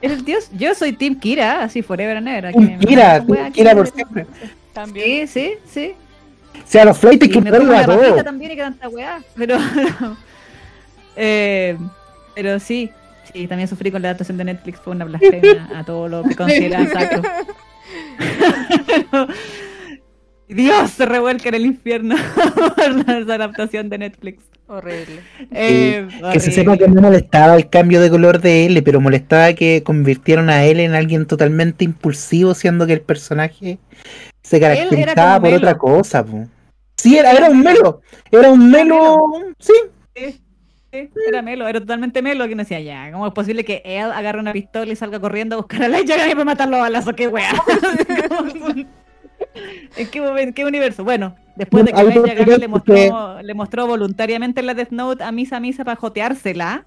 Era el dios. Yo soy Team Kira, así forever and ever. me- me- Kira, Kira por siempre. También. Sí, sí, sí. O sea, los flights Y que me pongo a todo. también y que tanta weá. Pero, [LAUGHS] eh, pero sí, sí, también sufrí con la adaptación de Netflix, fue una blasfemia a todo lo que consideran sacro. [LAUGHS] [LAUGHS] Pero, Dios se revuelca en el infierno [LAUGHS] por la- esa adaptación de Netflix. Horrible. Eh, Que se sepa que no molestaba el cambio de color de L, pero molestaba que convirtieron a L en alguien totalmente impulsivo, siendo que el personaje se caracterizaba por Melo. otra cosa. po. Sí, era, era un melo. Era un melo. Sí. Sí, sí, era Melo, era totalmente Melo que no decía ya, ¿cómo es posible que él agarre una pistola y salga corriendo a buscar a Light Yagami para matarlo a balazos? ¡Qué weá! [LAUGHS] [LAUGHS] ¿En qué, momen- qué universo? Bueno, después de que Yagami expliqué le mostró, le mostró voluntariamente la Death Note a Misa Misa para joteársela,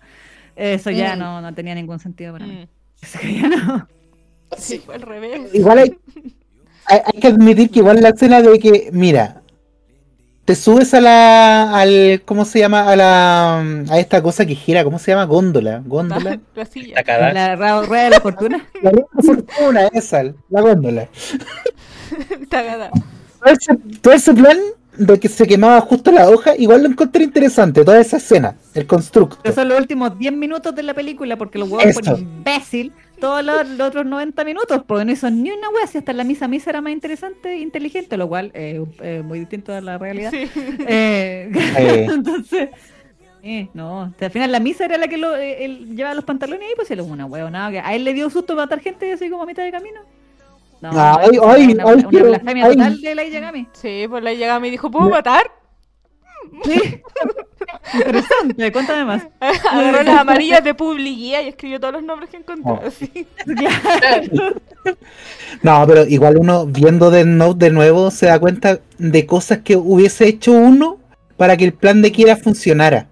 eso ya Mm. no, no tenía ningún sentido para mí. Mm. [LAUGHS] Eso ya no. Sí, fue al revés. Igual hay, hay, hay que admitir que igual la escena de que, mira, te subes a la, al, ¿cómo se llama? A la, a esta cosa que gira, ¿cómo se llama? Góndola, góndola. [LAUGHS] La silla. La ra- rueda de la fortuna. La rueda de fortuna esa, la góndola. [LAUGHS] Tagada. Todo ese, todo ese plan de que se quemaba justo la hoja, igual lo encontré interesante, toda esa escena, el constructo. Esos son los últimos 10 minutos de la película porque los huevos Eso. imbécil todos los, los otros 90 minutos, pues no hizo ni una wea, si hasta la misa misa era más interesante e inteligente, lo cual es eh, muy distinto a la realidad. Sí. Eh, Eh. [LAUGHS] entonces, eh, no, o sea, al final la misa era la que lo, eh, él llevaba los pantalones y pues él una wea, nada, que a él le dio susto matar gente así como a mitad de camino. No, Ay, no, ay, una, ay, una quiero- blasfemia ay. total de Yagami. Sí, pues la llegaba y me dijo, ¿puedo matar? Sí. [LAUGHS] Interesante, cuéntame más. [LAUGHS] Agarró las amarillas de Publiguía y escribió todos los nombres que encontró. Oh. así. [LAUGHS] No, pero igual uno viendo Death Note de nuevo se da cuenta de cosas que hubiese hecho uno para que el plan de Kira funcionara.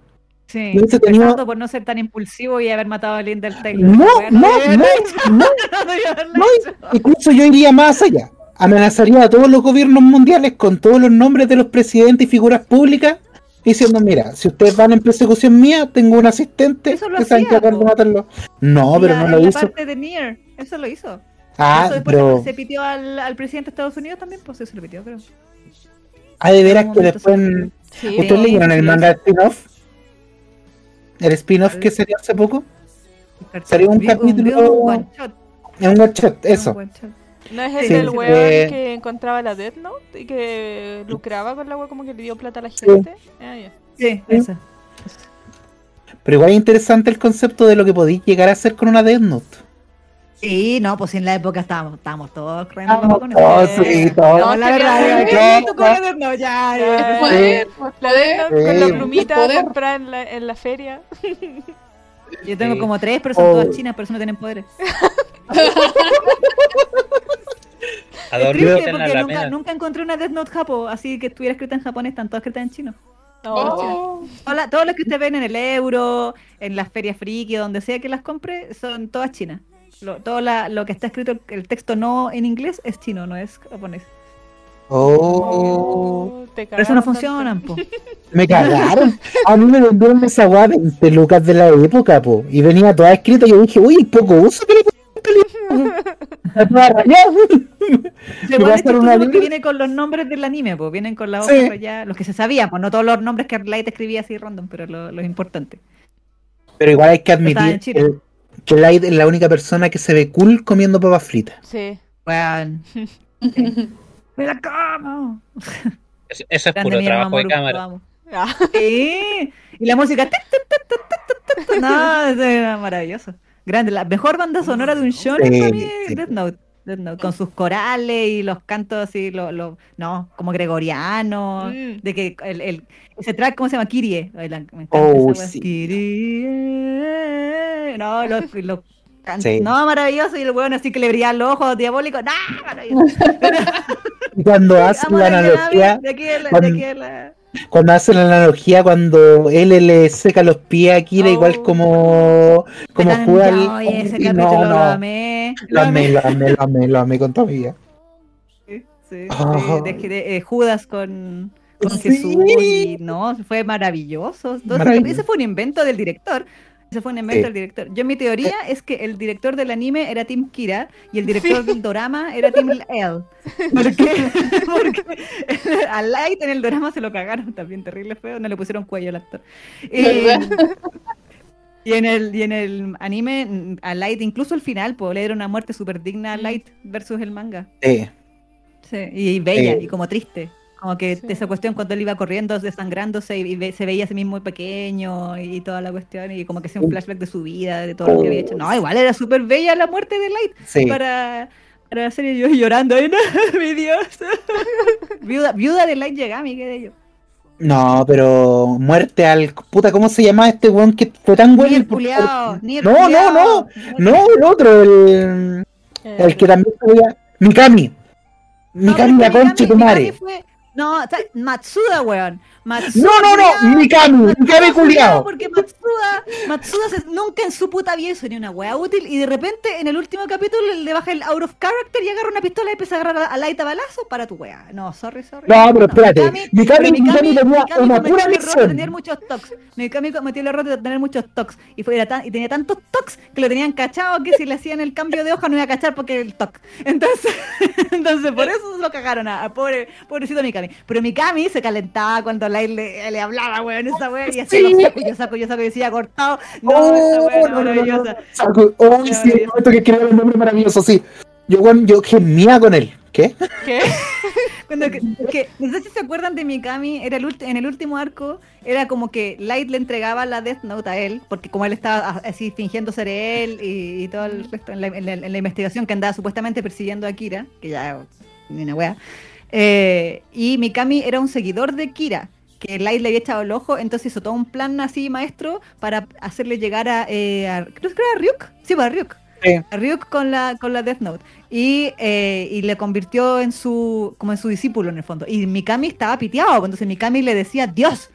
Sí, Yo hubiese tenido- por no ser tan impulsivo y haber matado a Taylor. No, Wea, no, no, no, no no, incluso yo iría más allá. Amenazaría a todos los gobiernos mundiales con todos los nombres de los presidentes y figuras públicas, diciendo, mira, si ustedes van en persecución mía, tengo un asistente Eso lo que se va a encargar de matarlo. No, pero La- no en lo la hizo. parte de Nier, eso lo hizo. Ah, eso después pero se pitió al, al presidente de Estados Unidos también, pues eso se lo pitió, creo. hay de veras en que después... se- Sí, ¿Ustedes leyeron el manga spin-off? ¿El spin-off que salió hace poco? Salió un capítulo- un one shot, Es un one shot, eso. ¿No es el Sí, del weón Eh. que encontraba la Death Note y que lucraba con la weá como que le dio plata a la gente? Ah. Sí, ese. Pero igual es interesante el concepto de lo que podéis llegar a hacer con una Death Note. Sí, no, pues en la época estábamos, estábamos todos corriendo Estábamos con todos, sí, todos. No, la verdad, ya, no, ya, ya. Eh, Poder, pues, Note con la plumita Poder. comprada en la, en la feria. Yo tengo Sí. como tres, pero son Oh. todas chinas, pero eso no tienen poderes. [LAUGHS] Es triste porque nunca, encontré una Death Note japo, así que estuviera escrita en japonés, están todas escritas en chino. Oh, Todas lo que ustedes ven en el euro, en las ferias friki, donde sea que las compre, son todas chinas. Lo, todo la- lo que está escrito, el, texto no en inglés, es chino, no es japonés. Oh, te Por eso no funcionan, po. [LAUGHS] me cagaron. A mí me vendieron esa weá 20 lucas de la época, po. Y venía toda escrita y yo dije, uy, poco uso [LAUGHS] [LAUGHS] que le libra. viene con los nombres del anime, pues vienen con la hoja Sí. rayada, los que se sabían, pues no todos los nombres que Light escribía así random, pero lo- los importantes. Pero igual hay que admitir Chile. que, que Light es la única persona que se ve cool comiendo papas fritas. Sí. Weón. [LAUGHS] ¡Me la como! Eso, eso es puro trabajo de cámara. Ah, Sí, y la música. No, eso era maravilloso. Grande, la mejor banda sonora de un show Sí, para mí es sí. Death Note. Con sus corales y los cantos así, lo, lo- no, como gregorianos, Mm. de que el, el- ese track, ¿cómo se llama? Kirie. Me Oh, sí. Kirie. No, los, [LAUGHS] los can- Sí. no, maravilloso, y el weón así que le brillan los ojos diabólicos, no, maravilloso. [LAUGHS] Y cuando [LAUGHS] hacen Amo la analogía, de aquí de aquí la- cuando hacen la analogía cuando él le seca los pies a Kira, Oh. igual como, como Tan- juega no, el- ese capítulo no, lo amé. lo amé, lo amé, lo amé, lo amé con toda mi vida. Sí, sí, de, de- Judas con, con Sí. Jesús y no, fue maravilloso. Entonces, Maravilloso. ese fue un invento del director. Ese fue un invento del director. Yo mi teoría es que el director del anime era Team Kira y el director del dorama era Team [LAUGHS] L. ¿Por qué? [LAUGHS] Porque [LAUGHS] a Light en el dorama se lo cagaron también terrible feo, no le pusieron cuello al actor. Y, ¿Verdad? y en el y en el anime mm, a Light incluso el final, pues le dieron una muerte súper digna a Light versus el manga. Sí. Sí, y bella, Eh. y como triste. Como que Sí. esa cuestión cuando él iba corriendo, desangrándose y, y ve- se veía a sí mismo muy pequeño y, toda la cuestión, y como que hacía un flashback de su vida, de todo lo que había hecho. No, igual era súper bella la muerte de Light Sí. para, para la serie. Yo llorando, ¡ay, no, [LAUGHS] mi Dios! [LAUGHS] viuda, viuda de Light Yagami, ¿qué de ello? No, pero muerte al. Puta, ¿cómo se llama este weón que fue tan Ni bueno? el culiao, ni el No, no, no. No, el otro, el. El que también sabía. Mikami. No, Mikami, pero la concha de tu Mikami madre. fue- No, o sea, Matsuda, weón. Matsuda, No, no, no. Mikami, Mikami No, culiao. Porque Matsuda, Matsuda se- nunca en su puta vida hizo ni una wea útil y de repente en el último capítulo le baja el out of character y agarra una pistola y empieza a agarrar a, a Light a balazo para tu wea. No, sorry, sorry. No, pero espérate. Mikami, Mikami- pero Mikami tenía Mikami una pura de tener muchos tocs. Mikami cometió el error de tener muchos tocs y, fue, era tan- y tenía tantos tocs que lo tenían cachado que si le hacían el cambio de hoja no iba a cachar porque el toc. Entonces, [LAUGHS] entonces por eso lo cagaron a, a pobre, pobrecito Mikami. Pero Mikami se calentaba cuando Light le, le hablaba, weón, esa wea, y hacía Sí. los sacos, yo saco, yo saco, y decía cortado. No, Oh, esa no, no, no, no. maravillosa. Saco- Oh, sí, el momento que escribió el nombre maravilloso, sí. Yo, yo gemía con él. ¿Qué? ¿Qué? [LAUGHS] Cuando que, que- no sé si se acuerdan de Mikami, era el en el último arco, era como que Light le entregaba la Death Note a él, porque como él estaba así fingiendo ser él y, y todo el resto en la, en la- en la investigación que andaba supuestamente persiguiendo a Kira, que ya ni una wea. eh, y Mikami era un seguidor de Kira, que Light le había echado el ojo, entonces hizo todo un plan así maestro para hacerle llegar a, eh, a- creo que era Ryuk, sí, pues, a Ryuk. Sí. A Ryuk con la, con la Death Note. Y, eh, y le convirtió en su, como en su discípulo en el fondo. Y Mikami estaba piteado, pues, entonces Mikami le decía Dios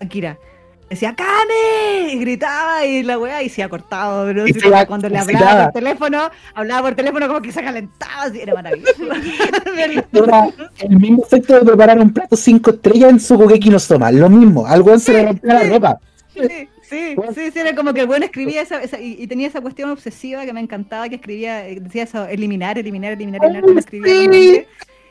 a Kira. Decía ¡Kame! Y gritaba y la weá y se ha cortado, la- cuando le hablaba por teléfono, hablaba por teléfono como que se calentaba, así, era maravilloso. [LAUGHS] Era el mismo efecto de preparar un plato cinco estrellas en su Gokeki no Soma. Lo mismo, algo weón se le rompía la ropa. Sí, sí, sí, sí, era como que el bueno escribía esa, esa- y, y tenía esa cuestión obsesiva que me encantaba, que escribía, eh, decía eso, eliminar, eliminar, eliminar, eliminar, como escribía con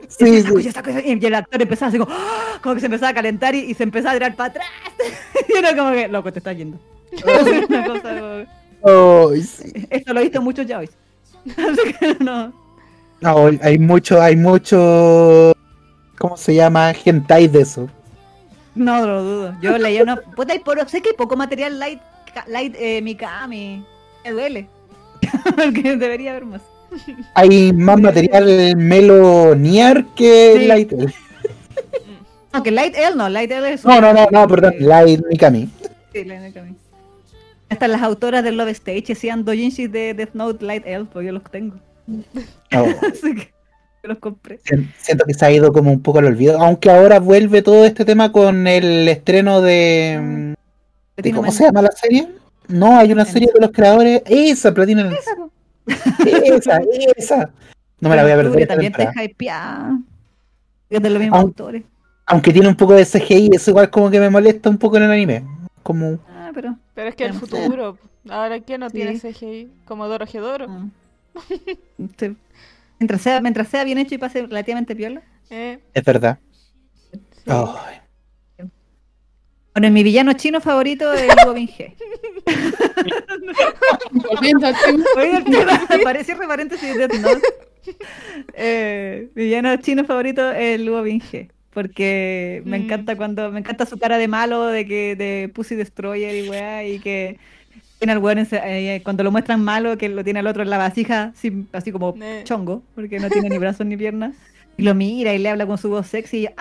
sí. Sí, Y el actor empezaba así como, ¡ah! como que se empezaba a calentar y, y se empezaba a tirar para atrás. [LAUGHS] y era como que, loco, te estás yendo. [LAUGHS] Una cosa como- Ay, sí. Esto lo he visto muchos ya hoy. [LAUGHS] Así que no. No, hay mucho, hay mucho. ¿Cómo se llama? Hentai de eso. No lo dudo. Yo leía una. Puta, hay por- sé que hay poco material light, light eh, Mikami. Me duele. Porque debería haber más. Hay más material melonier que Sí. Light. [LAUGHS] No, que Light L no, Light L es. No, no, no, no, perdón, Light Mikami. Sí, Light Mikami. Hasta las autoras de Love Stage hacían dojinshis de Death Note Light L, porque yo los tengo. No. [LAUGHS] Así que. los compré. Sien- Siento que se ha ido como un poco al olvido, aunque ahora vuelve todo este tema con el estreno de... mm, de Platino ¿Cómo Man. se llama la serie? No, hay una serie de los creadores. Esa, Platina Esa. [LAUGHS] Esa, esa. No me la voy a perder. esta También te hypeada. Es de los mismos Aun- autores. Aunque tiene un poco de CGI, eso igual como que me molesta un poco en el anime. Como... Ah, pero. Pero es que el futuro. Ahora, ¿quién no tiene Sí. CGI? Como Doro Gedoro. ah. Sí. Mientras sea, mientras sea bien hecho y pase relativamente piola. Eh, Es verdad. sí. Ay. Bueno, mi villano chino favorito es [LAUGHS] Luo Binge. Volviendo al tema. Oiga, el tema, [LAUGHS] pare- cierre paréntesis de Death Note. Eh, mi villano chino favorito es Luo Binge. Porque me Mm. encanta cuando, me encanta su cara de malo, de que, de Pussy Destroyer y weá, y que tiene al weón ese- eh, cuando lo muestran malo, que lo tiene al otro en la vasija, así como Eh. chongo, porque no tiene ni brazos ni piernas, y lo mira y le habla con su voz sexy, y ¡ay!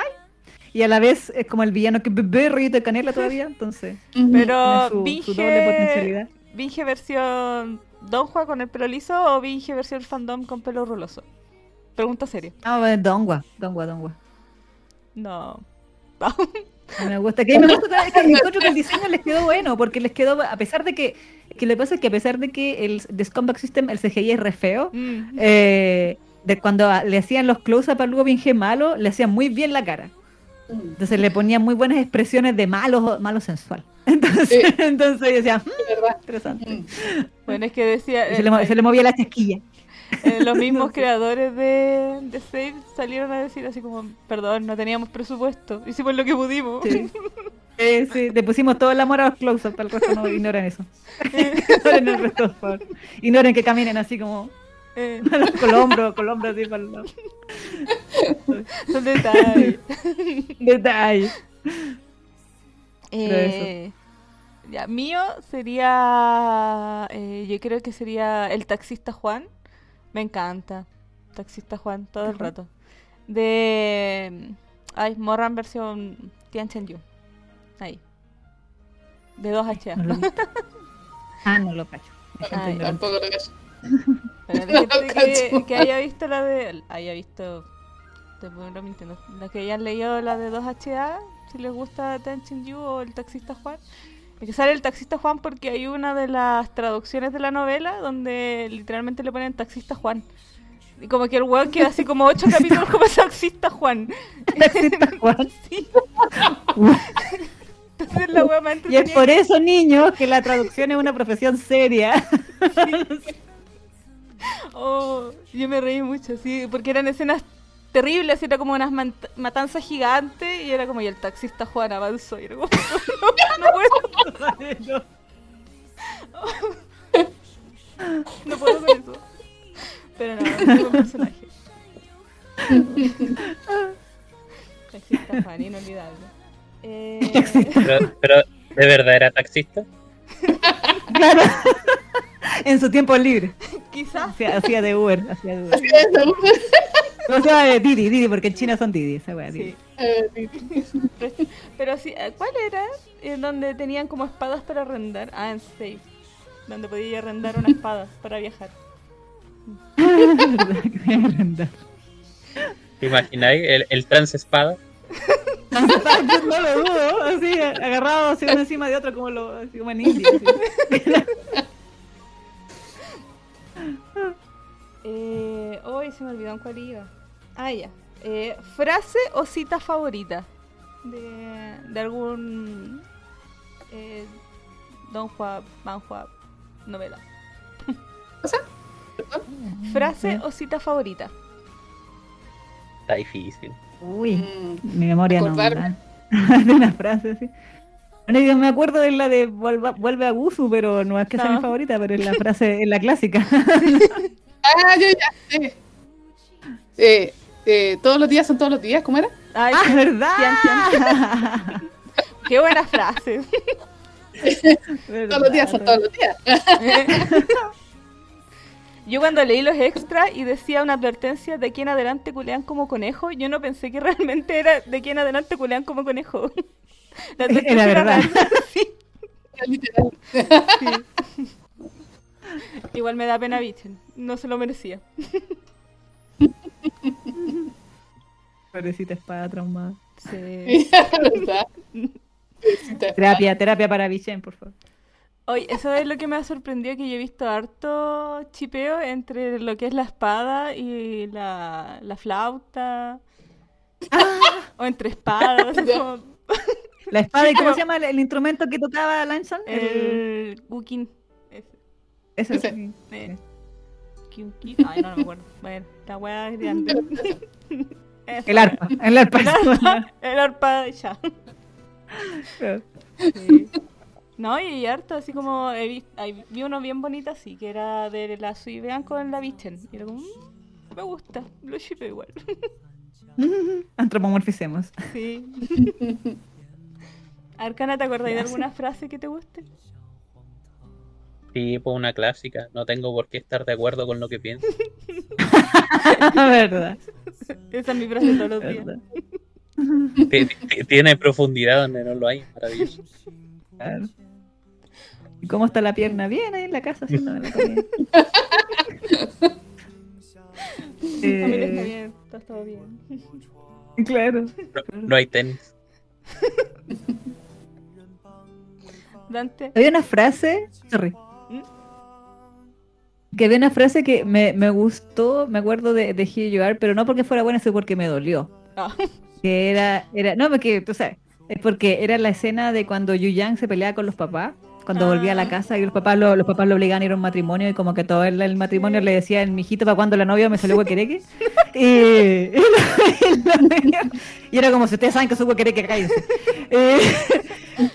Y a la vez es como el villano que bebe rollito de canela [LAUGHS] todavía, entonces. Pero su, su doble Binge, potencialidad. Binge versión Don Juan con el pelo liso o Binge versión fandom con pelo ruloso. Pregunta seria. Ah, bueno, Dongua, Dongua, Dongua. No. [LAUGHS] No me gusta. [LAUGHS] Que me gusta que encuentro que el diseño les quedó bueno, porque les quedó, a pesar de que, que lo que pasa es que a pesar de que el de Scumbag System, el CGI es re feo, Mm. eh, de cuando a- le hacían los close-up al Lugo Binge malo, le hacían muy bien la cara. Entonces le ponían muy buenas expresiones de malo, malo sensual. [LAUGHS] Entonces, Sí. entonces yo decía, "Mm, Es verdad. interesante. Mm. [LAUGHS] Bueno, es que decía. Y se, le, eh, se le movía la chasquilla. eh, los [LAUGHS] mismos creadores de, de Save salieron a decir así como: Perdón, no teníamos presupuesto. Hicimos lo que pudimos. Sí. Eh, sí, le pusimos todo el amor a los close-up, el resto no ignoren eso. ignoren el resto, por favor. Ignoren que caminen así como Eh, [LAUGHS] los hombros así para el son detalles. Detalle. [LAUGHS] Eh, ya, mío sería. eh, yo creo que sería el taxista Juan. Me encanta. Taxista Juan, todo el rato. De. Ay, Morran versión Tian Chen Yu. Ahí. De 2HA. No lo vi. [LAUGHS] Ah, no lo cacho. Ay. Tampoco lo cacho. Para la gente que, haya visto la de. Haya visto. Te pongo mintiendo. La que hayan leído la de 2HA, si les gusta Tenchin Yu o el taxista Juan. Es que sale el taxista Juan porque hay una de las traducciones de la novela donde literalmente le ponen taxista Juan. Y como que el weón queda así como ocho [LAUGHS] capítulos como taxista Juan. Taxista [LAUGHS] Juan. Sí. Entonces la más Y es por eso, niños, que la traducción es una profesión seria. [LAUGHS] [LAUGHS] Oh, yo me reí mucho, sí, porque eran escenas terribles, era como unas matanzas gigantes y era como, y el taxista Juan avanzó y era como, no, [LAUGHS] no puedo, [LAUGHS] no puedo con eso. Pero no, es un personaje. taxista Juan, inolvidable. Eh, Pero, pero, ¿de verdad era taxista? Claro. [LAUGHS] en su tiempo libre. quizás, Hacía, hacía de Uber. Hacía de Uber. Eso. [LAUGHS] O sea, de Didi, Didi, porque en China son Didi, esa wea, Didi. sí. Eh, [LAUGHS] Pero sí, eh, ¿cuál era? En donde tenían como espadas para arrendar. Ah, en Safe. Donde podía arrendar una espada para viajar. ¿Te imagináis el, el trans espada? no lo dudo, así, agarrado así uno encima de otro como, lo, así como en India. así. Eh, hoy se me olvidó en cuál iba. Ah, ya. Eh, frase o cita favorita de, de algún eh, Don Juan, Manhua, novela. Frase o cita favorita. Está difícil. Uy, mm, mi memoria no. Acordarme. [LAUGHS] de una frase así. Bueno, yo me acuerdo de la de vuelve a Gusu, pero no es que sea mi favorita, pero es la frase, es la clásica. [LAUGHS] [LAUGHS] Ah, yo ya sé. Eh, eh, todos los días son todos los días, ¿cómo era? Ay, ¡Ah, sí. verdad! Tian, [LAUGHS] Qué buena frase. [LAUGHS] Todos los días son todos los días. [LAUGHS] Yo cuando leí los extras y decía una advertencia de aquí en adelante culean como conejo, yo no pensé que realmente era de aquí en adelante culean como conejo. La advertencia Era verdad. real. Sí, Literal. sí. Igual me da pena Bichen, no se lo merecía. Pobrecita espada traumada. Sí. Terapia, terapia para Vicen, por favor. Oye, eso es lo que me ha sorprendido, que yo he visto harto chipeo entre lo que es la espada y la, la flauta. [LAUGHS] O entre espadas. como La espada, ¿y cómo se llama el, el instrumento que tocaba Lanson? El... el. Ese. Ese. Eh. Ay, no, no me acuerdo. Bueno, la grande. [LAUGHS] Eso. El arpa, el arpa. El arpa, el arpa, ya. [LAUGHS] Sí. No, y harto, así como he vi, hay- vi uno bien bonito así, que era de la Suivean con la Vichen. Y era como, "Mm, me gusta, lo shipeo igual. [LAUGHS] Antropomorficemos. Sí. Arcana, ¿te acordáis de alguna frase que te guste? Sí, pues una clásica. No tengo por qué estar de acuerdo con lo que pienso. [LAUGHS] verdad, Esa es mi frase todos los días. Tiene profundidad donde no lo hay. Maravilloso. Claro. ¿Y cómo está la pierna? Bien ahí en la casa haciendo la comida. [LAUGHS] Familia está Eh, bien, está todo bien. Claro. No, no hay tenis. Dante, Había una frase, sorry. Que había una frase que me, me gustó, me acuerdo de, de Here You Are, pero no porque fuera buena, sino porque me dolió. Ah. [LAUGHS] Que era, era, no, porque tú sabes, es porque era la escena de cuando Yu Yang se peleaba con los papás, cuando volvía a la Ah. casa y los papás lo, los papás lo obligaban a ir a un matrimonio y como que todo el, el matrimonio le decían, mijito, ¿para cuando la novia me salió huequereque? [LAUGHS] y, y, la- y era como si ustedes saben que soy huequereque, cállense. [LAUGHS] Eh,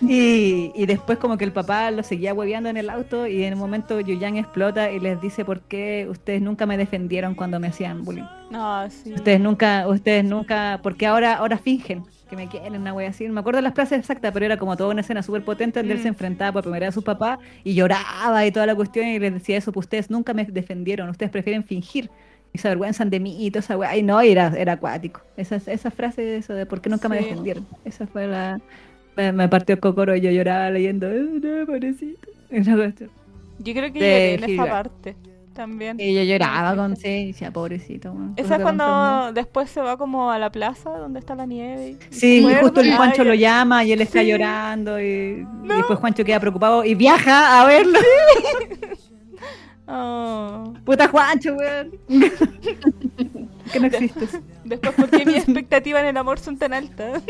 y, y después como que el papá lo seguía hueveando en el auto y en un momento Yu Yang explota y les dice por qué ustedes nunca me defendieron cuando me hacían bullying. no, sí. Ustedes nunca, ustedes nunca, porque ahora, ahora fingen que me quieren, una wea así. No me acuerdo de las frases exactas, pero era como toda una escena súper potente donde él Mm. se enfrentaba por primera vez a sus papás y lloraba y toda la cuestión y les decía eso, pues ustedes nunca me defendieron, ustedes prefieren fingir y se avergüenzan de mí y toda esa wea. Y no, y era, era acuático. Esa, esa frase de eso, de por qué nunca me defendieron. Esa fue la... Me, me partió el cocoro y yo lloraba leyendo, "Eh, no, pobrecito. [LAUGHS] Esa cuestión. Yo creo que de lloré en esa parte también. Y yo lloraba con sí, y decía, pobrecito. Esa es lo que lo enfermó". cuando después se va como a la plaza donde está la nieve. y- Sí, y justo el Juancho lo llama y él está Sí. llorando y, y después Juancho queda preocupado y viaja a verlo. [LAUGHS] Oh. Puta Juancho, weón. [LAUGHS] que no existes. Después, ¿por qué mis expectativas en el amor son tan altas?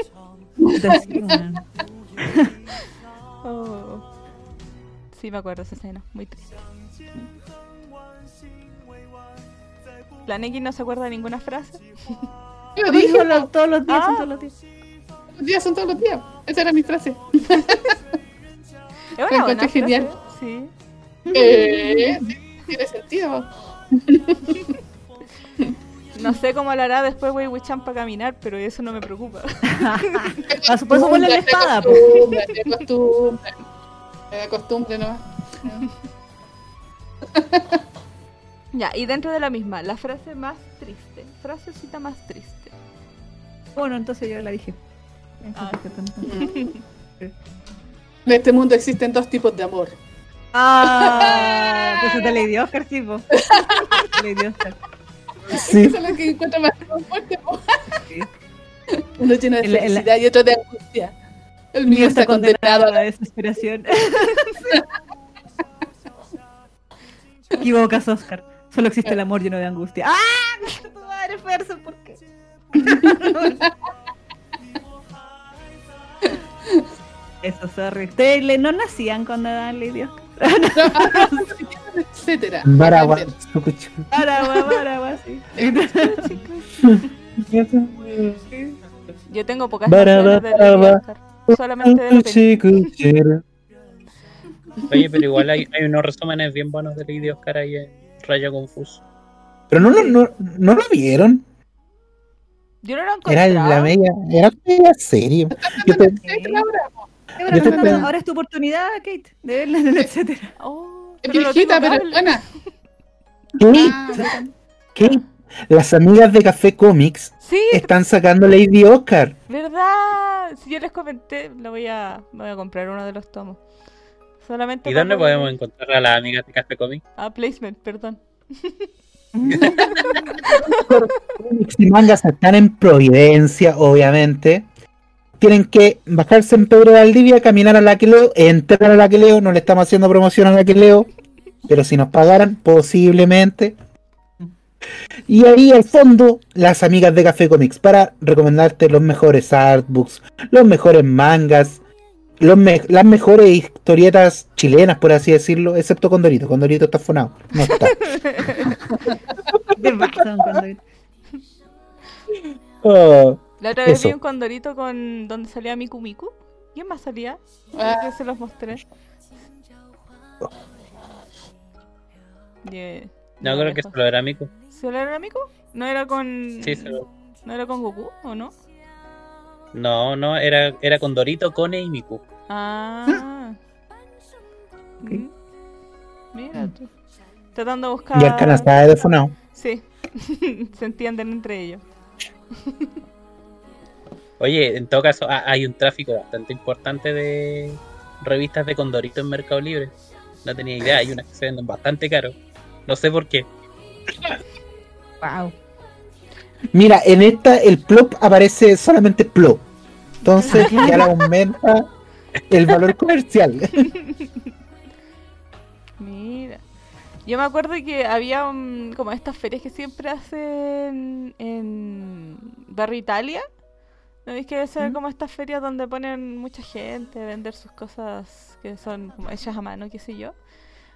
Sí. [LAUGHS] Oh. Sí, me acuerdo esa escena, muy triste. La Neki no se acuerda de ninguna frase. Yo Lo dije, todos los días, son Ah. todos los días. los días son todos los días. Esa era mi frase. Es una encontré buena frase, genial. Sí. Eh, sí, tiene sentido. [LAUGHS] No sé cómo lo hará después Wei Wuchan para caminar, pero eso no me preocupa. [LAUGHS] Por eso ponle la espada, acostumbra. Se acostumbra nomás. [LAUGHS] ya, y dentro de la misma, la frase más triste. Frasecita más triste. Bueno, entonces yo la dije. Ah. [LAUGHS] En este mundo existen dos tipos de amor. Ah, entonces te leí Oscar, sí. [LAUGHS] Te Oscar. Sí. Eso es lo que encuentro más fuerte. Sí. Uno lleno de El- el- felicidad y otro de angustia. El El mío está condenado a la desesperación. Te [LAUGHS] equivocas, Oscar. Solo existe el amor lleno de angustia. ¡Ah! [LAUGHS] Tu madre, Ferso, ¿por qué? Eso, sorry. Ustedes le- no nacían cuando daban Oscar. etcétera. Baragua. Sucuchu. Aragua, Aragua, sí. Yo tengo pocas canciones de solamente de. Oye, pero igual hay, hay unos resúmenes bien buenos de Lady Oscar ahí en Rayo Confuso. Pero no, lo- no, no lo vieron. Yo no lo Era encontraba. la media, era media serie. Yo te- Bueno, Yo te ahora, es tu oportunidad, Kate, de verla en [LAUGHS] el etcétera. Oh, Es viejita, pero es buena. [LAUGHS] Kate, Ah, Kate, las amigas de Café Comics Sí, están sacando Lady Oscar. ¿verdad? Si yo les comenté, lo voy a, me voy a comprar uno de los tomos. Solamente ¿Y dónde podemos encontrar a las amigas de Café Comic? Ah, placement, perdón. y mangas están en Providencia, obviamente. Tienen que bajarse en Pedro de Valdivia, caminar a la que leo, entrar a la que leo. No le estamos haciendo promoción a la que leo, pero si nos pagaran, posiblemente. Y ahí al fondo, las amigas de Café Comics para recomendarte los mejores artbooks, los mejores mangas, los me- las mejores historietas chilenas, por así decirlo, excepto Condorito. Condorito está fonado. No está. ¿Qué pasa, don Condorito? [LAUGHS] Oh. La otra vez Eso. vi un condorito con donde salía Miku Miku. ¿Quién más salía? Ah. Que se los mostré. Yeah. No, creo que solo era Miku. ¿Solo era Miku? ¿No era con. Sí, solo- ¿No era con Goku o no? No, no, era, era con Dorito, Cone y Miku. Ah. Mira tú. Tratando de buscar. Y el canasta de fonado. Sí. [LAUGHS] Se entienden entre ellos. Oye, en todo caso, ha- hay un tráfico bastante importante de revistas de Condorito en Mercado Libre. No tenía idea, hay unas que se venden bastante caro. No sé por qué. Wow. Mira, en esta el plop aparece solamente plop. Entonces [LAUGHS] ya le aumenta el valor comercial. Mira. Yo me acuerdo que había un- como estas ferias que siempre hacen en Barrio Italia. ¿No es que ser como estas ferias donde ponen mucha gente a vender sus cosas que son como hechas a mano, qué sé yo?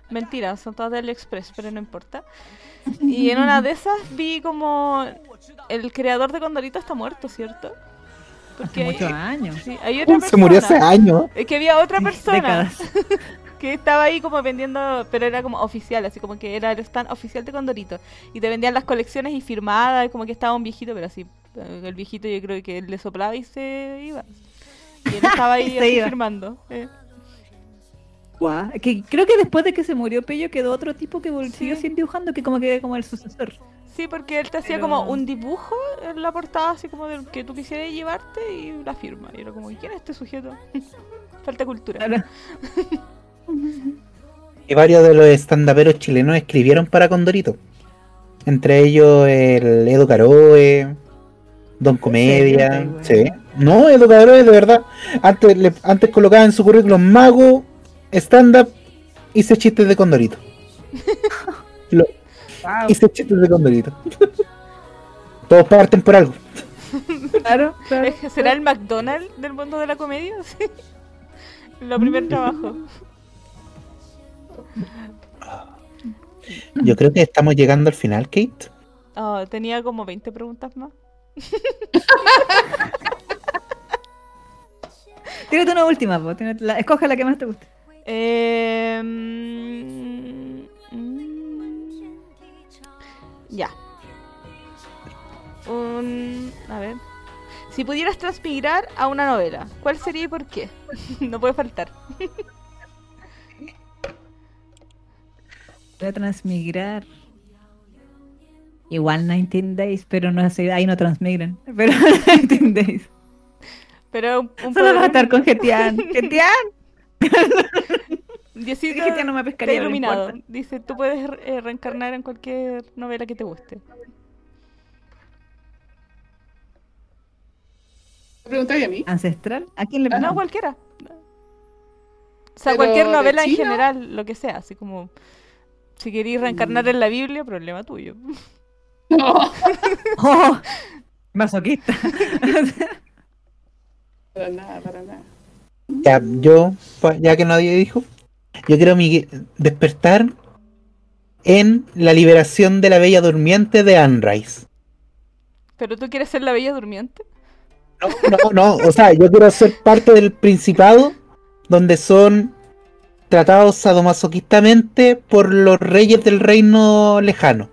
Mentira, son todas de AliExpress, pero no importa. Y en una de esas vi como el creador de Condorito está muerto, ¿cierto? Hace hay- muchos años. sí, hay otra Se murió hace persona. años. Es que había otra persona [LAUGHS] que estaba ahí como vendiendo, pero era como oficial, así como que era el stand oficial de Condorito. Y te vendían las colecciones y firmadas, como que estaba un viejito, pero así, eh, el viejito yo creo que él le soplaba y se iba. Y él estaba ahí [LAUGHS] así iba. firmando. eh. Que creo que después de que se murió Pello quedó otro tipo que Sí. siguió sin dibujando, que como que era como el sucesor. Sí, porque él te hacía Pero- como un dibujo en la portada, así como del que tú quisieras llevarte y la firma. Y era como, ¿quién es este sujeto? [LAUGHS] Falta cultura. [LAUGHS] Y varios de los estandaperos chilenos escribieron para Condorito. Entre ellos el Edo Caroe, Don Comedia. Sí. No, Edo Caroe, de verdad. Antes, le- antes colocaba en su currículum mago, stand-up, hice chistes de Condorito. [LAUGHS] Lo- Wow, hice chistes de Condorito. Todos parten por algo. claro, [LAUGHS] claro. Que ¿Será el McDonald's del mundo de la comedia? [LAUGHS] Sí. Lo primer trabajo. Yo creo que estamos llegando al final, Kate. Ah, tenía como 20 preguntas más. Tírate una última, la- escoge la que más te guste. Eh, mm, ya. Un, a ver. Si pudieras transmigrar a una novela, ¿cuál sería y por qué? [LAUGHS] no puede faltar. Voy a transmigrar. Igual 19 Days, pero no sé, ahí no transmigran. [LAUGHS] Pero 19 Days. Pero un, Solo a estar con Getian. [LAUGHS] ¡Getian! [LAUGHS] Diosito Sí, Getian no me pescaría, no iluminado. importa. Dice, tú puedes eh, reencarnar en cualquier novela que te guste. ¿Me preguntáis a mí? ¿Ancestral? ¿A quién le Ah, No, preguntas? cualquiera. O sea, ¿Pero cualquier novela en general, lo que sea, así como si queréis reencarnar en la Biblia, problema tuyo. No, [LAUGHS] ¡Oh! [LAUGHS] Masoquista. para nada, para nada. Ya, yo, ya que nadie dijo, yo quiero mi despertar en la liberación de la Bella Durmiente de Anne Rice. Pero tú quieres ser la bella durmiente. No, no, no, o sea, yo quiero ser parte del Principado donde son tratados sadomasoquistamente por los reyes del reino lejano.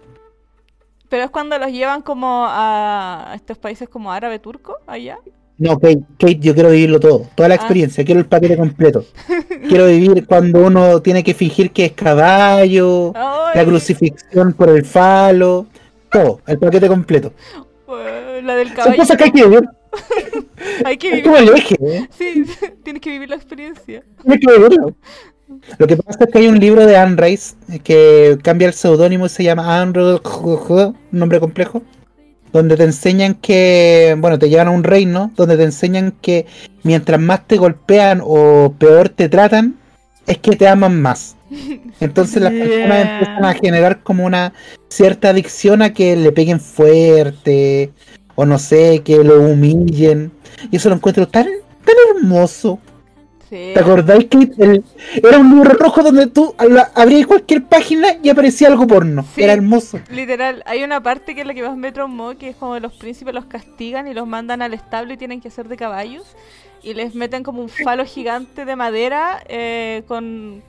Pero es cuando los llevan como a estos países como árabe turco, allá. No, Kate, Kate, yo quiero vivirlo todo, toda la Ah. experiencia, quiero el paquete completo. [LAUGHS] Quiero vivir cuando uno tiene que fingir que es caballo, la crucifixión por el falo, todo, el paquete completo. la del Son caballo. cosas que hay que vivir, [LAUGHS] Hay que es vivir. como el eje, ¿eh? Sí, [LAUGHS] tienes que vivir la experiencia. Tienes que vivirlo. Lo que pasa es que hay un libro de Anne Rice que cambia el seudónimo y se llama Anne un nombre complejo, donde te enseñan que, bueno, te llevan a un reino, donde te enseñan que mientras más te golpean o peor te tratan, es que te aman más. [LAUGHS] Entonces las personas Yeah. empiezan a generar como una cierta adicción a que le peguen fuerte, o no sé, que lo humillen. Y eso lo encuentro tan, tan hermoso. Sí. ¿Te acordáis que el- era un libro rojo donde tú abrías cualquier página y aparecía algo porno? Sí. Era hermoso. Literal, hay una parte que es la que más me traumó, que es como los príncipes los castigan y los mandan al establo y tienen que hacer de caballos. Y les meten como un falo gigante de madera eh, con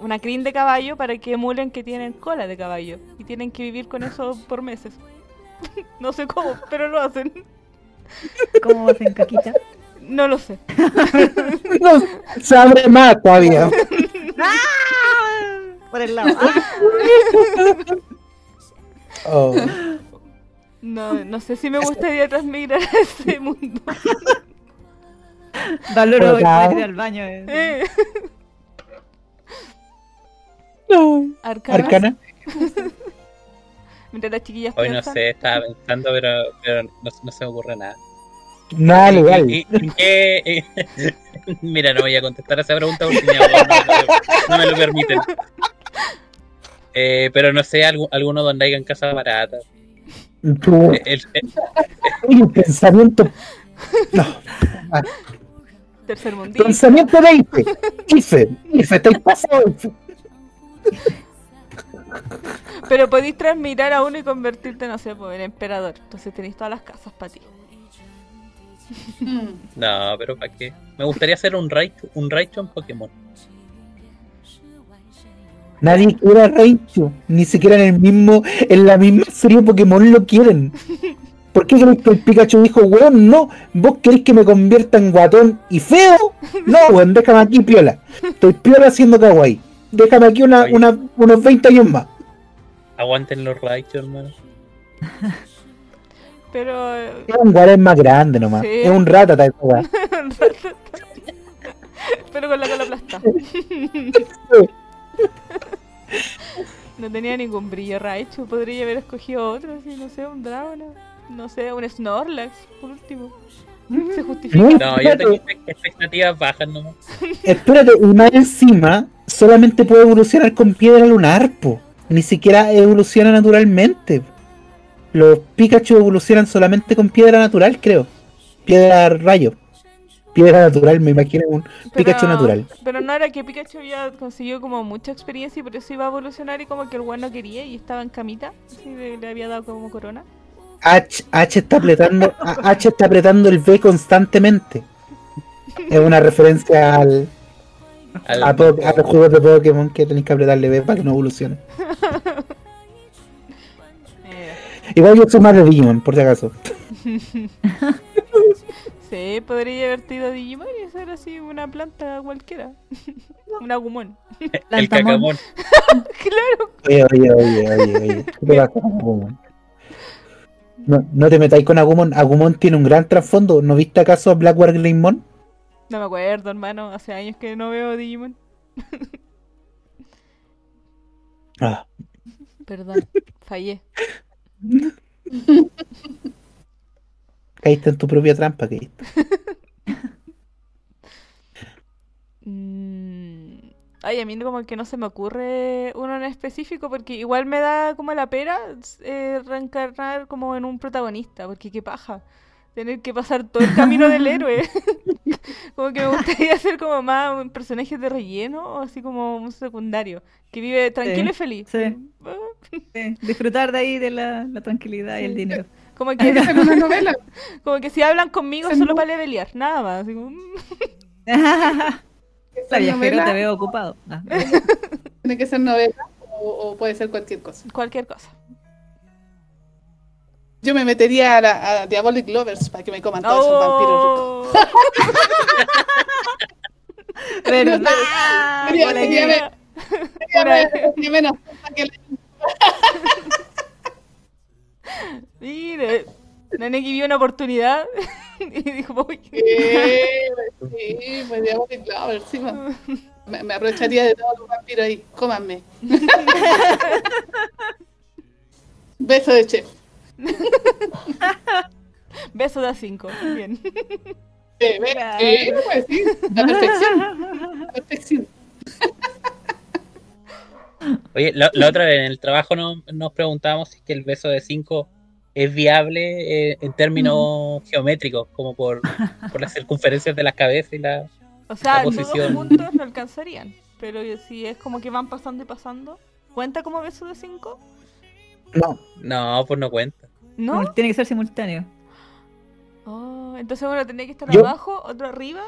una crin de caballo para que emulen que tienen cola de caballo. Y tienen que vivir con eso por meses. [LAUGHS] no sé cómo, pero lo hacen. ¿Cómo hacen caquita? No lo sé. [LAUGHS] No, se abre más todavía. Por el lado. Ah. [LAUGHS] Oh. No, no sé si me gustaría transmigrar a ese mundo. Valoro ir al baño. eh. Eh, No. Arcana. Arcana. Mientras las chiquillas Hoy no sé, estaba pensando, pero, pero no, no se me ocurre nada. Nada legal. ¿Y- y- y qué- Mira, no voy a contestar a esa pregunta porque mi no, me lo- no me lo permiten. Eh, pero no sé, algu- alguno donde hayan casa barata. Tú, El- [LAUGHS] el- pensamiento. No. Ah, Tercer mundillo. Pensamiento 20. Ife. Ife, te pasado. Ife. Pero podéis transmirar a uno y convertirte, no sé, pues, en emperador. Entonces tenéis todas las casas para ti. No, pero ¿para qué? Me gustaría hacer un Raichu, un Raichu en Pokémon. Nadie quiere a Raichu. Ni siquiera en el mismo, en la misma serie Pokémon lo quieren. ¿Por qué crees que el Pikachu dijo, weón, no? ¿Vos queréis que me convierta en guatón y feo? No, weón, déjame aquí piola. Estoy piola haciendo kawaii. Déjame aquí una, una- unos 20 años más. Aguanten los Raichu, hermano. [LAUGHS] Pero. Es un guarén más grande nomás. Sí. Es un ratata esa weá. Pero con la cola aplastada. [LAUGHS] No tenía ningún brillo Raichu. Podría haber escogido otro, así, no sé, un Dragon. No sé, un Snorlax, por último. Se justifica. No, No, yo tengo expectativas bajas nomás. [LAUGHS] espérate, y más encima, solamente puede evolucionar con piedra lunar, po. Ni siquiera evoluciona naturalmente. Los Pikachu evolucionan solamente con piedra natural, creo. Piedra rayo. Piedra natural, me imagino un Pikachu natural. Pero no era que Pikachu había conseguido como mucha experiencia y por eso iba a evolucionar y como que el bueno quería y estaba en camita. Así le, le había dado como corona. H, H está apretando, [LAUGHS] a- H está apretando el B constantemente. Es una referencia al, Al- a, a los juegos de Pokémon que tenéis que apretarle B para que no evolucione. [LAUGHS] Eh, Igual yo soy más de Digimon, por si acaso. [LAUGHS] sí, podría haber tenido Digimon y hacer así una planta cualquiera. [LAUGHS] un agumón. el Lantamón. cacamón. [LAUGHS] claro. Oye, oye, oye, oye, oye. ¿Qué te pasa con Agumon? No, no te metáis con Agumon. Agumon tiene un gran trasfondo. ¿No viste acaso a Blackwater Greymon? No me acuerdo, hermano. Hace años que no veo Digimon. Ah, Perdón, fallé. [LAUGHS] caíste en tu propia trampa, caíste. [LAUGHS] Mm, Ay, a mí como que no se me ocurre uno en específico porque igual me da como la pera eh, reencarnar como en un protagonista, porque qué paja. Tener que pasar todo el camino del [LAUGHS] héroe. [LAUGHS] como que me gustaría ser como más un personaje de relleno o así como un secundario. Que vive tranquilo Sí, y feliz. sí. [LAUGHS] Sí, disfrutar de ahí de la, la tranquilidad y el dinero. Como que, Hacer una novela. como que si hablan conmigo solo para levelear, nada más. así como, mm. Esa viajero te veo ocupado. Ah. Tiene que ser novela o, o puede ser cualquier cosa. cualquier cosa. Yo me metería a, la, a Diabolic Lovers para que me coman todos esos vampiros ricos. Oh. ¿Verdad? Sería- Hola, sería- Guía. Sería me- sería menos que Mire, Naneki vio una oportunidad y dijo, voy. Sí, sí, pues Diabolic Lovers, sí, man. Me, me aprovecharía de todos los vampiros ahí. Cómanme. Beso de chef. [LAUGHS] Beso de a 5. Bien. Eh, ve- eh, sí, la perfección. La perfección. Oye, la, la otra vez en el trabajo no- nos preguntábamos si es que el beso de 5 es viable eh, en términos geométricos, como por, por las circunferencias de las cabezas y la... O sea, La los posición. dos juntos no alcanzarían. Pero si es como que van pasando y pasando, ¿cuenta como beso de 5? No, No, pues no cuenta. ¿No? Tiene que ser simultáneo. Oh, entonces uno tendría que estar Yo- abajo, otro arriba.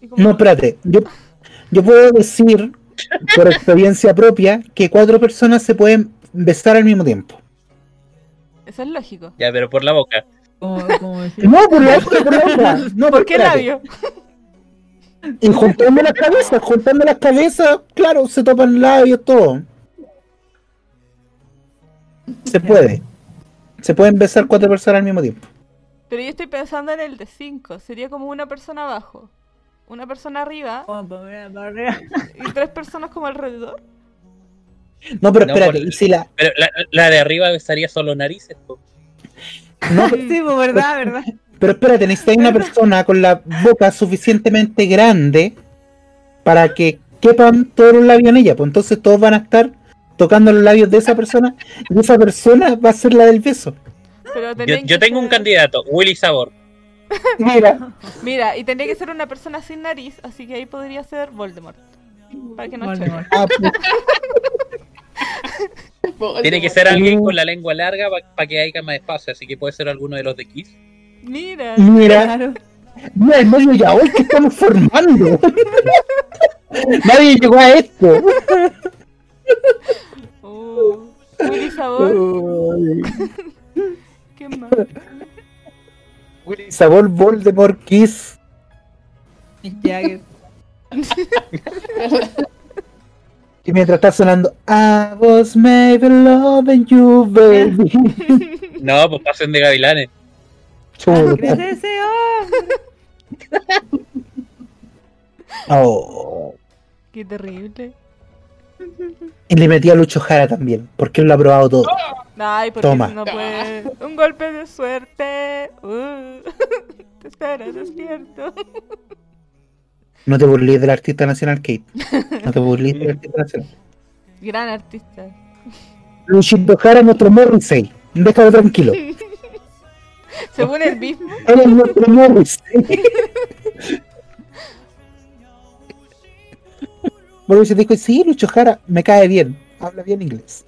y como- no, espérate. Yo, yo puedo decir, por experiencia propia, que cuatro personas se pueden besar al mismo tiempo. Eso es lógico. Ya, pero por la boca. [LAUGHS] Decir- No, por la otra, por la. No, [LAUGHS] ¿Por qué espérate. labio? Y juntando las cabezas, juntando las cabezas, claro, se topan labios, todo. Se puede. Se pueden besar cuatro personas al mismo tiempo. Pero yo estoy pensando en el de 5. Sería como una persona abajo, una persona arriba para- y tres personas como alrededor. No, pero No, espérate, por- y si la. Pero la, la de arriba besaría solo narices. po. No, [LAUGHS] pero, Sí, pues verdad, verdad. pero espérate, necesitas una persona con la boca suficientemente grande para que quepan todos los labios en ella. Pues entonces todos van a estar tocando los labios de esa persona y esa persona va a ser la del beso. Pero Yo, tengo un candidato, Willy Sabor. Mira, [LAUGHS] Mira, y tendría que ser una persona sin nariz, así que ahí podría ser Voldemort. Para que no. Voldemort. ah, pues, [LAUGHS] Tiene que ser alguien con la lengua larga para que haya más espacio, así que puede ser alguno de los de Kiss. Mira, mira, Claro. mira el medio ya hoy que estamos formando. [LAUGHS] Nadie llegó a esto. Uh, Willy Sabor, Ay. ¿qué más? Willy Sabor Voldemort Kiss. Jagger. Y mientras está sonando I was maybe loving you, baby. No, pues pasen de gavilanes. Crece ese hombre. Oh. Qué terrible. Y le metí a Lucho Jara también, porque él lo ha probado todo. Ay, porque Toma. no puede. Un golpe de suerte. Uh, [LAUGHS] te espera despierto. No te burles del artista nacional, Kate. No te burles del artista nacional. Gran artista. Luchito Jara, nuestro Morrissey. Déjalo tranquilo. [LAUGHS] Según el mismo, Él es nuestro Morrissey. [LAUGHS] Morrissey dijo, sí, Lucho Jara, me cae bien. Habla bien inglés.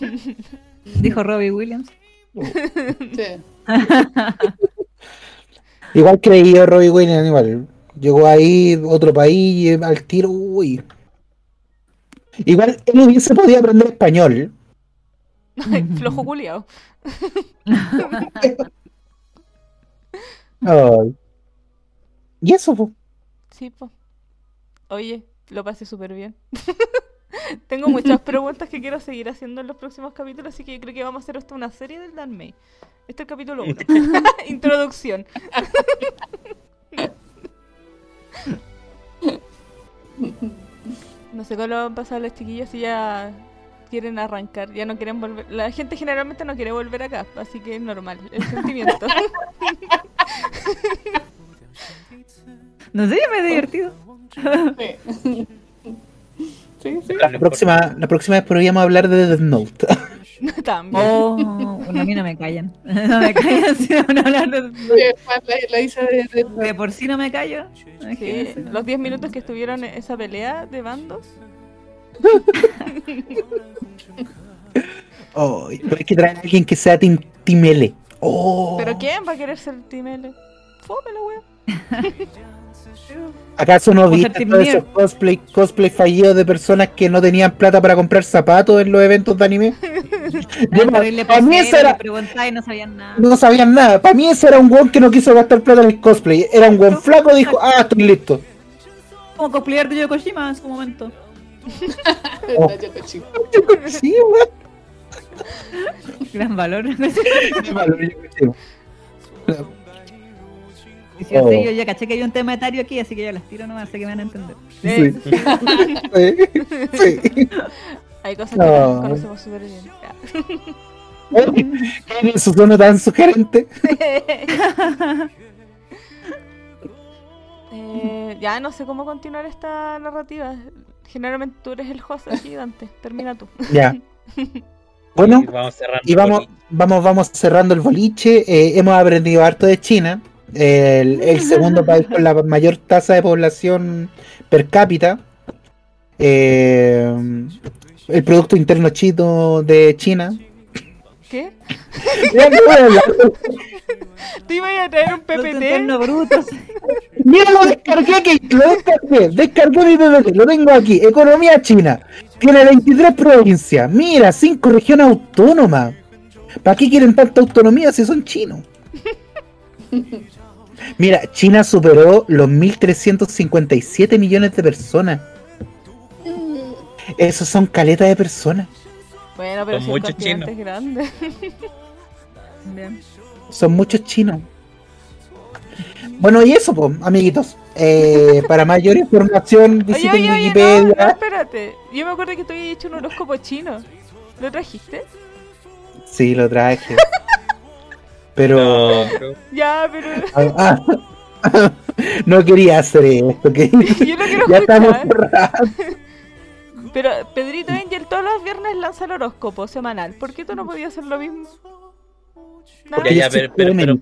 [LAUGHS] Dijo Robbie Williams. Sí. [LAUGHS] Igual creído Robbie Williams, igual. Llegó ahí, otro país, eh, al tiro, uy. Igual él hubiese podido aprender español. flojo culiao. [LAUGHS] Ay. Y eso, po. Sí, po. Oye, lo pasé súper bien. [LAUGHS] Tengo muchas [LAUGHS] preguntas que quiero seguir haciendo en los próximos capítulos, así que yo creo que vamos a hacer hasta una serie del Dan May. Este es el capítulo 1. [LAUGHS] Introducción. No sé cómo lo van a pasar las chiquillas si ya quieren arrancar, ya no quieren volver. La gente generalmente no quiere volver acá, así que es normal, el sentimiento. No sé, me he divertido. Sí. [LAUGHS] Sí, sí. La próxima, la próxima vez podríamos hablar de Death Note. [LAUGHS] También. Oh, bueno, a mí no me callan. [LAUGHS] No me callan si van a hablar de... La Isa de, de- De por sí no me callo. Sí, los 10 minutos que estuvieron en esa pelea de bandos. Oh, pero hay que traer a alguien que sea Team, team L. Oh. ¿Pero quién va a querer ser Team L? Fome la wea. [LAUGHS] ¿Acaso no viste Nerd. esos cosplay, cosplay fallidos de personas que no tenían plata para comprar zapatos en los eventos de anime? [LAUGHS] Yo, para mí eso era, y no sabían nada. no sabían nada. Para mí ese era un weón que no quiso gastar plata en el cosplay. Era un weón flaco dijo, ah, estoy listo. Como cosplayer de Yokoshima en su momento. Oh. [LAUGHS] la Yoko Chico. Sí, weón. Gran valor. Qué valor, creo. Y si yo, sé, Oh. yo ya caché que hay un tema etario aquí, así que yo las tiro nomás, sé que me van a entender. Sí. Sí. sí. [LAUGHS] Hay cosas No. que nos conocemos súper bien. Ya. ¿Qué su tono tan sugerente? [LAUGHS] Eh, ya no sé cómo continuar esta narrativa. Generalmente tú eres el host aquí, Dante. Termina tú. Ya. [LAUGHS] Bueno, Y vamos cerrando. y vamos, el vamos, vamos cerrando el boliche. Eh, hemos aprendido harto de China, el, el [LAUGHS] segundo país con la mayor tasa de población per cápita. Eh, el Producto Interno Chino de China. ¿Qué? [LAUGHS] ¿Te iba a traer un PPT? bruto. [LAUGHS] Mira, lo descargué aquí, lo descargué, descargué mi PPT, lo tengo aquí. Economía china. Tiene 23 provincias. Mira, 5 regiones autónomas. ¿Para qué quieren tanta autonomía si son chinos? Mira, China superó los 1.357 millones de personas. Esos son caletas de personas. Bueno, pero Son si muchos chinos. es grande. [LAUGHS] Bien. Son muchos chinos. Bueno, y eso, pues, amiguitos. Eh, para mayor información, visiten oye, oye, no, Wikipedia. no, espérate. Yo me acuerdo que tú habías hecho un horóscopo chino. ¿Lo trajiste? Sí, lo traje. [LAUGHS] Pero No, [LAUGHS] Ya, pero ah, [LAUGHS] ah, no quería hacer esto, que [LAUGHS] yo no quiero ya estamos cerrados. Pero Pedrito Angel todos los viernes lanza el horóscopo semanal. ¿Por qué tú no podías hacer lo mismo? Ya, ya, pero- pero-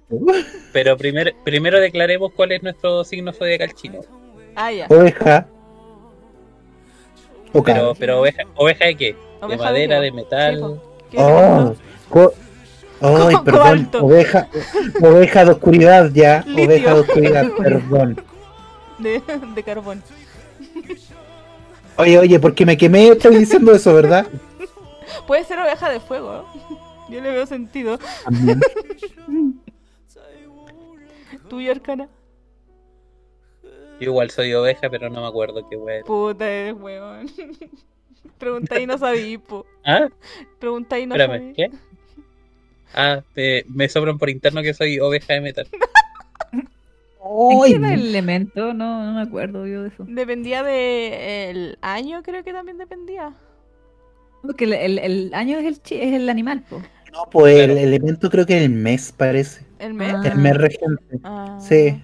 pero- primero, primero declaremos cuál es nuestro signo zodiacal chino. Ah, ya. Oveja. Pero, oveja, ¿oveja de qué? Oveja ¿De de madera, de metal? Sí, po. ¿Qué Oh, Ay, perdón. Oveja, oveja de oscuridad ya. Litio. Oveja de oscuridad, [LAUGHS] perdón. de, de carbón. Oye, oye, porque me quemé, estoy diciendo eso, ¿verdad? [LAUGHS] Puede ser oveja de fuego. Yo le veo sentido. [LAUGHS] ¿Tú, Yorkana? Yo igual soy oveja, pero no me acuerdo qué wea. Puta, eres weón. Pregunta y no sabí, po. ¿Ah? Pregunta y no Espérame, sabí. ¿qué? Ah, te- me sobran por interno que soy oveja de metal. ¿En qué era el elemento? No, no me acuerdo yo de eso. Dependía del año, creo que también dependía. Porque el, el- el año es el, chi- es el animal, po. no, pues el elemento creo que es el mes, parece. ¿El mes? Ah. El mes regente. Ah. Sí.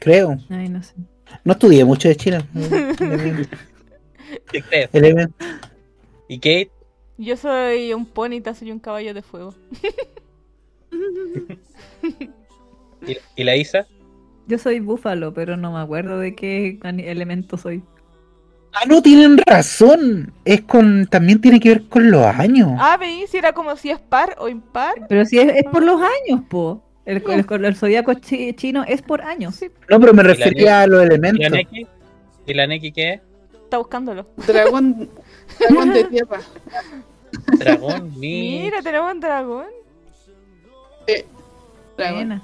Creo. Ay, no sé. No estudié mucho de China. [LAUGHS] [LAUGHS] ¿Qué crees? Elemento. ¿Y Kate? Yo soy un ponita, soy un caballo de fuego. [LAUGHS] ¿Y, y la Isa? Yo soy búfalo, pero no me acuerdo de qué elemento soy. Ah, no, tienen razón. Es con. También tiene que ver con los años. Ah, veí si era como si es par o impar. Pero si es, es por los años, po. El, el, el zodiaco chi- chino es por años. Sí, No, pero me refería a los ¿Y la elementos. Neki? ¿Y la Neki qué es? está buscándolo. Dragón, dragón de [LAUGHS] tierra. Dragón, mi. Mira, tenemos un dragón. Dragón. Buena.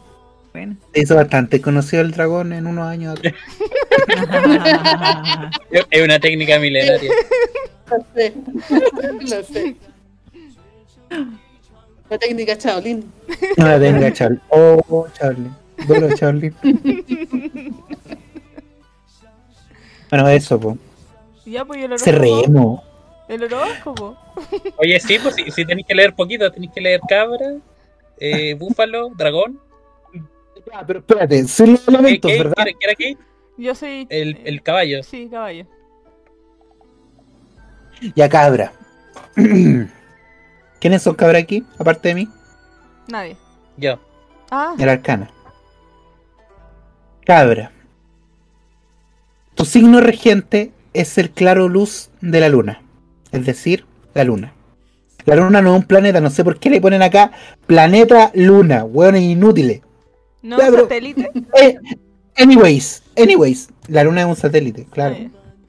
Buena. Se hizo bastante conocido el dragón en unos años atrás. [LAUGHS] Es una técnica milenaria. Lo sé. Lo sé. La técnica Shaolin. No la tenga, Charlie. Oh, Charlie. Bueno, Charlie. [LAUGHS] Bueno, eso, po. Ya, pues horóscopo. Cerremos. El horóscopo. Oye, sí, pues si, si tenéis que leer poquito, tenéis que leer cabra, eh, búfalo, dragón. Ya, pero espérate, son los ¿Qué, elementos, qué, ¿verdad? Yo soy. El, el caballo. Sí, caballo. Ya, cabra. [CLEARS THROAT] ¿Quiénes son cabra aquí, aparte de mí? Nadie. Yo. Ah, El arcana. Cabra. Tu signo regente es el claro luz de la luna. Es decir, la luna. La luna no es un planeta, no sé por qué le ponen acá planeta luna, hueones inútiles. no Ya, pero- satélite. [LAUGHS] Eh, anyways, anyways, la luna es un satélite, claro.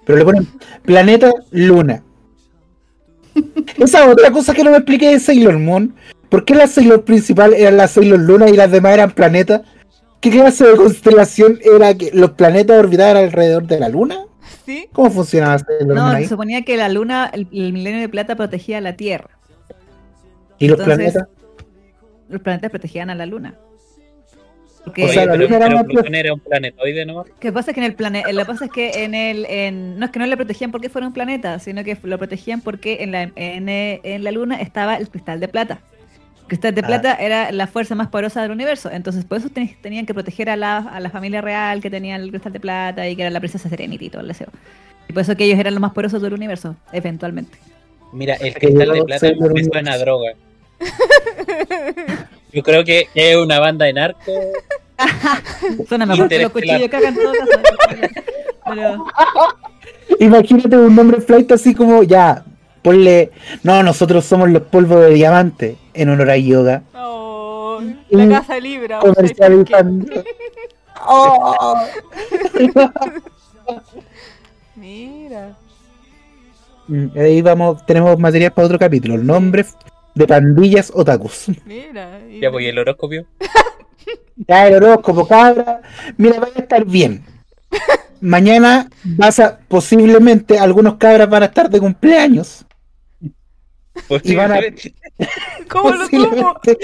Pero le ponen planeta luna. [LAUGHS] Esa otra cosa que no me expliqué de Sailor Moon. ¿Por qué la Sailor principal eran las Sailor Luna y las demás eran planetas? ¿Qué clase de constelación era que los planetas orbitaban alrededor de la luna? Sí. ¿Cómo funcionaba Sailor No, Moon se suponía que la luna, el, el milenio de plata protegía a la Tierra. ¿Y los entonces- planetas? Los planetas protegían a la luna. Porque O sea, la pero, luna era pero Plutón era un planetoide. Lo que pasa es que en el planeta, lo que pasa es que en el, en, no es que no le protegían porque fuera un planeta, sino que lo protegían porque en la, en, en la luna estaba el cristal de plata. El cristal de Ah. plata era la fuerza más poderosa del universo, entonces por eso ten- tenían que proteger a la, a la familia real que tenía el cristal de plata y que era la princesa Serenity y todo el deseo. Y por eso que ellos eran los más poderosos del universo, eventualmente. Mira, el cristal de plata me suena a droga. [LAUGHS] Yo creo que es una banda de narco. [LAUGHS] Suena mejor que los cuchillos que hagan todo caso. [LAUGHS] Pero, Imagínate un nombre flight así como, ya, ponle, no, nosotros somos los polvos de diamante en honor a yoga. Oh, Y la casa libra. Comercializando. [LAUGHS] Oh. [LAUGHS] Mira. Mm, Ahí vamos, tenemos material para otro capítulo. Nombres de pandillas otakus. Mira. y- Ya voy el horóscopio. [LAUGHS] Ya el horóscopo, cabra. Mira, vaya a estar bien. Mañana vas a, posiblemente, algunos cabras van a estar de cumpleaños. Y van a- Posiblemente. [LAUGHS] ¿Cómo lo supo? Posiblemente,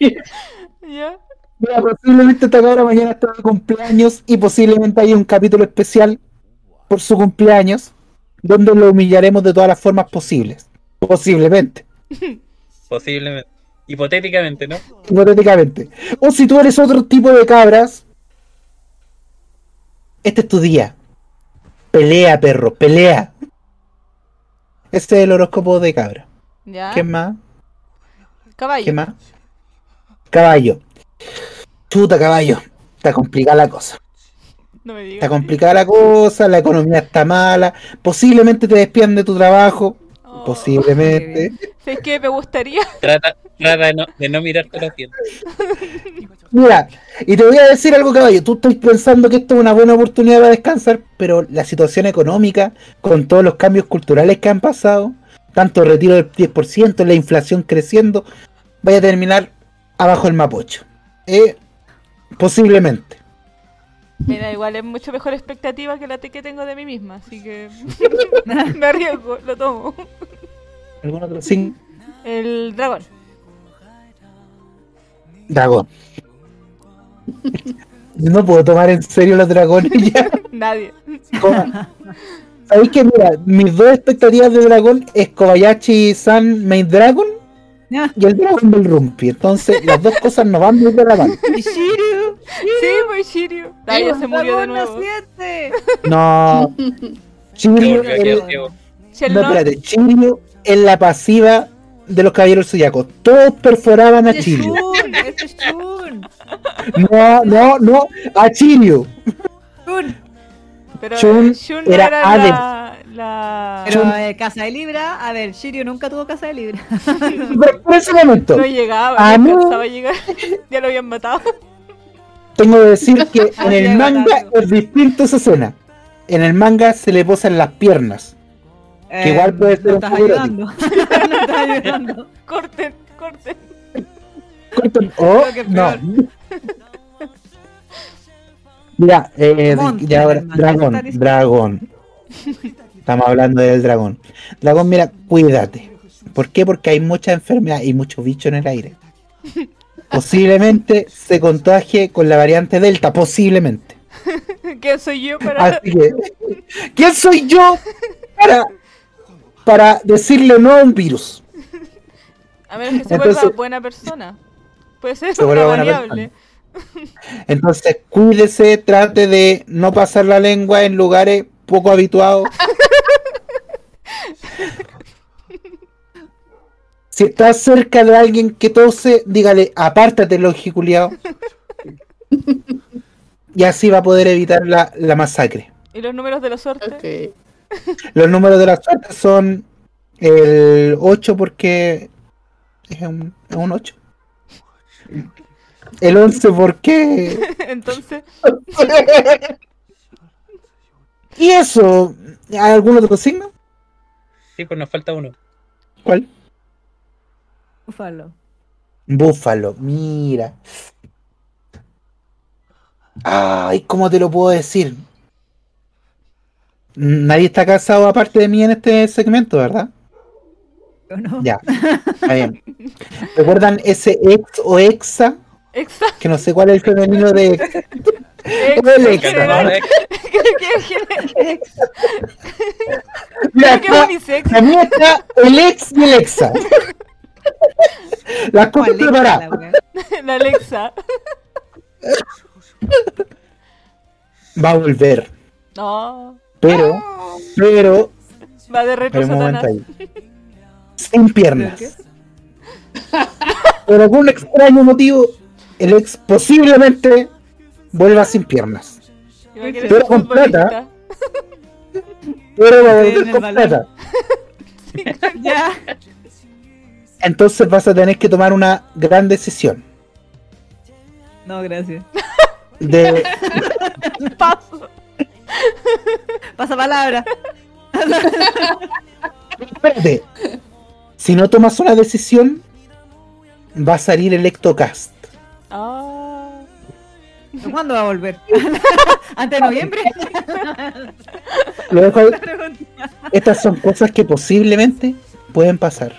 [LAUGHS] ¿Ya? mira, posiblemente esta cabra mañana está de cumpleaños y posiblemente haya un capítulo especial por su cumpleaños donde lo humillaremos de todas las formas posibles. Posiblemente. [LAUGHS] Posiblemente. Hipotéticamente, ¿no? hipotéticamente. O si tú eres otro tipo de cabras, este es tu día. Pelea, perro, pelea. Este es el horóscopo de cabra. ¿Ya? ¿Qué más? Caballo. ¿Qué más? Caballo. Chuta, caballo. Está complicada la cosa. No me Está complicada la cosa, la economía está mala. Posiblemente te despidan de tu trabajo. Oh. Posiblemente. [LAUGHS] ¿Sabes qué? Me gustaría. Trata, trata de, no, de no mirarte los dientes. [LAUGHS] Mira, y te voy a decir algo, caballo. Tú estás pensando que esto es una buena oportunidad para descansar, pero la situación económica, con todos los cambios culturales que han pasado, tanto el retiro del 10%, la inflación creciendo, vaya a terminar abajo el mapocho. Eh, posiblemente. Mira, igual es mucho mejor expectativa que la que tengo de mí misma, así que [LAUGHS] me arriesgo, lo tomo. ¿Algún otro signo? El dragón. Dragón. No puedo tomar en serio los dragones ya. [LAUGHS] Nadie. Coma. ¿Sabéis que mira, mis dos expectativas de dragón es Kobayashi San Main Dragon y el dragón del Rumpi. Entonces, las dos cosas no van muy de la mano. Y [LAUGHS] Shiryu, Sí, pues Shiryu. Ah, ya se murió de nuevo. No. Shiryu, el- no, espérate, Shiryu es la pasiva de los caballeros zodiacos. Todos perforaban a Shun. No, no, no, a. Pero Shun no era era, la, la... Pero eh, casa de libra, a ver, Shiryu nunca tuvo casa de libra. [LAUGHS] Pero por ese momento, No llegaba, A no alcanzaba llegar. [LAUGHS] ya lo habían matado. tengo que decir que [LAUGHS] en el manga es distinto esa escena. En el manga se le posan las piernas. Que igual puede ser estás ayudando. [LAUGHS] no estás ayudando. Corten, corten. Corten- Oh, no. Mira, eh, ya ahora, dragón, dragón. Estamos hablando del dragón. Dragón, mira, cuídate. ¿Por qué? Porque hay mucha enfermedad y mucho bicho en el aire. Posiblemente se contagie con la variante Delta, posiblemente. [LAUGHS] ¿Quién soy yo para...? Así que, ¿quién soy yo para, para decirle no a un virus? A menos que se Entonces- vuelva buena persona. Puede ser Se una variable. [LAUGHS] Entonces, cuídese, trate de no pasar la lengua en lugares poco habituados. [LAUGHS] Si estás cerca de alguien que tose, dígale, apártate, logiculiao. [LAUGHS] Y así va a poder evitar la, la masacre. ¿Y los números de la suerte? Ok. Los números de la suerte son el 8 porque es un, es un 8. El 11 porque... [LAUGHS] Entonces, [LAUGHS] y eso, ¿hay algún otro signo? Sí, pues nos falta uno. ¿Cuál? Búfalo. Búfalo, mira. Ay, ¿cómo te lo puedo decir? Nadie está casado aparte de mí en este segmento, ¿verdad? ¿O no? Ya, está bien. [LAUGHS] ¿Recuerdan ese ex o exa Exacto. Que no sé cuál es el femenino de ex. Mira, la mía está el ex y el exa. Las cosas ¿Cuál es la preparadas. [LAUGHS] La Alexa. Va a volver. No. Pero, pero, Va de retro Satanás. Sin piernas. Por [LAUGHS] algún extraño motivo, el ex posiblemente vuelva sin piernas. Pero con plata. Pero va a volver con plata. [LAUGHS] Ya. Entonces vas a tener que tomar una gran decisión. No, gracias. De, [LAUGHS] Paso. [LAUGHS] Pasa palabra. espérate, si no tomas una decisión, va a salir el Ectocast. Ah. ¿Cuándo va a volver? [LAUGHS] ¿Antes de noviembre? Lo dejo ahí. [LAUGHS] La pregunta. Estas son cosas que posiblemente pueden pasar.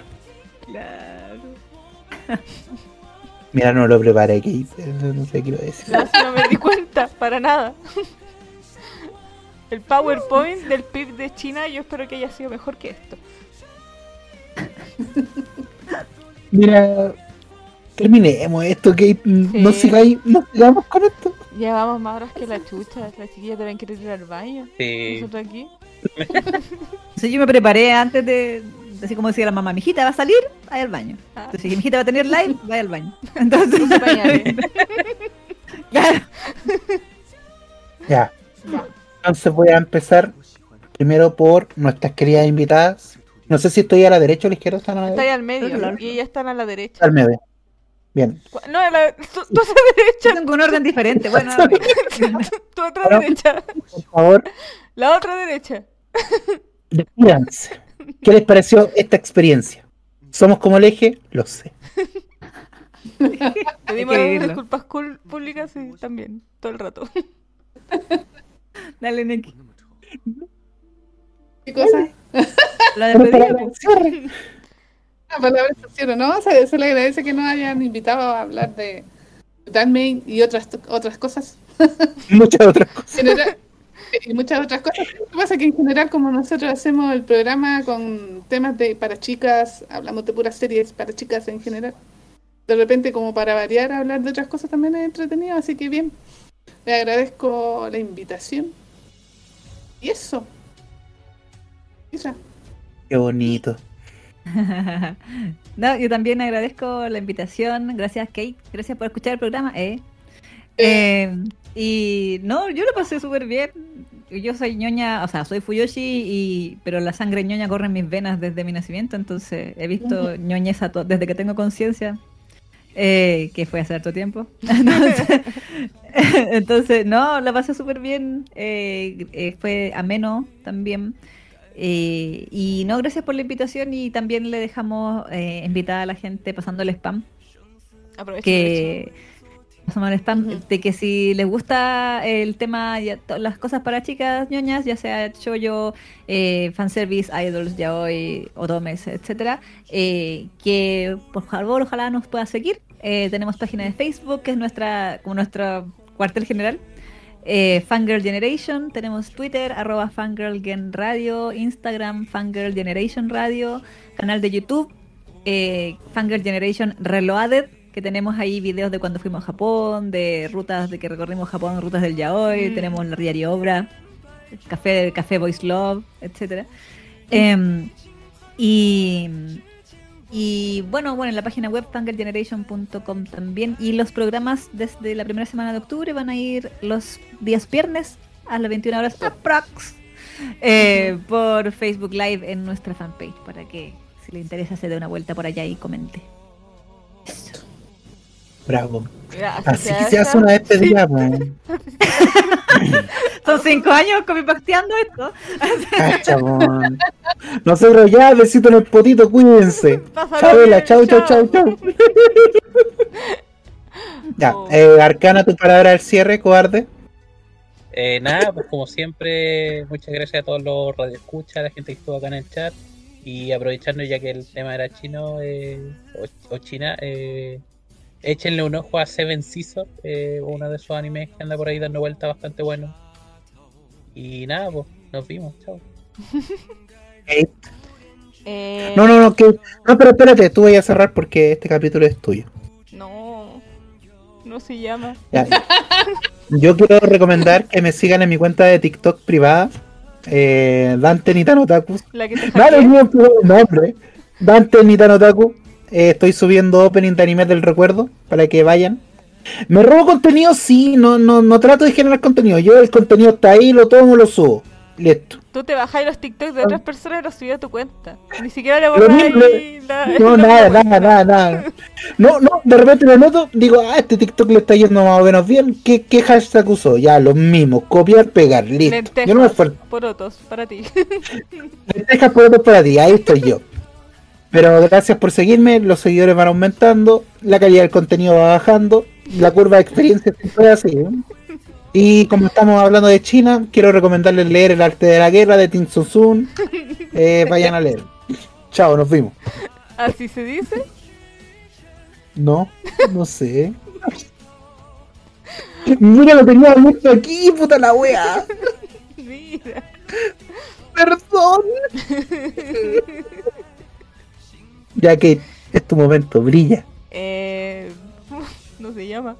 Claro. Mira, no lo preparé, Kate. No, sé qué lo decir. No, no me di cuenta, para nada. El PowerPoint del PIB de China, yo espero que haya sido mejor que esto. Mira, terminemos esto, Kate. No Sí. sigáis, no sigamos con esto. Llevamos más horas que la chucha. Las chiquillas deben querer ir al baño. Sí. Nosotros aquí. [LAUGHS] Entonces yo me preparé antes de, así como decía la mamá, mi hijita va a salir, vaya al baño. Ah. Entonces si mi hijita va a tener live, vaya al baño. [LAUGHS] Entonces, [LAUGHS] claro. Ya. Entonces voy a empezar primero por nuestras queridas invitadas. No sé si estoy a la derecha o a la izquierda. Están a la Está ahí derecha. al medio. Y ellas están a la derecha. Al medio. Bien. No, a la, tú, tú a la derecha. tengo un orden diferente. Bueno, [LAUGHS] Tu [LAUGHS] otra Bueno. derecha. Por favor, La otra derecha. despídanse. ¿Qué les pareció esta experiencia? ¿Somos como el eje? Lo sé. Pedimos [LAUGHS] disculpas cul- públicas y también, todo el rato. Dale, Neki. ¿Qué cosa? [LAUGHS] La cierre. La palabra estación, ¿no? Se, se le agradece que nos hayan invitado a hablar de Dalmain y otras otras cosas. [LAUGHS] Muchas otras cosas. General- y muchas otras cosas. Lo que pasa es que en general, como nosotros hacemos el programa con temas de para chicas, hablamos de puras series para chicas en general. De repente, como para variar, hablar de otras cosas también es entretenido, así que bien. Le agradezco la invitación. Y eso. Isa. Qué bonito. [LAUGHS] No, yo también agradezco la invitación. Gracias, Kate. Gracias por escuchar el programa. Eh. Eh, y no, yo lo pasé súper bien. Yo soy ñoña, o sea, soy Fuyoshi, y, pero la sangre ñoña corre en mis venas desde mi nacimiento, entonces he visto ñoñeza desde que tengo conciencia, eh, que fue hace harto tiempo. [LAUGHS] Entonces, [LAUGHS] entonces, no, la pasé súper bien, eh, eh, fue ameno también. Eh, y no, gracias por la invitación y también le dejamos eh, invitada a la gente pasando el spam Aprovecho. que pasamos el spam Ujú. de que si les gusta el tema ya las cosas para chicas ñoñas ya sea shoyo eh, fanservice idols yaoi otomes etcétera eh, que por favor ojalá nos pueda seguir Eh, tenemos página de Facebook que es nuestra como nuestro cuartel general eh, Fangirl Generation, tenemos Twitter, arroba Fangirl Gen Radio, Instagram, Fangirl Generation Radio, canal de YouTube, Fangirl Generation Reloaded, que tenemos ahí videos de cuando fuimos a Japón, de rutas de que recorrimos Japón, rutas del yaoi, Mm. tenemos la diario obra, café, café Voice Love, etcétera. Em, y, y bueno, bueno, en la página web fangirlgeneration.com también. Y los programas desde la primera semana de octubre van a ir los días viernes a las 21 horas aprox eh, por Facebook Live en nuestra fanpage para que si le interesa se dé una vuelta por allá y comente. Bravo. Gracias. Así que se hace una despedida, po. Son cinco años comipacteando esto. Cacha, po. Nosotros ya, besito en el potito, cuídense. Chabela, chau, chau, chao. chau, chau. [LAUGHS] Ya, eh, Arcana, tu palabra al cierre, cobarde. Eh, nada, pues como siempre, muchas gracias a todos los radioescuchas, a la gente que estuvo acá en el chat. Y aprovechando ya que el tema era chino eh, o, o China, eh, échenle un ojo a Seven Seasons, eh, uno de esos animes que anda por ahí dando vuelta bastante bueno. Y nada, pues, nos vimos, chao. [LAUGHS] Eh, No, no, no, que... no, pero espérate, tú voy a cerrar porque este capítulo es tuyo. No, no se llama. Ya. [LAUGHS] Yo quiero recomendar que me sigan en mi cuenta de TikTok privada, eh, Dante Nitano Taku. La que te Dale, tu nombre. Dante Nitano Taku. Eh, estoy subiendo opening de anime del recuerdo para que vayan. Me robo contenido, sí, no, no, no trato de generar contenido. Yo el contenido está ahí, lo tomo, lo subo. Listo. Tú te bajáis los TikToks de otras personas y los subís a tu cuenta. Ni siquiera le borráis mismo, la. [LAUGHS] No, [LAUGHS] nada, nada, nada, nada. No, no, de repente lo noto, digo, ah, este TikTok le está yendo más o menos bien. ¿Qué, qué hashtag usó? Ya, los mismos. Copiar, pegar, listo. Lentejas, Yo no me esfuerzo. porotos, para ti. Lentejas por otro para ti, ahí estoy yo. [LAUGHS] Pero gracias por seguirme, los seguidores van aumentando, la calidad del contenido va bajando, la curva de experiencia siempre así. ¿eh? Y como estamos hablando de China, quiero recomendarles leer El arte de la guerra de Tim Sun Sun. Eh, vayan a leer. Chao, nos vimos. Así se dice. No, no sé. Mira, lo tenía abierto aquí, puta la wea. Mira. Perdón. [LAUGHS] Ya que es tu momento, brilla. Eh, [LAUGHS] no se llama.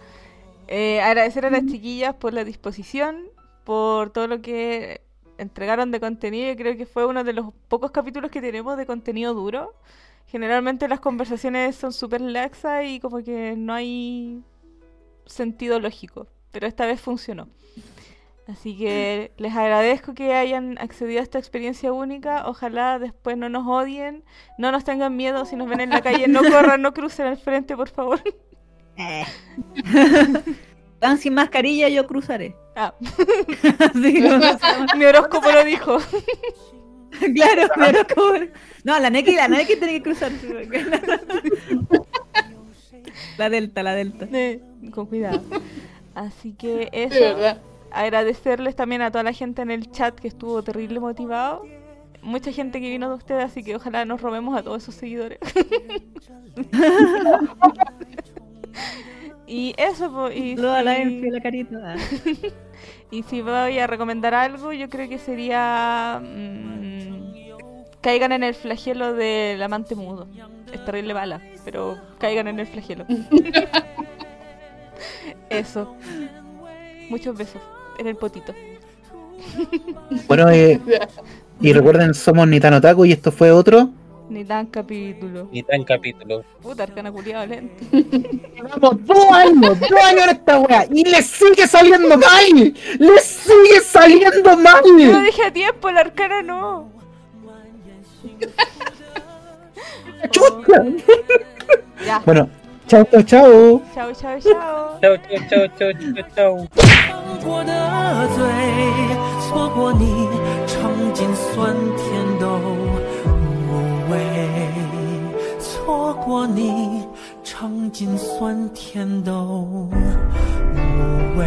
Eh, agradecer a las chiquillas por la disposición, por todo lo que entregaron de contenido. Yo creo que fue uno de los pocos capítulos que tenemos de contenido duro. Generalmente las conversaciones son súper laxas y como que no hay sentido lógico, pero esta vez funcionó. Así que les agradezco que hayan accedido a esta experiencia única. Ojalá después no nos odien, no nos tengan miedo si nos ven en la calle, no [LAUGHS] corran, no crucen al frente, por favor. Van sin mascarilla, yo cruzaré. Ah, [LAUGHS] se llama. mi horóscopo lo dijo. [LAUGHS] claro, pero como... No, la Neki, la Neki tiene que cruzar. La Delta, la Delta. Eh, Con cuidado. Así que De eso. verdad. Agradecerles también a toda la gente en el chat que estuvo terrible motivado. Mucha gente que vino de ustedes, así que ojalá nos robemos a todos esos seguidores. [LAUGHS] y eso, po, y, Saludos a la si- Enfi, la carita. [LAUGHS] Y si voy a recomendar algo, yo creo que sería. mm, caigan en el flagelo del amante mudo. Es terrible bala, pero caigan en el flagelo. [LAUGHS] eso. Muchos besos en el potito. Bueno, eh, y recuerden, somos Nitano Taku y esto fue otro. Ni tan capítulo. Ni tan capítulo. Puta, arcana culiado lento. Llevamos dos años, dos años en esta wea y le sigue saliendo mal. Le sigue saliendo Yo lo mal. dije a tiempo, el arcana no. Chucha. Ya. Bueno, chao, chao, chao. Chao, chao, chao. Chao, chao, chao, chao, chao, chao. 过的罪，错过你，尝尽酸甜都无味；错过你，尝尽酸甜都无味。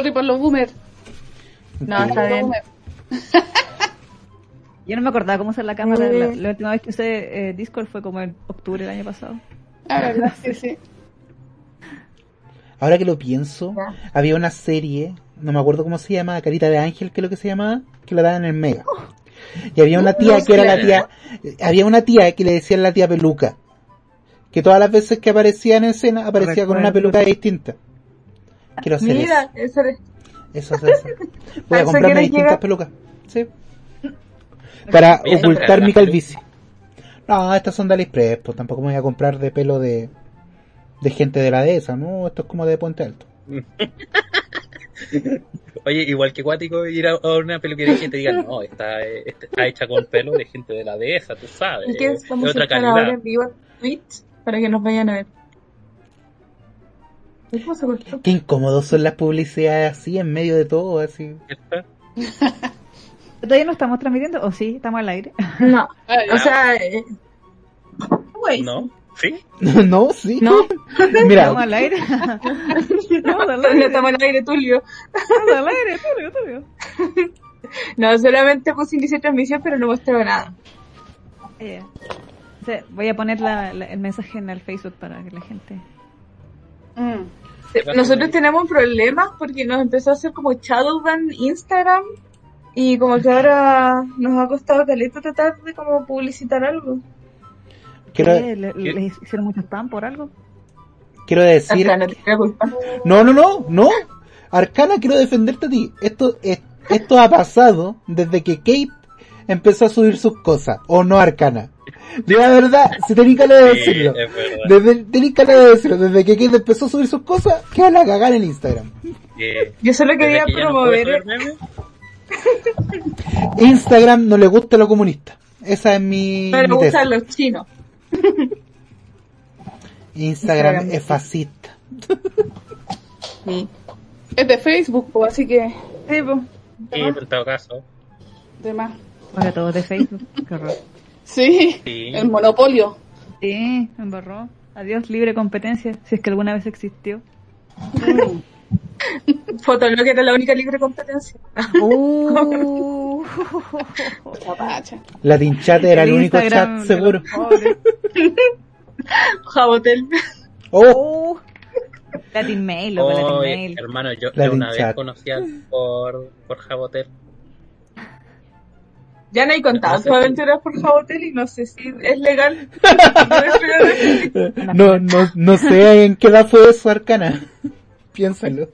Sorry por los boomers. No, está bien. [LAUGHS] Yo no me acordaba cómo usar la cámara. La, la última vez que usé eh, Discord fue como en octubre del año pasado. Ah, verdad, sí, sí. [LAUGHS] Ahora que lo pienso, Ya. había una serie, no me acuerdo cómo se llama, Carita de Ángel, que es lo que se llamaba, que la daban en el Mega. Y había una tía que era la tía, había una tía que le decían la tía peluca. Que todas las veces que aparecía en escena aparecía con una Recuerdo. peluca distinta. Quiero hacer Mira, eso es- eso. Eso, eso. Voy a ¿A eso comprarme distintas llegar? pelucas. Sí. Para Oye, ¿son ocultar mi calvicie. No, estas son de AliExpress, pues tampoco me voy a comprar de pelo de, de gente de la dehesa, ¿no? Esto es como de Puente Alto. [LAUGHS] Oye, igual que cuático ir a, una peluquería y que te digan, no, está, eh, está hecha con pelo de gente de la dehesa, tú sabes. ¿Y qué es vamos de a otra estar ahora en vivo en Twitch para que nos vayan a ver? Qué incómodos son las publicidades así, en medio de todo, así. ¿Todavía no estamos transmitiendo? ¿O sí? ¿Estamos al aire? No, [LAUGHS] Ah, o sea, eh, Güey. [LAUGHS] ¿No? ¿Sí? no, sí. [LAUGHS] No. Mira, Estamos al aire. Estamos al No aire. estamos al aire, Tulio. Estamos al aire, Tulio, Tulio. No, solamente puse inicio de transmisión, pero no mostraba nada. O sea, voy a poner la- la- el mensaje en el Facebook para que la gente. Mm. Eh, Nosotros tenemos un problema porque nos empezó a hacer como shadowban Instagram y como que ahora nos ha costado caleta tratar de como publicitar algo. quiero, ¿Qué? ¿Le, le hicieron mucho spam por algo? quiero decir... Hasta no. No, no, no, no. Arcana, quiero defenderte a ti. Esto, es- esto ha pasado desde que Kate empezó a subir sus cosas. O no, Arcana. De la verdad, si tenéis ganas de Sí, decirlo. verdad. Desde, tenéis ganas de decirlo. Desde que Kate empezó a subir sus cosas, que a la cagar en Instagram. Yo solo quería que no promover. Instagram no le gusta lo comunista. Esa es mi, No le gustan los chinos. [LAUGHS] Instagram Instagram. es fascista. Sí. Es de Facebook, así que. Sí, pues. sí, en todo caso. De más. Ahora todo de Facebook. Qué horror. Sí, Sí. el monopolio. Sí, me embarró. Adiós, libre competencia, si es que alguna vez existió. [LAUGHS] Fotolog era la única libre competencia. Uh. La Chat era el, único Instagram chat seguro. [LAUGHS] Jabotel. Oh, Uh. Latin Mail, loco, Latin Oye, Mail. hermano, yo, La yo una Chat. vez conocí a por, por Jabotel. Ya no hay contado tus si- aventuras por Jabotel y no sé si es legal. [LAUGHS] no, no, no sé en qué edad fue eso, Arcana. [LAUGHS] Piénsalo.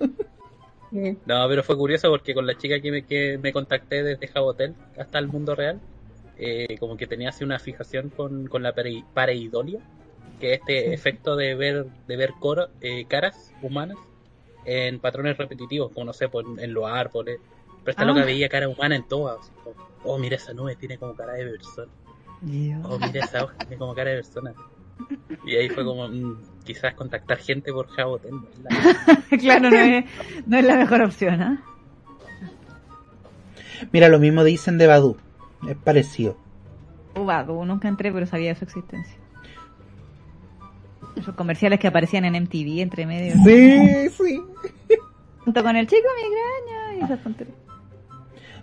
No, pero fue curioso porque con la chica que me, que me contacté desde Jabotel hasta el mundo real, eh, como que tenía así una fijación con, con la pare- pareidolia, que es este efecto de ver de ver coro- eh, caras humanas en patrones repetitivos, como no sé, pues, en los árboles. Pero esta Ah. loca veía cara humana en así como, oh, mira esa nube, tiene como cara de persona. Oh, mira esa hoja, tiene como cara de persona. Y ahí fue como, mm, quizás contactar gente por Jabotel. [LAUGHS] claro, no es, no es la mejor opción, ¿ah? Mira, lo mismo dicen de Badu. Es parecido. Uh, Badu, nunca entré, pero sabía de su existencia. Esos comerciales que aparecían en MTV entre medio. Sí, sí. Junto con el chico migraña y esas tonterías.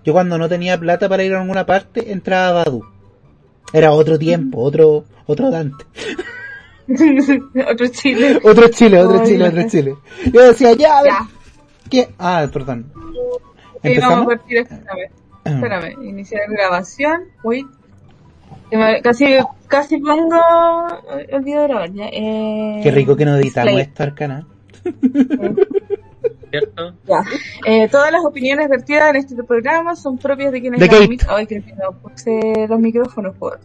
Yo cuando no tenía plata para ir a alguna parte, entraba a Badu. Era otro tiempo, otro, otro Dante. [LAUGHS] Otro chile. Otro Chile, otro Ay, Chile, otro. Chile. Yo decía, ya, a ver, Ya. ¿qué? Ah, perdón. Sí, vamos a ¿Empezamos? partir, espérame. Espérame, iniciar grabación. Me- Casi, casi pongo. Olvido de grabar ya. Eh, Qué rico que nos editamos play. esto, Arcana. [LAUGHS] ¿Cierto? Ya. Eh, todas las opiniones vertidas en este programa son propias de quienes De las emiten. Ay, que no puse los micrófonos, por.